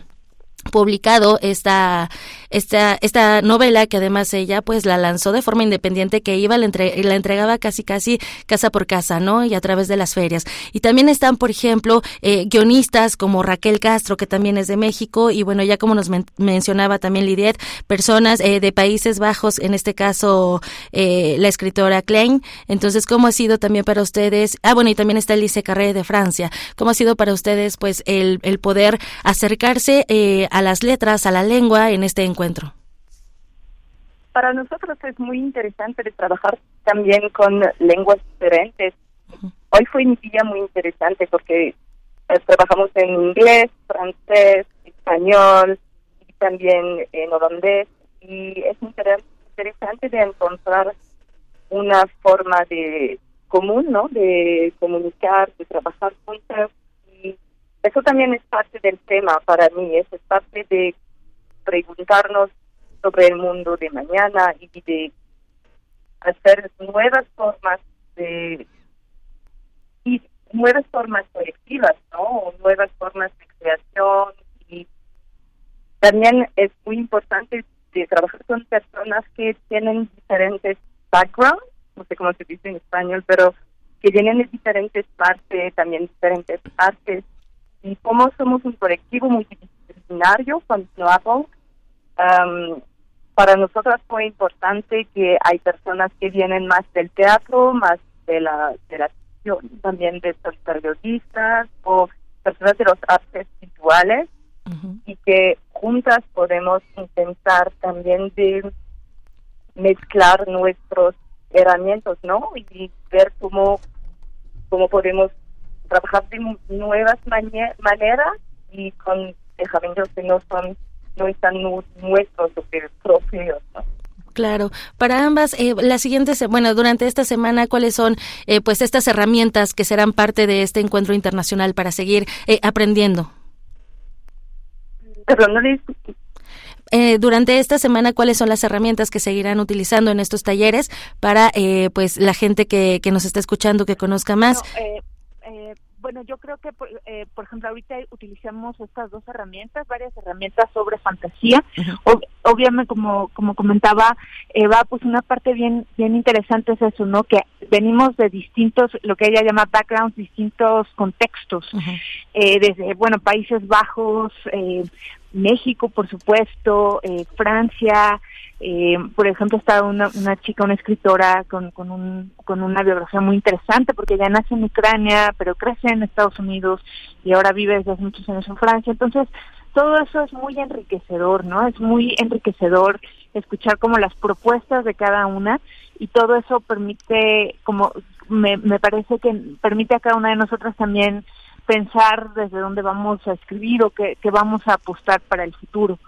publicado esta esta, esta novela que además ella pues la lanzó de forma independiente que iba, la, entre, la entregaba casi casi casa por casa, ¿no? Y a través de las ferias. Y también están, por ejemplo, eh, guionistas como Raquel Castro, que también es de México, y bueno, ya como nos mencionaba también Lidiet, personas eh, de Países Bajos, en este caso eh, la escritora Klein. Entonces, ¿cómo ha sido también para ustedes? Ah, bueno, y también está Elise Carré de Francia. ¿Cómo ha sido para ustedes pues el, el poder acercarse a las letras, a la lengua en este encuentro? Encuentro? Para nosotros es muy interesante de trabajar también con lenguas diferentes. Hoy fue un día muy interesante porque eh, trabajamos en inglés, francés, español y también en holandés y es interesante de encontrar una forma de común, ¿no? De comunicar, de trabajar juntos y eso también es parte del tema para mí, eso es parte de preguntarnos sobre el mundo de mañana y de hacer nuevas formas de y nuevas formas colectivas, ¿no? nuevas formas de creación y también es muy importante de trabajar con personas que tienen diferentes backgrounds, no sé cómo se dice en español, pero que tienen diferentes partes, también diferentes artes y como somos un colectivo multidisciplinario con Apple para nosotras fue importante que hay personas que vienen más del teatro, más de la, de la también de los periodistas o personas de los artes visuales y que juntas podemos intentar también de mezclar nuestros herramientas, ¿no? Y ver cómo, cómo podemos trabajar de nuevas maneras y con herramientas que no son no están nuestros propios, Claro, para ambas, eh, la siguiente, bueno, durante esta semana, ¿cuáles son, eh, pues, estas herramientas que serán parte de este encuentro internacional para seguir eh, aprendiendo? Eh, durante esta semana, ¿cuáles son las herramientas que seguirán utilizando en estos talleres para, eh, pues, la gente que, que nos está escuchando que conozca más? Bueno, yo creo que, eh, por ejemplo, ahorita utilizamos estas dos herramientas, varias herramientas sobre fantasía. obviamente, como como comentaba Eva, pues una parte bien bien interesante es eso, ¿no? Que venimos de distintos, lo que ella llama backgrounds, distintos contextos, eh, desde, bueno, Países Bajos, eh, México, por supuesto, eh, Francia, eh, por ejemplo, está una, una chica, una escritora con, con, un, con una biografía muy interesante porque ella nace en Ucrania, pero crece en Estados Unidos y ahora vive desde hace muchos años en Francia. Entonces, todo eso es muy enriquecedor, ¿no? Es muy enriquecedor escuchar como las propuestas de cada una y todo eso permite, como me, me parece que permite a cada una de nosotras también pensar desde dónde vamos a escribir o qué, qué vamos a apostar para el futuro.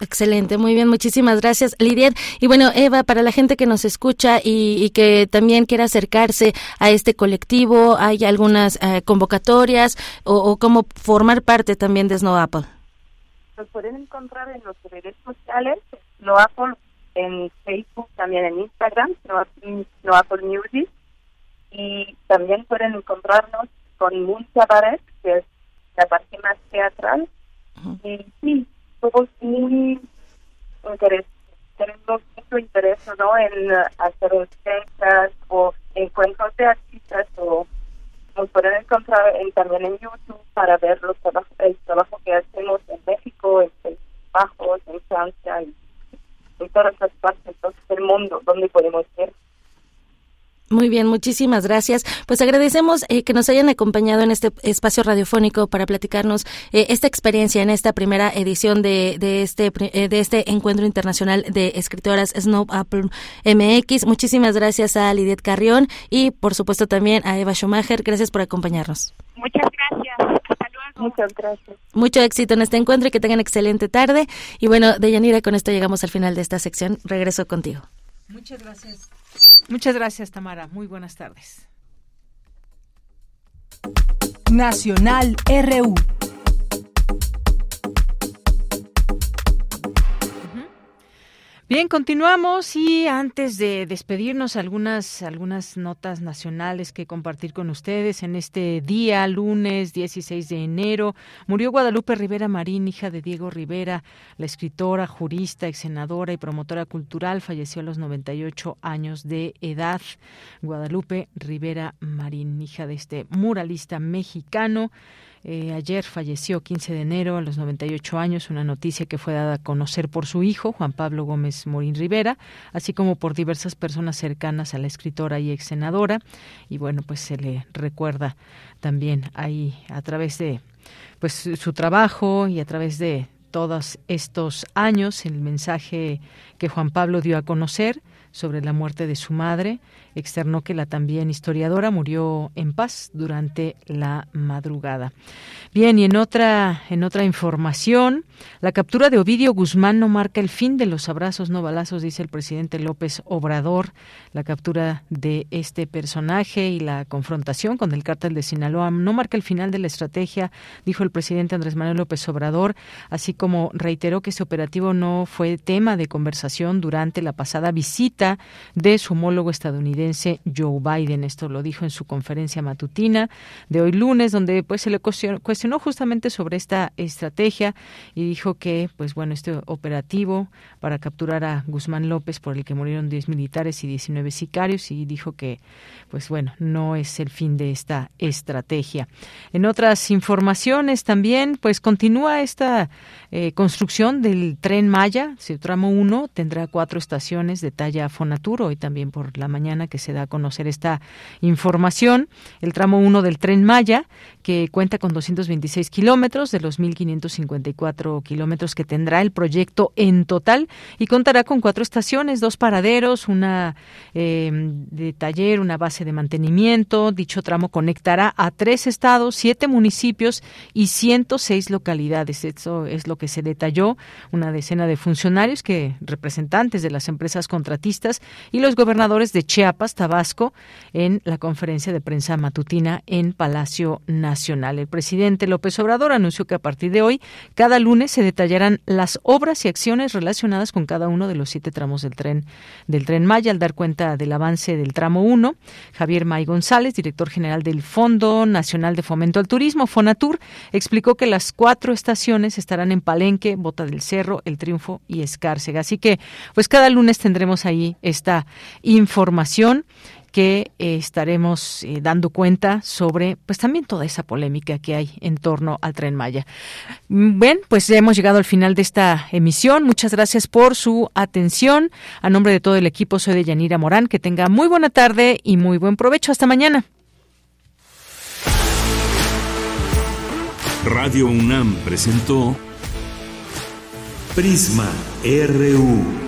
Excelente, muy bien, muchísimas gracias, Lidia. Y bueno, Eva, para la gente que nos escucha y, que también quiera acercarse a este colectivo, ¿hay algunas eh, convocatorias o, cómo formar parte también de Snow Apple? Nos pueden encontrar en los redes sociales, Snow Apple en Facebook, también en Instagram, Snow Apple Music, y también pueden encontrarnos con Mucha Baret, que es la parte más teatral. Y sí, somos muy interés, tenemos mucho interés ¿no? en hacer encuestas o encuentros de artistas o nos pueden encontrar en, también en YouTube para ver los el trabajo que hacemos en México en Países Bajos, en Francia, y en todas las partes del mundo donde podemos ver. Muy bien, muchísimas gracias. Pues agradecemos eh, que nos hayan acompañado en este espacio radiofónico para platicarnos eh, esta experiencia en esta primera edición de, de este eh, de este encuentro internacional de escritoras Snow Apple MX. Muchísimas gracias a Lidiet Carrión y por supuesto también a Eva Schumacher. Gracias por acompañarnos. Muchas gracias. Muchas gracias. Mucho éxito en este encuentro y que tengan excelente tarde. Y bueno, Deyanira, con esto llegamos al final de esta sección. Regreso contigo. Muchas gracias. Muchas gracias, Tamara. Muy buenas tardes. Nacional RU. Bien, continuamos y antes de despedirnos algunas algunas notas nacionales que compartir con ustedes en este día lunes 16 de enero murió Guadalupe Rivera Marín, hija de Diego Rivera, la escritora, jurista, ex senadora y promotora cultural, falleció a los 98 años de edad. Guadalupe Rivera Marín, hija de este muralista mexicano. Eh, ayer falleció 15 de enero a los 98 años, una noticia que fue dada a conocer por su hijo, Juan Pablo Gómez Morín Rivera, así como por diversas personas cercanas a la escritora y ex senadora. Y bueno, pues se le recuerda también ahí a través de pues su trabajo y a través de todos estos años el mensaje que Juan Pablo dio a conocer sobre la muerte de su madre externó que la también historiadora murió en paz durante la madrugada. Bien, y en otra, en otra información, la captura de Ovidio Guzmán no marca el fin de los abrazos no balazos, dice el presidente López Obrador. La captura de este personaje y la confrontación con el cártel de Sinaloa no marca el final de la estrategia, dijo el presidente Andrés Manuel López Obrador, así como reiteró que ese operativo no fue tema de conversación durante la pasada visita de su homólogo estadounidense Joe Biden. Esto lo dijo en su conferencia matutina de hoy lunes, donde pues se le cuestionó, justamente sobre esta estrategia y dijo que, pues bueno, este operativo para capturar a Guzmán López, por el que murieron 10 militares y 19 sicarios, y dijo que, pues bueno, no es el fin de esta estrategia. En otras informaciones también, pues continúa esta eh, construcción del tren Maya, su tramo 1 tendrá cuatro estaciones de talla Fonaturo, y también por la mañana que se da a conocer esta información. El tramo 1 del tren Maya, que cuenta con 226 kilómetros de los 1.554 kilómetros que tendrá el proyecto en total y contará con cuatro estaciones, dos paraderos, una eh, de taller, una base de mantenimiento. Dicho tramo conectará a tres estados, siete municipios y 106 localidades. Eso es lo que se detalló. Una decena de funcionarios que representantes de las empresas contratistas y los gobernadores de Chiapas, Tabasco, en la conferencia de prensa matutina en Palacio Nacional. El presidente López Obrador anunció que a partir de hoy, cada lunes se detallarán las obras y acciones relacionadas con cada uno de los siete tramos del tren del tren Maya al dar cuenta del avance del tramo 1. Javier May González, director general del Fondo Nacional de Fomento al Turismo, Fonatur, explicó que las cuatro estaciones estarán en Palenque, Bota del Cerro, El Triunfo y Escárcega. Así que, pues cada lunes tendremos ahí esta información que eh, estaremos eh, dando cuenta sobre pues también toda esa polémica que hay en torno al tren Maya. Mm, bien, pues hemos llegado al final de esta emisión. Muchas gracias por su atención. A nombre de todo el equipo soy de Yanira Morán. Que tenga muy buena tarde y muy buen provecho. Hasta mañana. Radio UNAM presentó Prisma RU.